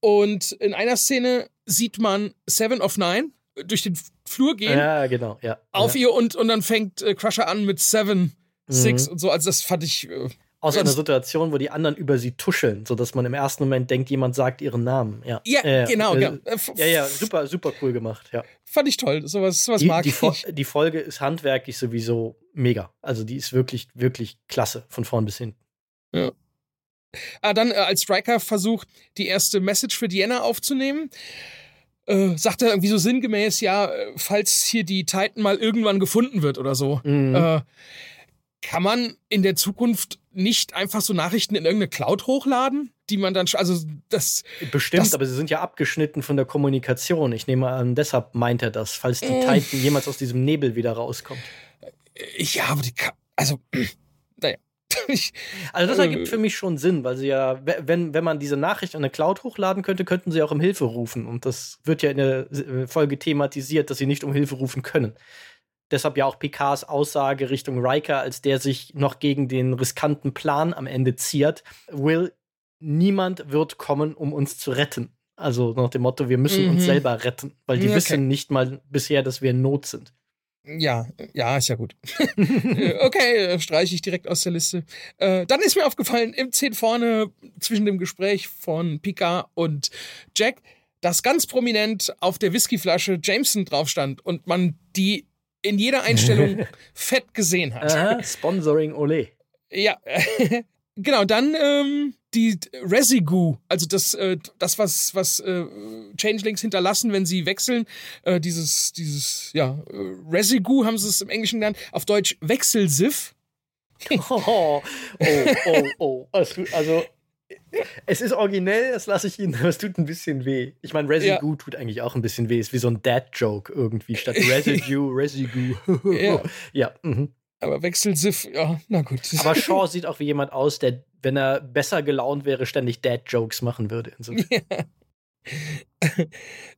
Und in einer Szene sieht man Seven of Nine durch den Flur gehen. Ja, genau, ja. Auf ja. ihr und, und dann fängt äh, Crusher an mit Seven, Six mhm. und so. Also das fand ich. Äh, aus einer Situation, wo die anderen über sie tuscheln, sodass man im ersten Moment denkt, jemand sagt ihren Namen. Ja, ja, äh, genau. Äh, ja. ja, ja, super, super cool gemacht. Ja. Fand ich toll. Sowas, sowas die, mag die, ich. Die Folge ist handwerklich sowieso mega. Also die ist wirklich, wirklich klasse, von vorn bis hinten. Ja. Ah, dann äh, als Striker versucht, die erste Message für Diana aufzunehmen äh, sagt er irgendwie so sinngemäß, ja, äh, falls hier die Titan mal irgendwann gefunden wird oder so, mhm. äh, kann man in der Zukunft nicht einfach so Nachrichten in irgendeine Cloud hochladen, die man dann, also das. Bestimmt, das, aber sie sind ja abgeschnitten von der Kommunikation. Ich nehme an, deshalb meint er das, falls die äh, Titan jemals aus diesem Nebel wieder rauskommt. Ja, aber die, also, naja. also das ergibt für mich schon Sinn, weil sie ja, wenn, wenn man diese Nachricht an eine Cloud hochladen könnte, könnten sie auch um Hilfe rufen. Und das wird ja in der äh, Folge thematisiert, dass sie nicht um Hilfe rufen können. Deshalb ja auch Picards Aussage Richtung Riker, als der sich noch gegen den riskanten Plan am Ende ziert. Will, niemand wird kommen, um uns zu retten. Also nach dem Motto, wir müssen mhm. uns selber retten, weil die okay. wissen nicht mal bisher, dass wir in Not sind. Ja, ja, ist ja gut. okay, streiche ich direkt aus der Liste. Äh, dann ist mir aufgefallen, im 10 vorne zwischen dem Gespräch von Picard und Jack, dass ganz prominent auf der Whiskyflasche Jameson drauf stand und man die in jeder Einstellung fett gesehen hat. Aha, Sponsoring Ole. Ja, genau, dann ähm, die Residue, also das, äh, das was, was äh, Changelings hinterlassen, wenn sie wechseln, äh, dieses, dieses, ja, äh, Residue haben sie es im Englischen genannt, auf Deutsch Wechselsiff. oh, oh, oh, oh. Also, also, es ist originell, das lasse ich Ihnen, aber es tut ein bisschen weh. Ich meine, Residue ja. tut eigentlich auch ein bisschen weh. Ist wie so ein Dad-Joke irgendwie, statt Residue, Residue. ja. ja. Mhm. Aber Wechselsiff, ja, na gut. Aber Shaw sieht auch wie jemand aus, der, wenn er besser gelaunt wäre, ständig Dad-Jokes machen würde. Ja.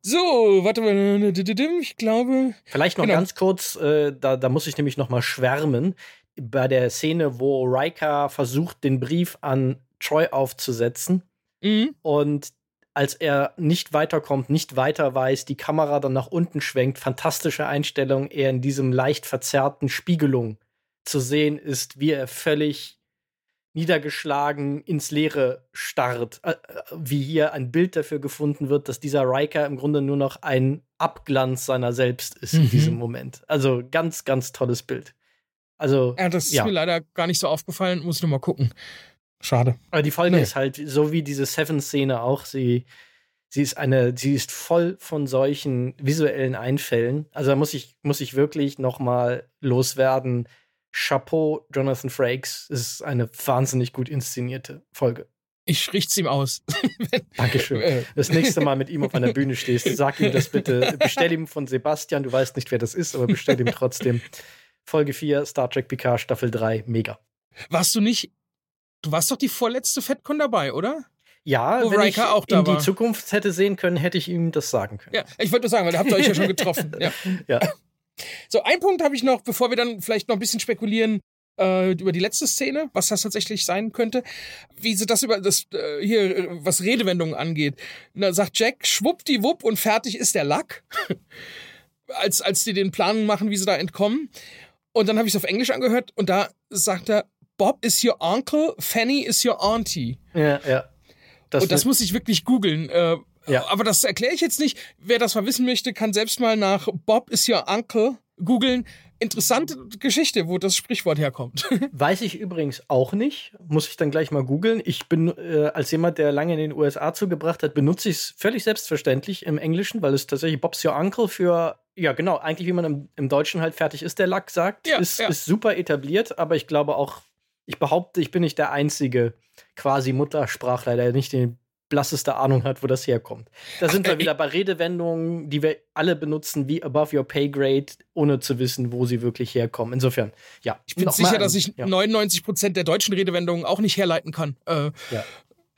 So, warte mal, ich glaube. Vielleicht noch genau. ganz kurz, äh, da, da muss ich nämlich noch mal schwärmen. Bei der Szene, wo Riker versucht, den Brief an Troy aufzusetzen mhm. und als er nicht weiterkommt, nicht weiter weiß, die Kamera dann nach unten schwenkt, fantastische Einstellung, er in diesem leicht verzerrten Spiegelung zu sehen ist, wie er völlig niedergeschlagen ins Leere starrt, äh, wie hier ein Bild dafür gefunden wird, dass dieser Riker im Grunde nur noch ein Abglanz seiner selbst ist mhm. in diesem Moment. Also ganz, ganz tolles Bild. Also ja, das ist ja. mir leider gar nicht so aufgefallen, muss ich noch mal gucken. Schade. Aber die Folge nee. ist halt so wie diese Seven-Szene auch. Sie, sie ist eine, sie ist voll von solchen visuellen Einfällen. Also da muss ich, muss ich wirklich noch mal loswerden. Chapeau, Jonathan Frakes. Es ist eine wahnsinnig gut inszenierte Folge. Ich richt's ihm aus. Dankeschön. Äh. Das nächste Mal mit ihm auf einer Bühne stehst, sag ihm das bitte. Bestell ihm von Sebastian. Du weißt nicht, wer das ist, aber bestell ihm trotzdem. Folge 4, Star Trek Picard, Staffel 3, mega. Warst du nicht, du warst doch die vorletzte FedCon dabei, oder? Ja, Wo wenn Riker ich auch in die Zukunft hätte sehen können, hätte ich ihm das sagen können. Ja, ich wollte nur sagen, weil da habt ihr euch ja schon getroffen. ja. ja. So, ein Punkt habe ich noch, bevor wir dann vielleicht noch ein bisschen spekulieren äh, über die letzte Szene, was das tatsächlich sein könnte. Wie sie das über das äh, hier, was Redewendungen angeht. Da sagt Jack, schwuppdiwupp und fertig ist der Lack. als, als die den Plan machen, wie sie da entkommen. Und dann habe ich es auf Englisch angehört und da sagt er, Bob is your uncle, Fanny is your auntie. Ja, ja. Das und das muss ich wirklich googeln. Äh, ja. Aber das erkläre ich jetzt nicht. Wer das mal wissen möchte, kann selbst mal nach Bob is your uncle googeln. Interessante Geschichte, wo das Sprichwort herkommt. Weiß ich übrigens auch nicht. Muss ich dann gleich mal googeln. Ich bin äh, als jemand, der lange in den USA zugebracht hat, benutze ich es völlig selbstverständlich im Englischen, weil es tatsächlich Bob's Your Uncle für, ja genau, eigentlich wie man im, im Deutschen halt fertig ist, der Lack sagt, ja, ist, ja. ist super etabliert. Aber ich glaube auch, ich behaupte, ich bin nicht der einzige quasi Muttersprachler, der nicht den blasseste Ahnung hat, wo das herkommt. Da sind Ach, wir wieder bei Redewendungen, die wir alle benutzen, wie above your pay grade, ohne zu wissen, wo sie wirklich herkommen. Insofern, ja. Ich bin sicher, dass ich ja. 99 Prozent der deutschen Redewendungen auch nicht herleiten kann. Äh, ja.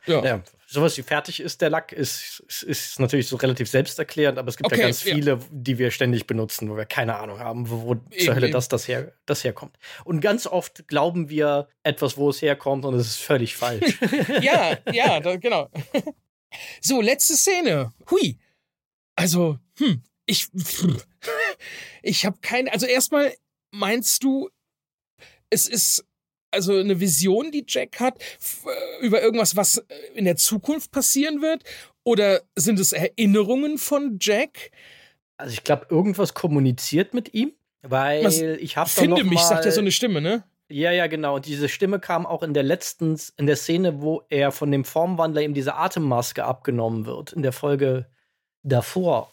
Ja. ja. Sowas wie fertig ist der Lack ist, ist, ist natürlich so relativ selbsterklärend, aber es gibt okay, ja ganz viele, ja. die wir ständig benutzen, wo wir keine Ahnung haben, wo, wo zur Hölle das, das, her, das herkommt. Und ganz oft glauben wir etwas, wo es herkommt, und es ist völlig falsch. ja, ja, da, genau. So, letzte Szene. Hui. Also, hm, ich, ich habe keine, also erstmal meinst du, es ist also eine Vision, die Jack hat, über irgendwas, was äh, in der Zukunft passieren wird? Oder sind es Erinnerungen von Jack? Also ich glaube, irgendwas kommuniziert mit ihm, weil was, ich habe Finde mich, sagt ja so eine Stimme, ne? Ja, ja, genau. Und diese Stimme kam auch in der letzten, in der Szene, wo er von dem Formwandler ihm diese Atemmaske abgenommen wird. In der Folge davor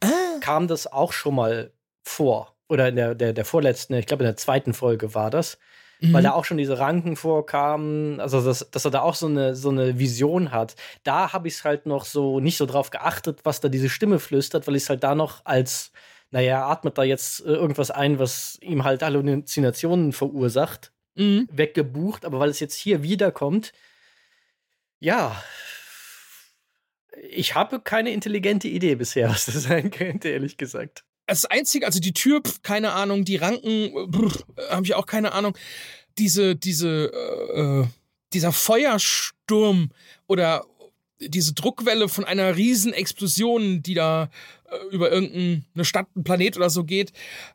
ah. kam das auch schon mal vor. Oder in der, der, der vorletzten, ich glaube in der zweiten Folge war das mhm. weil da auch schon diese Ranken vorkamen, also dass, dass er da auch so eine, so eine Vision hat. Da habe ich es halt noch so nicht so drauf geachtet, was da diese Stimme flüstert, weil ich es halt da noch als, naja, atmet da jetzt äh, irgendwas ein, was ihm halt Halluzinationen verursacht, mhm. weggebucht, aber weil es jetzt hier wiederkommt, ja, ich habe keine intelligente Idee bisher, was das sein könnte, ehrlich gesagt das Einzige, also die Tür, pf, keine Ahnung, die Ranken, habe ich auch keine Ahnung. Diese, diese, äh, dieser Feuersturm oder diese Druckwelle von einer riesen Explosion, die da äh, über irgendeine Stadt, ein Planet oder so geht,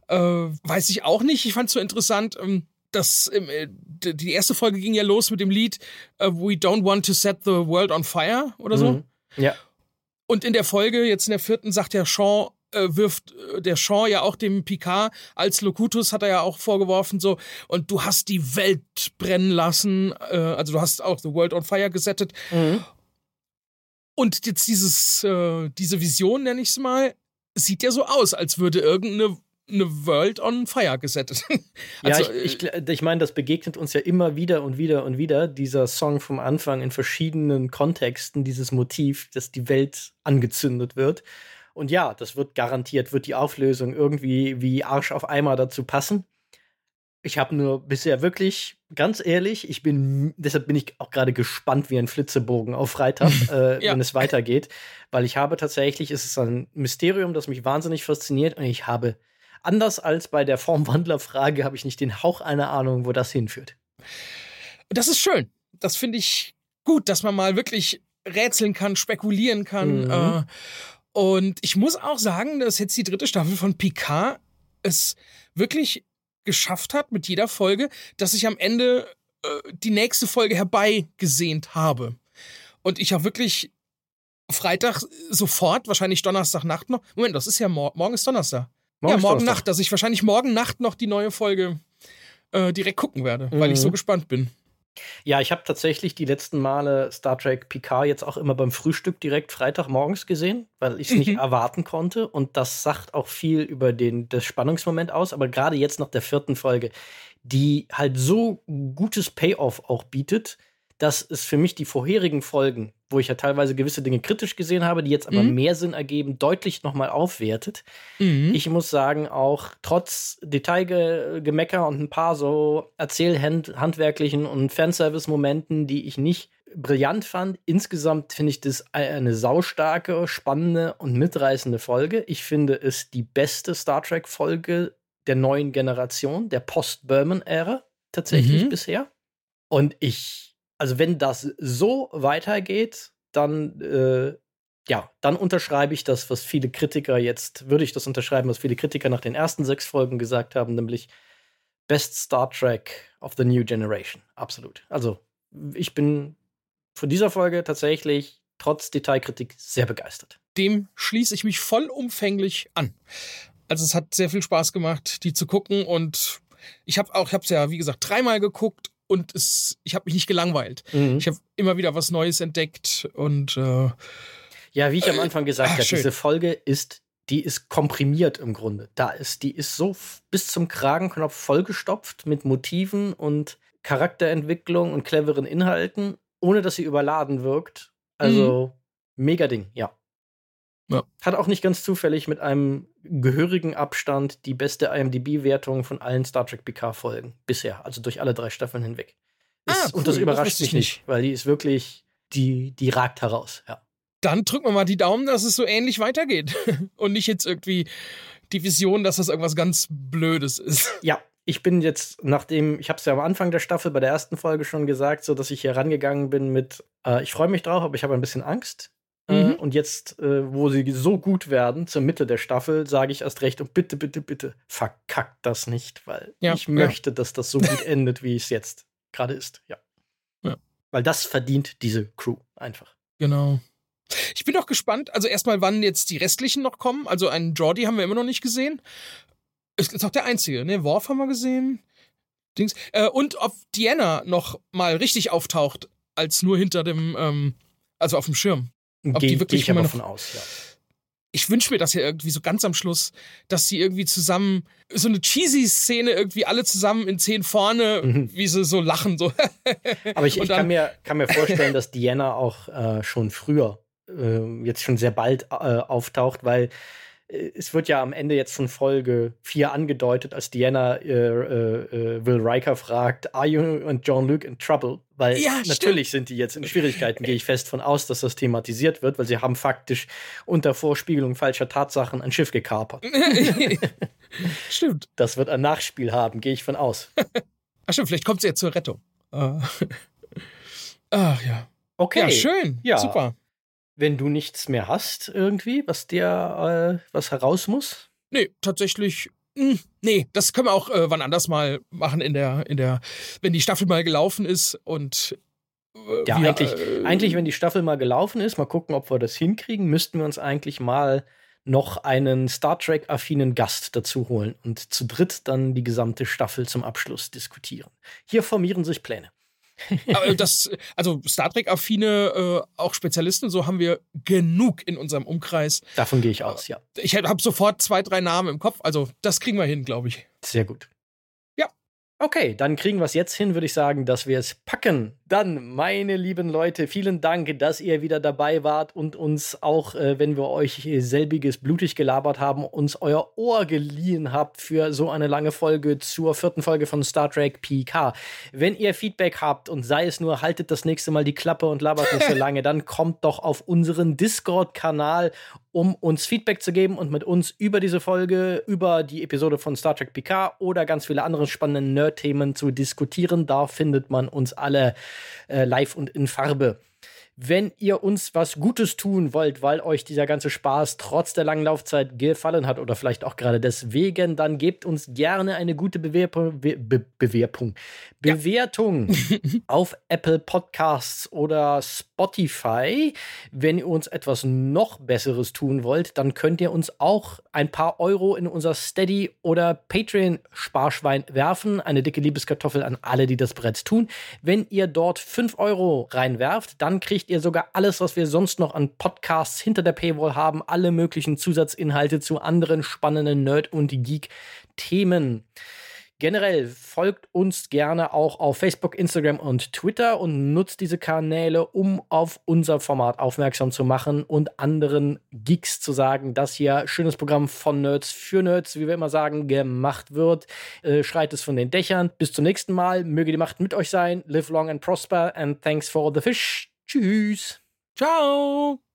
äh, weiß ich auch nicht. Ich fand es so interessant. Ähm, das, äh, die erste Folge ging ja los mit dem Lied uh, We Don't Want to Set the World on Fire oder so. Mhm. Ja. Und in der Folge, jetzt in der vierten, sagt ja Sean, äh, wirft äh, der Shaw ja auch dem Picard als Locutus hat er ja auch vorgeworfen so und du hast die Welt brennen lassen, äh, also du hast auch The World on Fire gesettet. Mhm. Und jetzt dieses äh, diese Vision nenne ich es mal, sieht ja so aus, als würde irgendeine eine World on Fire gesettet. also, ja, ich, ich, ich meine, das begegnet uns ja immer wieder und wieder und wieder, dieser Song vom Anfang in verschiedenen Kontexten, dieses Motiv, dass die Welt angezündet wird. Und ja, das wird garantiert, wird die Auflösung irgendwie wie Arsch auf Eimer dazu passen. Ich habe nur bisher wirklich, ganz ehrlich, ich bin, deshalb bin ich auch gerade gespannt wie ein Flitzebogen auf Freitag, äh, ja. wenn es weitergeht, weil ich habe tatsächlich, es ist ein Mysterium, das mich wahnsinnig fasziniert und ich habe, anders als bei der Formwandlerfrage, habe ich nicht den Hauch einer Ahnung, wo das hinführt. Das ist schön. Das finde ich gut, dass man mal wirklich rätseln kann, spekulieren kann. Mhm. Äh, und ich muss auch sagen, dass jetzt die dritte Staffel von Picard es wirklich geschafft hat mit jeder Folge, dass ich am Ende äh, die nächste Folge herbeigesehnt habe. Und ich auch wirklich Freitag sofort, wahrscheinlich Donnerstagnacht noch. Moment, das ist ja mor morgen ist Donnerstag. Morgen ja, morgen Nacht, dass ich wahrscheinlich morgen Nacht noch die neue Folge äh, direkt gucken werde, mhm. weil ich so mhm. gespannt bin. Ja, ich habe tatsächlich die letzten Male Star Trek Picard jetzt auch immer beim Frühstück direkt Freitagmorgens gesehen, weil ich es mhm. nicht erwarten konnte. Und das sagt auch viel über den, das Spannungsmoment aus. Aber gerade jetzt nach der vierten Folge, die halt so gutes Payoff auch bietet, dass es für mich die vorherigen Folgen, wo ich ja teilweise gewisse Dinge kritisch gesehen habe, die jetzt aber mhm. mehr Sinn ergeben, deutlich nochmal aufwertet. Mhm. Ich muss sagen, auch trotz Detailgemecker und ein paar so erzählhandwerklichen und Fanservice-Momenten, die ich nicht brillant fand, insgesamt finde ich das eine saustarke, spannende und mitreißende Folge. Ich finde es die beste Star Trek-Folge der neuen Generation, der Post-Berman-Ära tatsächlich mhm. bisher. Und ich also wenn das so weitergeht, dann äh, ja, dann unterschreibe ich das, was viele Kritiker jetzt, würde ich das unterschreiben, was viele Kritiker nach den ersten sechs Folgen gesagt haben, nämlich Best Star Trek of the New Generation. Absolut. Also, ich bin von dieser Folge tatsächlich trotz Detailkritik sehr begeistert. Dem schließe ich mich vollumfänglich an. Also, es hat sehr viel Spaß gemacht, die zu gucken und ich habe auch, ich habe es ja, wie gesagt, dreimal geguckt und es, ich habe mich nicht gelangweilt. Mhm. Ich habe immer wieder was Neues entdeckt und äh, ja, wie ich am Anfang gesagt habe, diese Folge ist, die ist komprimiert im Grunde. Da ist, die ist so bis zum Kragenknopf vollgestopft mit Motiven und Charakterentwicklung und cleveren Inhalten, ohne dass sie überladen wirkt. Also mhm. mega Ding, ja. Ja. Hat auch nicht ganz zufällig mit einem gehörigen Abstand die beste IMDb-Wertung von allen Star Trek PK-Folgen bisher, also durch alle drei Staffeln hinweg. Ist, ah, cool. Und das überrascht das mich nicht, weil die ist wirklich, die, die ragt heraus, ja. Dann drücken wir mal die Daumen, dass es so ähnlich weitergeht und nicht jetzt irgendwie die Vision, dass das irgendwas ganz Blödes ist. Ja, ich bin jetzt, nachdem, ich habe es ja am Anfang der Staffel bei der ersten Folge schon gesagt, so dass ich hier rangegangen bin mit, äh, ich freue mich drauf, aber ich habe ein bisschen Angst. Äh, mhm. und jetzt, äh, wo sie so gut werden, zur Mitte der Staffel, sage ich erst recht, und bitte, bitte, bitte, verkackt das nicht, weil ja, ich möchte, ja. dass das so gut endet, wie es jetzt gerade ist. Ja. ja. Weil das verdient diese Crew einfach. Genau. Ich bin auch gespannt, also erstmal, wann jetzt die restlichen noch kommen. Also einen Jordi haben wir immer noch nicht gesehen. Ist auch der einzige, ne? Worf haben wir gesehen. Dings. Äh, und ob Diana noch mal richtig auftaucht, als nur hinter dem, ähm, also auf dem Schirm. Ob Geh, die wirklich geh ich aber davon aus, ja. Ich wünsche mir das ja irgendwie so ganz am Schluss, dass sie irgendwie zusammen, so eine cheesy Szene, irgendwie alle zusammen in zehn vorne, mhm. wie sie so lachen. So. aber ich, ich kann, mir, kann mir vorstellen, dass Diana auch äh, schon früher, äh, jetzt schon sehr bald äh, auftaucht, weil es wird ja am Ende jetzt von Folge 4 angedeutet, als Diana äh, äh, Will Riker fragt, Are you and Jean-Luc in trouble? Weil ja, natürlich sind die jetzt in Schwierigkeiten, gehe ich fest von aus, dass das thematisiert wird, weil sie haben faktisch unter Vorspiegelung falscher Tatsachen ein Schiff gekapert. stimmt. Das wird ein Nachspiel haben, gehe ich von aus. Ach stimmt, vielleicht kommt sie jetzt zur Rettung. Ach ja. Okay. Ja, schön. Ja. Super wenn du nichts mehr hast, irgendwie, was dir äh, was heraus muss? Nee, tatsächlich. Mh, hm, nee, das können wir auch äh, wann anders mal machen in der, in der, wenn die Staffel mal gelaufen ist und äh, ja, wir, eigentlich, äh, eigentlich, wenn die Staffel mal gelaufen ist, mal gucken, ob wir das hinkriegen, müssten wir uns eigentlich mal noch einen Star Trek-affinen Gast dazu holen und zu dritt dann die gesamte Staffel zum Abschluss diskutieren. Hier formieren sich Pläne. Aber das, also Star Trek-affine, äh, auch Spezialisten, so haben wir genug in unserem Umkreis. Davon gehe ich aus, ja. Ich habe sofort zwei, drei Namen im Kopf, also das kriegen wir hin, glaube ich. Sehr gut. Okay, dann kriegen wir es jetzt hin, würde ich sagen, dass wir es packen. Dann, meine lieben Leute, vielen Dank, dass ihr wieder dabei wart und uns auch, äh, wenn wir euch selbiges blutig gelabert haben, uns euer Ohr geliehen habt für so eine lange Folge zur vierten Folge von Star Trek PK. Wenn ihr Feedback habt und sei es nur, haltet das nächste Mal die Klappe und labert nicht so lange, dann kommt doch auf unseren Discord-Kanal um uns Feedback zu geben und mit uns über diese Folge, über die Episode von Star Trek PK oder ganz viele andere spannende Nerd-Themen zu diskutieren. Da findet man uns alle live und in Farbe. Wenn ihr uns was Gutes tun wollt, weil euch dieser ganze Spaß trotz der langen Laufzeit gefallen hat oder vielleicht auch gerade deswegen, dann gebt uns gerne eine gute Bewerbung, Be Be Bewerbung, Bewertung ja. auf Apple Podcasts oder Spotify. Wenn ihr uns etwas noch Besseres tun wollt, dann könnt ihr uns auch ein paar Euro in unser Steady oder Patreon-Sparschwein werfen. Eine dicke Liebeskartoffel an alle, die das bereits tun. Wenn ihr dort 5 Euro reinwerft, dann kriegt ihr sogar alles, was wir sonst noch an Podcasts hinter der Paywall haben, alle möglichen Zusatzinhalte zu anderen spannenden Nerd- und Geek-Themen. Generell folgt uns gerne auch auf Facebook, Instagram und Twitter und nutzt diese Kanäle, um auf unser Format aufmerksam zu machen und anderen Geeks zu sagen, dass hier schönes Programm von Nerds für Nerds, wie wir immer sagen, gemacht wird. Äh, schreit es von den Dächern. Bis zum nächsten Mal. Möge die Macht mit euch sein. Live long and prosper and thanks for the fish. Tschüss. Ciao.